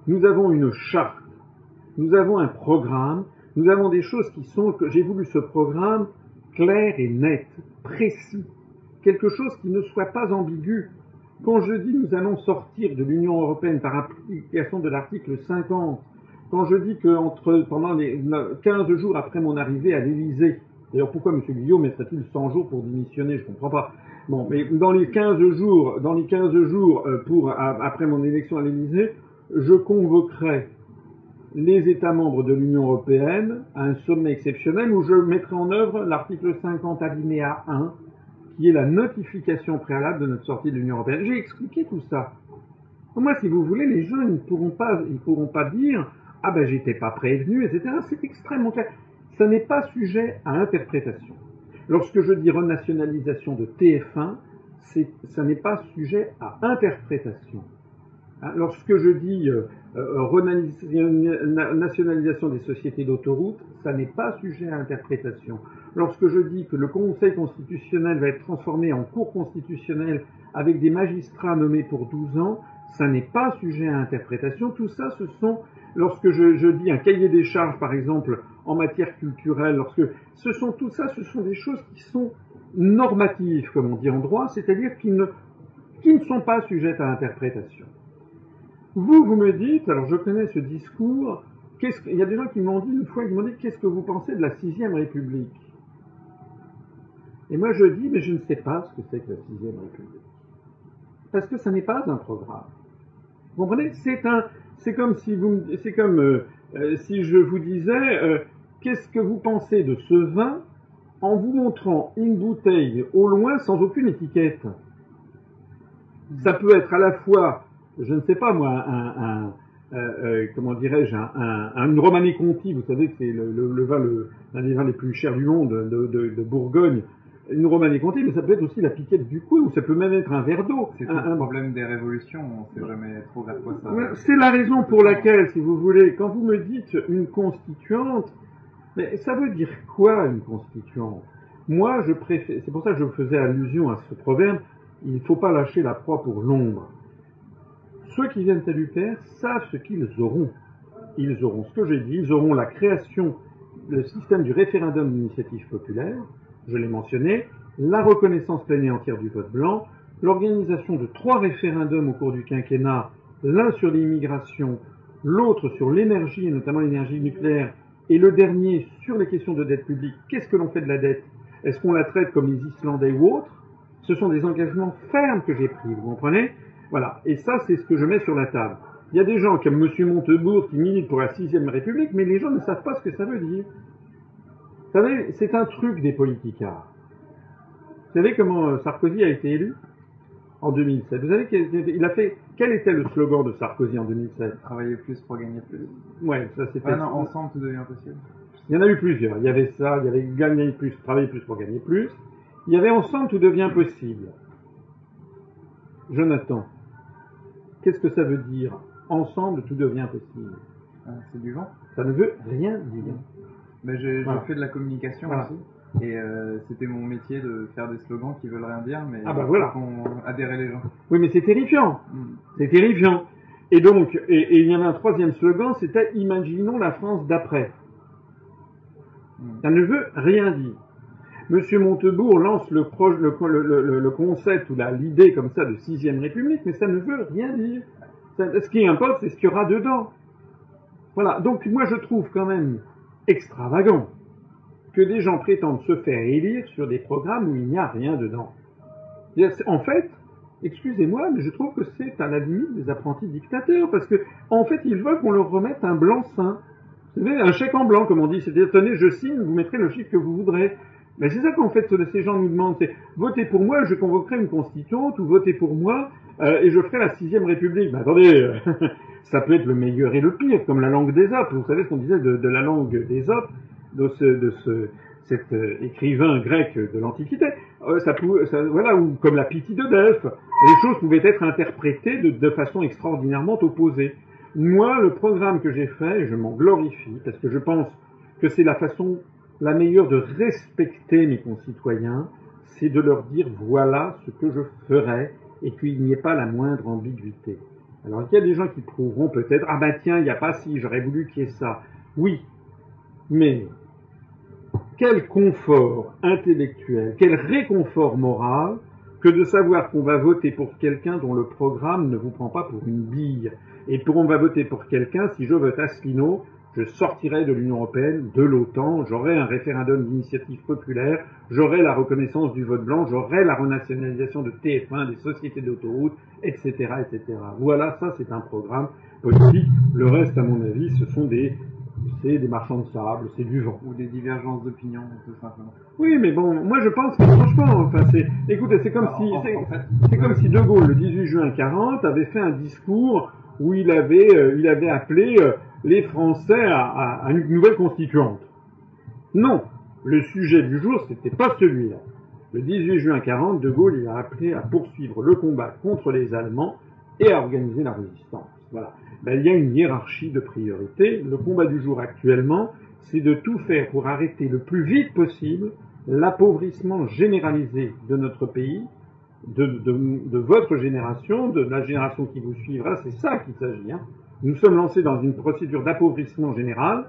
Nous avons une charte nous avons un programme, nous avons des choses qui sont, que j'ai voulu ce programme clair et net, précis, quelque chose qui ne soit pas ambigu. Quand je dis nous allons sortir de l'Union européenne par application de l'article 50, quand je dis que pendant les 15 jours après mon arrivée à l'Élysée, d'ailleurs pourquoi M. Guillaume mettrait-il 100 jours pour démissionner, je ne comprends pas. Bon, mais dans les 15 jours, dans les 15 jours euh, après mon élection à l'Élysée, je convoquerai les États membres de l'Union européenne à un sommet exceptionnel où je mettrai en œuvre l'article 50 alinéa 1, qui est la notification préalable de notre sortie de l'Union européenne. J'ai expliqué tout ça. Moi, si vous voulez, les gens ils ne pourront pas, ils pourront pas dire ah ben j'étais pas prévenu, etc. C'est extrêmement clair. Ça n'est pas sujet à interprétation. Lorsque je dis renationalisation de TF1, ça n'est pas sujet à interprétation. Hein, lorsque je dis euh, euh, renationalisation des sociétés d'autoroute, ça n'est pas sujet à interprétation. Lorsque je dis que le Conseil constitutionnel va être transformé en Cour constitutionnelle avec des magistrats nommés pour 12 ans, ça n'est pas sujet à interprétation. Tout ça, ce sont, lorsque je, dis un cahier des charges, par exemple, en matière culturelle, lorsque ce sont tout ça, ce sont des choses qui sont normatives, comme on dit en droit, c'est-à-dire qui ne, qui ne sont pas sujettes à interprétation. Vous, vous me dites, alors je connais ce discours, il y a des gens qui m'ont dit une fois, ils m'ont dit, qu'est-ce que vous pensez de la sixième République? Et moi je dis, mais je ne sais pas ce que c'est que la sixième République. Parce que ça n'est pas un programme. Vous comprenez? C'est un, c'est comme euh, euh, si je vous disais, euh, qu'est-ce que vous pensez de ce vin en vous montrant une bouteille au loin sans aucune étiquette? Ça peut être à la fois, je ne sais pas moi, un, comment dirais-je, un, une Romanée Conti, vous savez que c'est le, le, vin, l'un des vins les plus chers du monde de, de, de Bourgogne, une Romanée Conti, mais ça peut être aussi la piquette du cou, ou ça peut même être un verre d'eau. C'est un, problème des révolutions, on ne sait jamais trop vers quoi ça va. C'est la raison pour laquelle, si vous voulez, quand vous me dites une constituante, mais ça veut dire quoi une constituante? Moi, je préfère, c'est pour ça que je faisais allusion à ce proverbe, il ne faut pas lâcher la proie pour l'ombre. Ceux qui viennent à l'UPR savent ce qu'ils auront. Ils auront ce que j'ai dit, ils auront la création, le système du référendum d'initiative populaire, je l'ai mentionné, la reconnaissance pleine et entière du vote blanc, l'organisation de trois référendums au cours du quinquennat, l'un sur l'immigration, l'autre sur l'énergie, et notamment l'énergie nucléaire, et le dernier sur les questions de dette publique. Qu'est-ce que l'on fait de la dette? Est-ce qu'on la traite comme les Islandais ou autres? Ce sont des engagements fermes que j'ai pris, vous comprenez? Voilà, et ça c'est ce que je mets sur la table. Il y a des gens comme M. Montebourg qui militent pour la sixième République, mais les gens ne savent pas ce que ça veut dire. Vous savez, c'est un truc des politicards. Vous savez comment euh, Sarkozy a été élu en 2007 Vous savez qu'il a fait quel était le slogan de Sarkozy en 2007 Travailler plus pour gagner plus. Ouais, ça c'était. Ah non, ensemble tout devient possible. Il y en a eu plusieurs. Il y avait ça, il y avait gagner plus, travailler plus pour gagner plus. Il y avait ensemble tout devient possible. Jonathan, qu'est-ce que ça veut dire? Ensemble tout devient possible. Ah, c'est du vent. Ça ne veut rien dire. Mais j'ai fait de la communication aussi. Et euh, c'était mon métier de faire des slogans qui veulent rien dire, mais ah bah voilà. font adhérer les gens. Oui, mais c'est terrifiant. Mm. C'est terrifiant. Et donc, et, il y avait un troisième slogan, c'était Imaginons la France d'après. Mm. Ça ne veut rien dire. Monsieur Montebourg lance le, le, le, concept ou l'idée comme ça de sixième république, mais ça ne veut rien dire. ce qui importe, c'est ce qu'il y aura dedans. Voilà. Donc moi, je trouve quand même extravagant que des gens prétendent se faire élire sur des programmes où il n'y a rien dedans. En fait, excusez-moi, mais je trouve que c'est à la limite des apprentis dictateurs, parce que en fait, ils veulent qu'on leur remette un blanc-seing. Vous savez, un chèque en blanc, comme on dit, c'est-à-dire, tenez, je signe, vous mettrez le chiffre que vous voudrez. Mais c'est ça qu'en fait, ces gens nous demandent, c'est votez pour moi, je convoquerai une constituante, ou votez pour moi, euh, et je ferai la sixième république. Mais attendez, *laughs* ça peut être le meilleur et le pire, comme la langue des Apes. Vous savez ce qu'on disait de, la langue des Apes, de ce, cet euh, écrivain grec de l'Antiquité. Euh, voilà, ou comme la pitié de Delphes. Les choses pouvaient être interprétées de façon extraordinairement opposée. Moi, le programme que j'ai fait, je m'en glorifie, parce que je pense que c'est la façon la meilleure de respecter mes concitoyens, c'est de leur dire voilà ce que je ferai et qu'il n'y ait pas la moindre ambiguïté. Alors il y a des gens qui prouveront peut-être ah ben tiens il n'y a pas si j'aurais voulu qu'il y ait ça. Oui, mais quel confort intellectuel, quel réconfort moral que de savoir qu'on va voter pour quelqu'un dont le programme ne vous prend pas pour une bille. Et pour on va voter pour quelqu'un, si je vote Asselineau, je sortirai de l'Union européenne, de l'OTAN, j'aurai un référendum d'initiative populaire, j'aurai la reconnaissance du vote blanc, j'aurai la renationalisation de TF1, des sociétés d'autoroutes, etc., etc. Voilà, ça c'est un programme politique. Le reste, à mon avis, ce sont des c'est des marchands de sable, c'est du vent. Ou des divergences d'opinion, tout simplement. Oui, mais bon, moi je pense que franchement, enfin, c'est, écoutez, c'est comme si, c'est, comme si De Gaulle, le 18 juin 40, avait fait un discours où il avait, euh, il avait appelé euh, les Français à, une nouvelle constituante. Non, le sujet du jour, c'était pas celui-là. Le 18 juin 40, De Gaulle il a appelé à poursuivre le combat contre les Allemands et à organiser la résistance. Voilà. Ben, il y a une hiérarchie de priorités. Le combat du jour actuellement, c'est de tout faire pour arrêter le plus vite possible l'appauvrissement généralisé de notre pays de, de, votre génération, de la génération qui vous suivra, c'est ça qu'il s'agit. Hein. Nous sommes lancés dans une procédure d'appauvrissement général,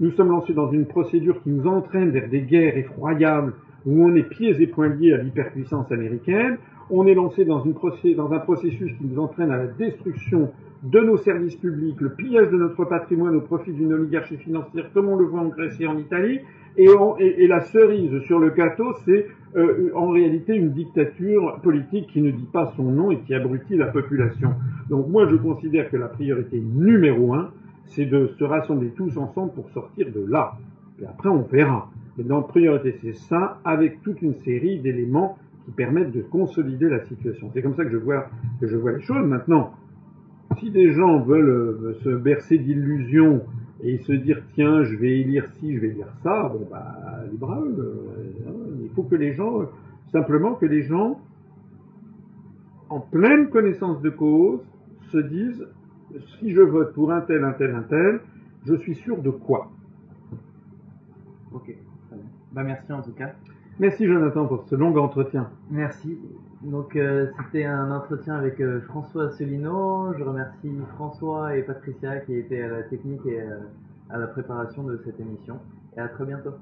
nous sommes lancés dans une procédure qui nous entraîne vers des guerres effroyables où on est pieds et poings liés à l'hyperpuissance américaine, on est lancé dans, un processus qui nous entraîne à la destruction de nos services publics, le pillage de notre patrimoine au profit d'une oligarchie financière, comme on le voit en Grèce et en Italie, et, la cerise sur le gâteau, c'est euh, en réalité une dictature politique qui ne dit pas son nom et qui abrutit la population. Donc moi, je considère que la priorité numéro un, c'est de se rassembler tous ensemble pour sortir de là. Et après, on verra. Mais notre priorité, c'est ça, avec toute une série d'éléments qui permettent de consolider la situation. C'est comme ça que je vois, que je vois les choses. Maintenant, si des gens veulent euh, se bercer d'illusions et se dire tiens, je vais élire ci, je vais élire ça, bon bah libre à eux. Euh, il faut que les gens, simplement que les gens, en pleine connaissance de cause, se disent si je vote pour un tel, un tel, un tel, je suis sûr de quoi? Ok, très bien. Bah merci en tout cas. Merci Jonathan pour ce long entretien. Merci. Donc euh, c'était un entretien avec euh, François Asselineau. Je remercie François et Patricia qui étaient à la technique et euh, à la préparation de cette émission. Et à très bientôt.